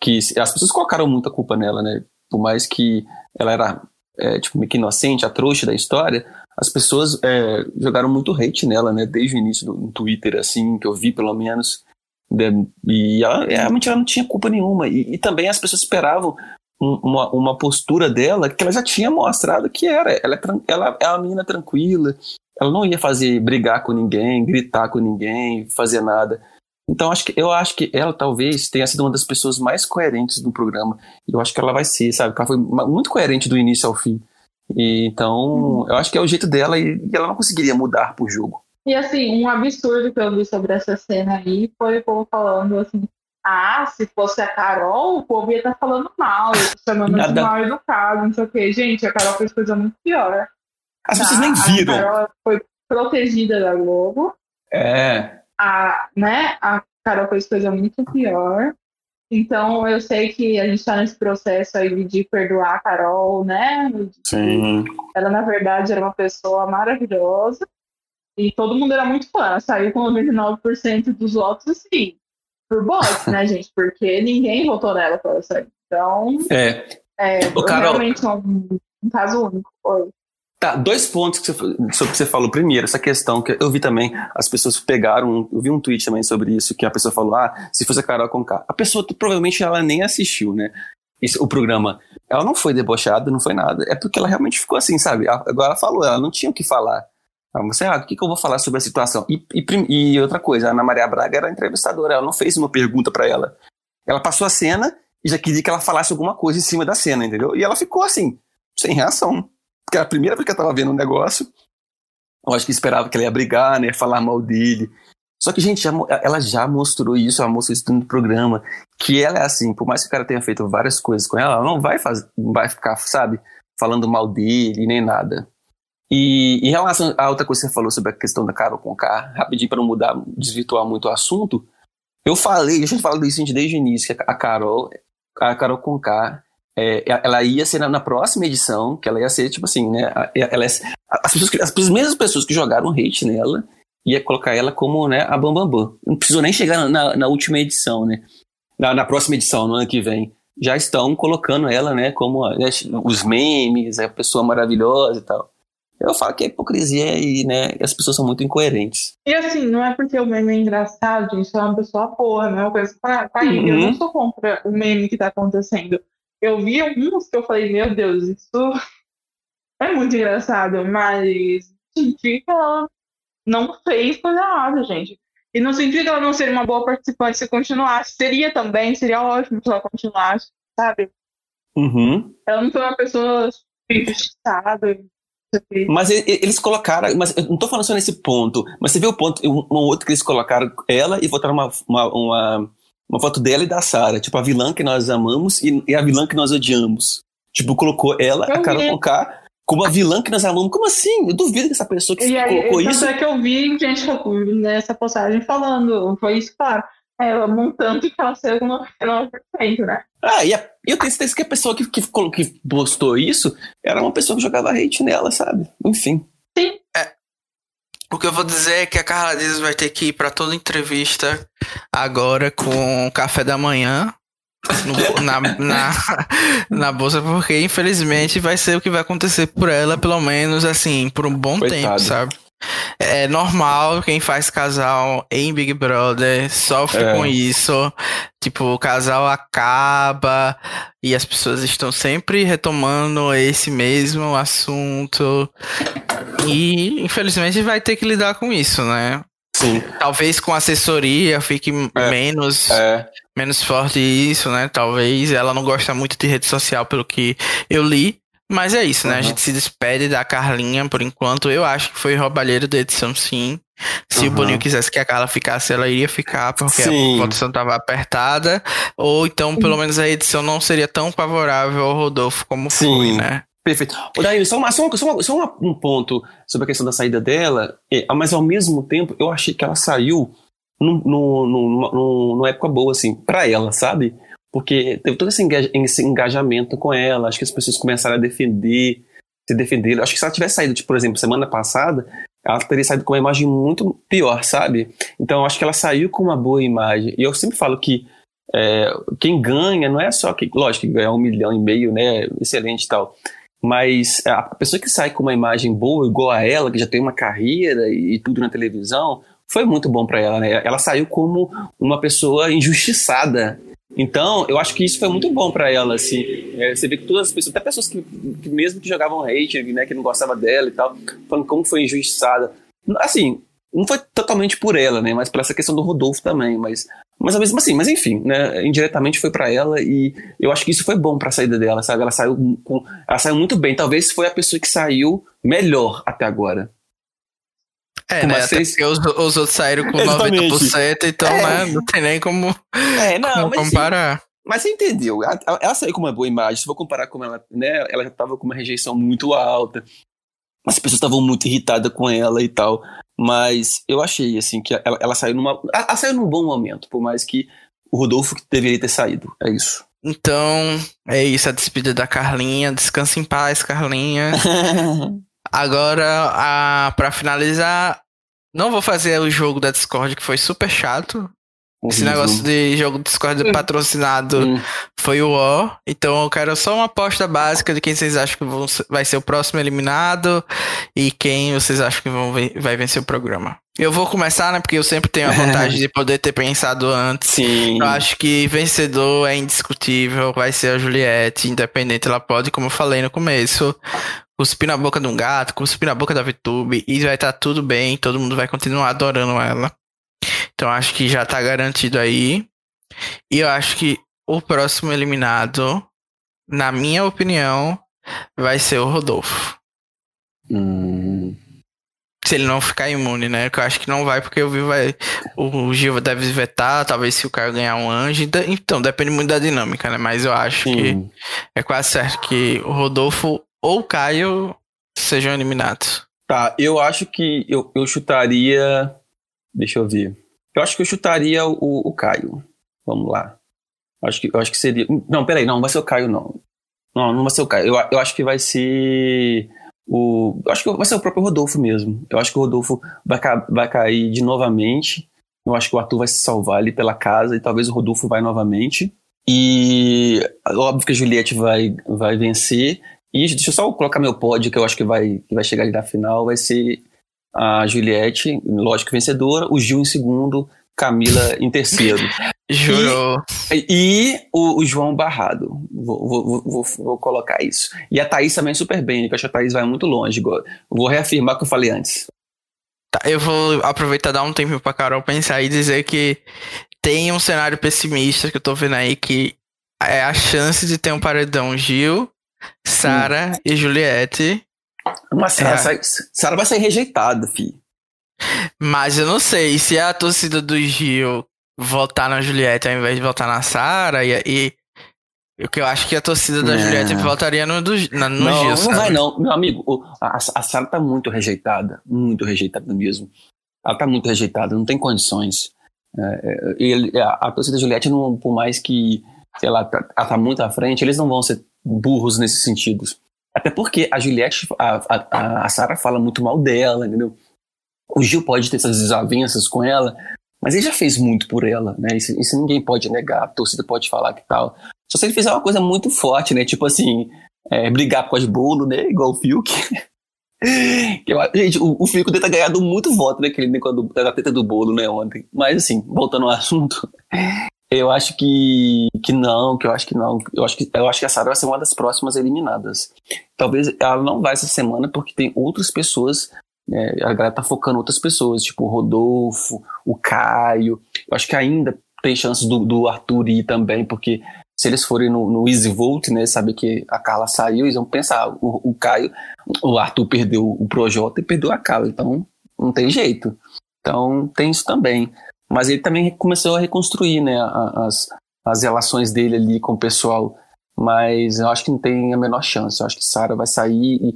que as pessoas colocaram muita culpa nela, né? Por mais que ela era, é, tipo, meio que inocente, a trouxa da história, as pessoas é, jogaram muito hate nela, né? Desde o início do no Twitter, assim, que eu vi pelo menos. Né, E ela, realmente ela não tinha culpa nenhuma. E, e também as pessoas esperavam um- uma, uma postura dela que ela já tinha mostrado que era. Ela é, ela é uma menina tranquila, ela não ia fazer brigar com ninguém, gritar com ninguém, fazer nada. Então acho que eu acho que ela talvez tenha sido uma das pessoas mais coerentes do programa. E eu acho que ela vai ser, sabe? Ela foi muito coerente do início ao fim. E, então, eu acho que é o jeito dela e, e ela não conseguiria mudar por jogo. E assim, um absurdo que eu vi sobre essa cena aí foi o povo falando assim: ah, se fosse a Carol, o povo ia estar falando mal, chamando de Nada. mal educado, não sei o quê. Gente, a Carol fez coisa muito pior. As tá? pessoas nem A viram. Carol foi protegida da Globo. É, a, né, a Carol fez coisa muito pior. Então, eu sei que a gente está nesse processo aí de perdoar a Carol, né? sim. Ela, na verdade, era uma pessoa maravilhosa. E todo mundo era muito fã. Ela saiu com 99% dos votos, assim, por bots, né, gente? Porque ninguém votou nela para ela sair. Então, É. é Ô, Carol. realmente um, um caso único. Oi. Tá, dois pontos que você, sobre o que você falou. Primeiro, essa questão que eu vi também, as pessoas pegaram, eu vi um tweet também sobre isso, que a pessoa falou, ah, se fosse a Carol com K. A pessoa provavelmente ela nem assistiu, né? o programa, ela não foi debochada, não foi nada. É porque ela realmente ficou assim, sabe? Agora ela falou, ela não tinha o que falar. Você, ah, o que, que eu vou falar sobre a situação? E, e, e, outra coisa, a Ana Maria Braga era entrevistadora, ela não fez uma pergunta para ela. Ela passou a cena e já queria que ela falasse alguma coisa em cima da cena, entendeu? E ela ficou assim, sem reação. Porque era a primeira vez que ela tava vendo um negócio. Eu acho que esperava que ela ia brigar, né? Falar mal dele. Só que, gente, já, ela já mostrou isso, ela mostrou isso no programa, que ela é assim, por mais que o cara tenha feito várias coisas com ela, ela não vai, fazer, vai ficar, sabe, falando mal dele, nem nada. E em relação a outra coisa que você falou sobre a questão da Carol Conká, rapidinho para não mudar, desvirtuar muito o assunto, eu falei, eu já falado isso desde o início, que a Carol, a Carol Conká, é, ela ia ser na, na, próxima edição, que ela ia ser, tipo assim, né, ela é, as, pessoas as mesmas pessoas que jogaram hate nela, ia colocar ela como, né, a Bambambam. Bam, bam. Não precisou nem chegar na, na última edição, né, na, na próxima edição, no ano que vem já estão colocando ela, né, como né, os memes, a pessoa maravilhosa e tal. Eu falo que é hipocrisia e, né, as pessoas são muito incoerentes. E assim, não é porque o meme é engraçado, gente, é uma pessoa boa, não é uma coisa pra, pra uhum. Eu não sou contra o meme que tá acontecendo. Eu vi alguns que eu falei, meu Deus, isso é muito engraçado, mas senti que ela não fez coisa errada, gente. E não senti que ela não seria uma boa participante se continuasse. Seria também, seria ótimo se ela continuasse, sabe? Uhum. Ela não foi uma pessoa injustiçada, mas eles colocaram, mas eu não tô falando só nesse ponto, mas você viu o ponto, um, um outro que eles colocaram ela e botaram uma, uma, uma, uma foto dela e da Sarah, tipo a vilã que nós amamos e, e, a vilã que nós odiamos. Tipo, colocou ela, eu a Carol Conká, como a vilã que nós amamos. Como assim? Eu duvido que essa pessoa que e colocou aí, isso. é que eu vi gente nessa postagem falando, foi isso, claro ela montando que ela saiu com 99%, né? Ah, e, a, eu tenho certeza que a pessoa que, que, que postou isso era uma pessoa que jogava hate nela, sabe? Enfim. Sim. É, o que eu vou dizer é que a Carla Dias vai ter que ir para toda entrevista agora com café da manhã no, na, na, na bolsa, porque infelizmente vai ser o que vai acontecer por ela, pelo menos assim, por um bom Coitado. tempo, sabe? É normal quem faz casal em Big Brother sofre é. com isso. Tipo, o casal acaba e as pessoas estão sempre retomando esse mesmo assunto. E infelizmente vai ter que lidar com isso, né? Sim. Talvez com assessoria fique é. menos é. menos forte isso, né? Talvez ela não gosta muito de rede social pelo que eu li. Mas é isso, né? Uhum. A gente se despede da Carlinha por enquanto. Eu acho que foi roubalheiro da edição, sim. Se uhum. o Boninho quisesse que a Carla ficasse, ela iria ficar, porque sim. a votação estava apertada. Ou então, pelo menos, a edição não seria tão favorável ao Rodolfo como sim. foi, né? Perfeito. O Daí, só, uma, só, uma, só, uma, só um ponto sobre a questão da saída dela, é, mas ao mesmo tempo eu achei que ela saiu numa no, no, no, época boa, assim, pra ela, sabe? Porque teve todo esse, esse engajamento com ela, acho que as pessoas começaram a defender, se defender. Acho que se ela tivesse saído, tipo, por exemplo, semana passada, ela teria saído com uma imagem muito pior, sabe? Então, acho que ela saiu com uma boa imagem. E eu sempre falo que é, quem ganha não é só que, lógico, que ganhar um milhão e meio, né? Excelente e tal. Mas a pessoa que sai com uma imagem boa, igual a ela, que já tem uma carreira e tudo na televisão, foi muito bom para ela, né? Ela saiu como uma pessoa injustiçada então, eu acho que isso foi muito bom para ela, assim. É, você vê que todas as pessoas, até pessoas que, que, mesmo que jogavam hate, né, que não gostavam dela e tal, falando como foi injustiçada. Assim, não foi totalmente por ela, né, mas por essa questão do Rodolfo também, mas mas mesmo assim, mas enfim, né, indiretamente foi para ela e eu acho que isso foi bom para a saída dela, sabe? Ela saiu com, ela saiu muito bem, talvez foi a pessoa que saiu melhor até agora. É, né? Seis... Os, os, outros saíram com Exatamente. 90%, então, é. né? Não tem nem como, é, não, como mas, comparar. Assim, mas você entendeu? Ela, ela, saiu com uma boa imagem. Se for comparar com ela, né? Ela já tava com uma rejeição muito alta. As pessoas estavam muito irritadas com ela e tal. Mas eu achei, assim, que ela, ela saiu numa. Ela saiu num bom momento, por mais que o Rodolfo deveria ter saído. É isso. Então, é isso, a despedida da Carlinha. Descansa em paz, Carlinha. Agora, a, pra finalizar, não vou fazer o jogo da Discord, que foi super chato. Esse negócio de jogo Discord hum. patrocinado hum. foi o O. Então eu quero só uma aposta básica de quem vocês acham que vão, vai ser o próximo eliminado e quem vocês acham que vão, vai vencer o programa. Eu vou começar, né? Porque eu sempre tenho a vantagem de poder ter pensado antes. Sim. Eu acho que vencedor é indiscutível, vai ser a Juliette, independente, ela pode, como eu falei no começo, cuspir na boca de um gato, cuspir na boca da VTube e vai estar tá tudo bem, todo mundo vai continuar adorando ela. Então acho que já tá garantido aí. E eu acho que o próximo eliminado, na minha opinião, vai ser o Rodolfo. Hum. Se ele não ficar imune, né? Que eu acho que não vai, porque o Vivo vai. O Gil deve vetar, talvez se o cara ganhar um anjo. Então, então depende muito da dinâmica, né? Mas eu acho Sim. que é quase certo que o Rodolfo ou Caio sejam eliminados. Tá, eu acho que eu, eu chutaria. Deixa eu ver. Eu acho que eu chutaria o, o Caio. Vamos lá. Acho que, eu acho que seria. Não, peraí, não, não vai ser o Caio, não. Não, não vai ser o Caio. Eu, eu acho que vai ser. O, eu acho que vai ser o próprio Rodolfo mesmo. Eu acho que o Rodolfo vai, vai cair de novamente. Eu acho que o Arthur vai se salvar ali pela casa e talvez o Rodolfo vai novamente. E óbvio que a Juliette vai, vai vencer. E deixa eu só colocar meu pódio que eu acho que vai, que vai chegar ali na final. Vai ser a Juliette, lógico vencedora, o Gil em segundo, Camila em terceiro. Jurou. E, e o, o, João Barrado. Vou, vou, vou, vou, colocar isso. E a Thaís também super bem, que eu acho que a Thaís vai muito longe. Vou reafirmar o que eu falei antes. Tá, eu vou aproveitar dar um tempo pra Carol pensar e dizer que tem um cenário pessimista que eu tô vendo aí que é a chance de ter um paredão Gil, Sara e Juliette mas Sara, é. Sara vai ser rejeitada, fi. Mas eu não sei, se a torcida do Gil votar na Juliette ao invés de votar na Sara, e, e o que eu acho que a torcida da é. Juliette votaria no, do, na, no não, Gil. Não, sabe? vai não. Meu amigo, a, a Sara tá muito rejeitada. Muito rejeitada mesmo. Ela tá muito rejeitada, não tem condições. É, ele, a, a, torcida da Juliette, não, por mais que ela, tá, ela tá muito à frente, eles não vão ser burros nesse sentido. Até porque a Juliette, a, a, a Sarah fala muito mal dela, entendeu? O Gil pode ter essas desavenças com ela, mas ele já fez muito por ela, né? Isso, isso ninguém pode negar, a torcida pode falar que tal. Só se ele fizer uma coisa muito forte, né? Tipo assim, é, brigar causa de bolo, né? Igual o Fiuk. gente, o, o Fiuk deve ter ganhado muito voto naquele né, na treta do bolo, né, ontem. Mas assim, voltando ao assunto, eu acho que, que não, que eu acho que não. Eu acho que, eu acho que a Sarah vai ser uma das próximas eliminadas. Talvez ela não vá essa semana porque tem outras pessoas. É, a galera tá focando em outras pessoas, tipo o Rodolfo, o Caio. Eu acho que ainda tem chances do, do Arthur ir também, porque se eles forem no, no Easy Vote, né, saber que a Carla saiu, eles vão pensar, o, o Caio, o Arthur perdeu o Projota e perdeu a Carla, então não tem jeito. Então tem isso também. Mas ele também começou a reconstruir né, as, as relações dele ali com o pessoal. Mas eu acho que não tem a menor chance. Eu acho que Sara vai sair, e,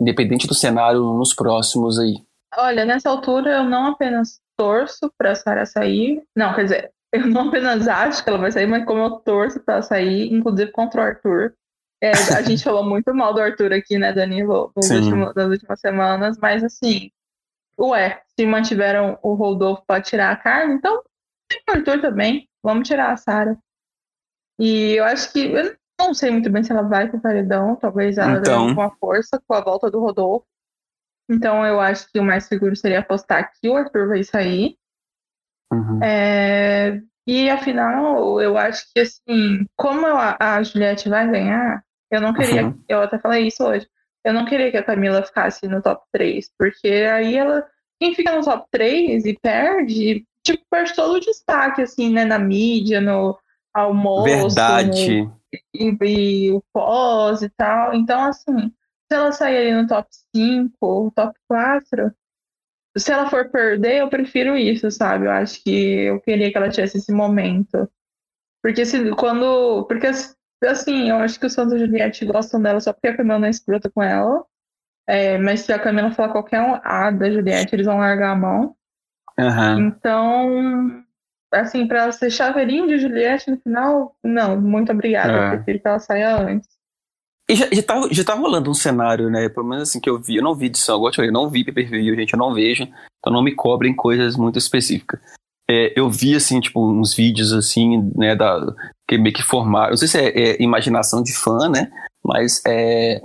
independente do cenário, nos próximos aí. Olha, nessa altura eu não apenas torço para Sara sair. Não, quer dizer, eu não apenas acho que ela vai sair, mas como eu torço para sair, inclusive contra o Arthur. É, a gente falou muito mal do Arthur aqui, né, Danilo, último, nas últimas semanas, mas assim, ué, se mantiveram o Rodolfo para tirar a carne, então tem o Arthur também. Vamos tirar a Sara. E eu acho que. Eu não sei muito bem se ela vai pro paredão. Talvez ela então... com a força com a volta do Rodolfo. Então eu acho que o mais seguro seria apostar que o Arthur vai sair. Uhum. É... E afinal, eu acho que assim, como a, a Juliette vai ganhar, eu não queria. Uhum. Eu até falei isso hoje eu não queria que a Camila ficasse no top 3, porque aí ela. Quem fica no top 3 e perde, tipo, perde todo o destaque, assim, né, na mídia, no almoço. Verdade. No, e, e, o pós e tal. Então, assim, se ela sair ali no top 5, top 4, se ela for perder, eu prefiro isso, sabe? Eu acho que eu queria que ela tivesse esse momento. Porque se quando. Porque Assim, eu acho que o Santos e a Juliette gostam dela só porque a Camila não é escrota com ela. É, mas se a Camila falar qualquer um A da Juliette, eles vão largar a mão. Uhum. Então, assim, pra ser chaveirinho de Juliette no final, não, muito obrigada. É. Eu prefiro que ela saia antes. E já, já, tá, já tá rolando um cenário, né? Pelo menos assim que eu vi. Eu não vi edição, agora eu não vi pay per view, gente, eu não vejo. Então não me cobrem coisas muito específicas. é, eu vi, assim, tipo, uns vídeos, assim, né, da, que meio que formaram, não sei se é, é imaginação de fã, né, mas é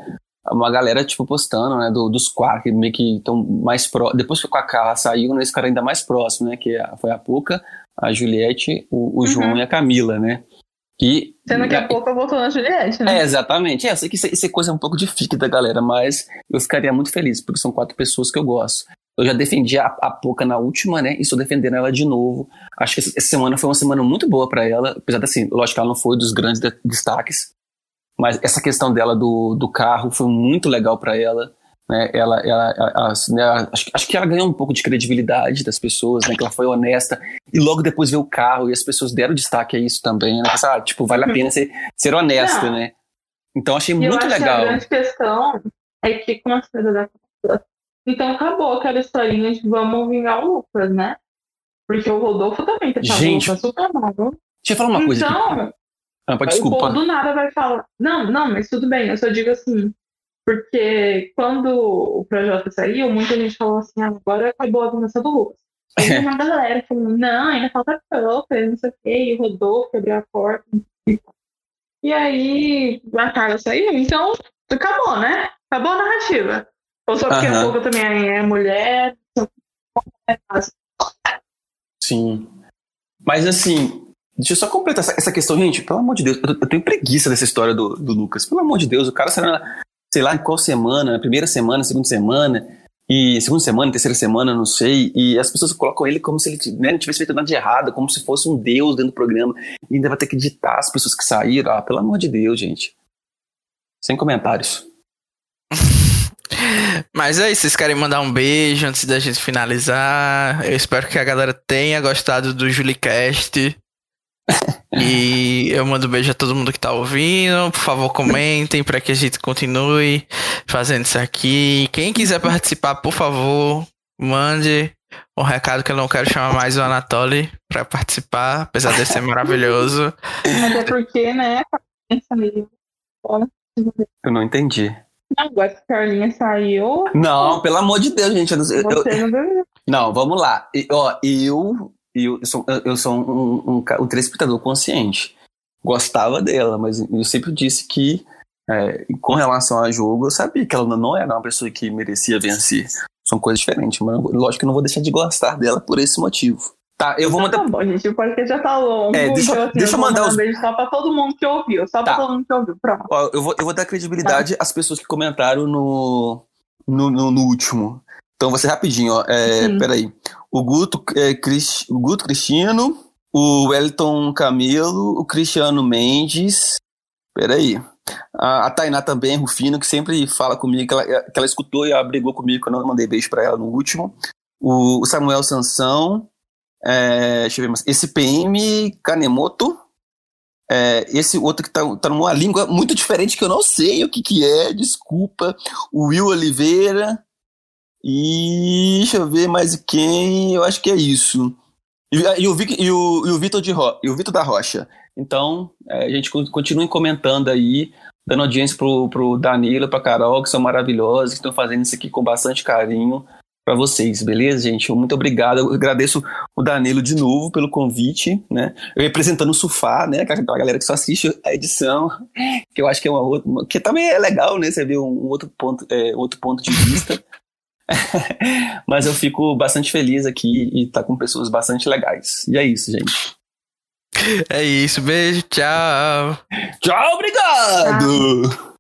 uma galera, tipo, postando, né, do, dos quatro, que meio que estão mais próximos, depois que o Kaká saiu, né, esse cara ainda mais próximo, né, que é foi a Puka, a Juliette, o, o uhum. João e a Camila, né, que, Sendo que a pouco voltou na Juliette, né? É, exatamente. É, eu sei que isso, isso é coisa um pouco fique da galera, mas eu ficaria muito feliz, porque são quatro pessoas que eu gosto. Eu já defendi a, a Poca na última, né? E estou defendendo ela de novo. Acho que essa, semana foi uma semana muito boa para ela, apesar de, assim, lógico que ela não foi dos grandes de, destaques, mas essa questão dela do, do carro foi muito legal para ela. Né, ela, ela, ela né, acho, acho, que ela ganhou um pouco de credibilidade das pessoas, né, que ela foi honesta, e logo depois veio o carro, e as pessoas deram destaque a isso também, né, ah, tipo, vale a pena ser, ser honesta, Não. né. Então achei muito eu acho legal. Que a grande questão é que com a saída da então acabou aquela historinha de vamos vingar o Lucas, né? Porque o Rodolfo também tá Gente, super mal. Deixa eu falar uma coisa então. Ah, pode, desculpa. o povo do nada vai falar. Não, não, mas tudo bem, eu só digo assim, porque quando o projeto saiu, muita gente falou assim, ah, agora acabou a vingança do Lucas. Aí uma galera falando, não, ainda falta troca, não sei o quê, e o Rodolfo abriu a porta. E aí a Carla saiu, então acabou, né? Acabou a narrativa. Ou só porque a Boca também é mulher. Sim. Mas assim, deixa eu só completar essa, essa questão, gente. Pelo amor de Deus, eu, eu, tenho preguiça dessa história do, do Lucas. Pelo amor de Deus, o cara será, sei lá, em qual semana, primeira semana, segunda semana, e segunda semana, terceira semana, não sei, e as pessoas colocam ele como se ele né, não tivesse feito nada de errado, como se fosse um deus dentro do programa, e ainda vai ter que ditar as pessoas que saíram. Ah, pelo amor de Deus, gente. Sem comentários. Mas é isso, vocês querem mandar um beijo antes da gente finalizar. Eu espero que a galera tenha gostado do JulieCast. e eu mando um beijo a todo mundo que tá ouvindo. Por favor, comentem para que a gente continue fazendo isso aqui. Quem quiser participar, por favor, mande um recado que eu não quero chamar mais o Anatoly para participar, apesar de ser maravilhoso. Até porque, né? Eu não entendi. Agora que a Carlinha saiu. Não, pelo amor de Deus, gente. Eu, não, eu, não, não, vamos lá. ó, eu, eu, eu sou, eu sou um, um, um, um telespectador consciente. Gostava dela, mas eu sempre disse que, é, com relação ao jogo, eu sabia que ela não era uma pessoa que merecia vencer. São coisas diferentes, mas lógico que eu não vou deixar de gostar dela por esse motivo. Tá, eu vou mandar. Tá bom, gente, o podcast já tá longo. É, deixa, então, assim, deixa eu mandar os. Um beijo só pra todo mundo que ouviu. Só tá. pra todo mundo que ouviu. Pronto. Ó, eu, vou, eu vou dar credibilidade tá. às pessoas que comentaram no, no, no, no último. Então, ser rapidinho, ó. É, peraí. O Guto, é, Chris, o Guto Cristiano, o Wellington Camelo, o Cristiano Mendes. Peraí. A, a Tainá também, Rufino, que sempre fala comigo, que ela, que ela escutou e ela brigou comigo quando eu mandei beijo pra ela no último. O, o Samuel Sansão, é, deixa eu ver, esse PM Kanemoto, é, esse outro que tá, tá numa língua muito diferente que eu não sei o que que é, desculpa, o Will Oliveira, e deixa eu ver mais quem, eu acho que é isso. E, o, e o, e o Vitor de e o da Rocha. Então, é, a gente continue comentando aí, dando audiência pro, pro Danilo, pra Carol, que são maravilhosos, que estão fazendo isso aqui com bastante carinho para vocês, beleza, gente? Muito obrigado. Eu agradeço o Danilo de novo pelo convite, né? Eu representando o Sufá, né? Aquela galera que só assiste a edição, que eu acho que é uma outra, que também é legal, né? Você vê um outro ponto, é, outro ponto de vista. Mas eu fico bastante feliz aqui e tá com pessoas bastante legais. E é isso, gente. É isso, beijo, tchau. Tchau, obrigado. Tchau.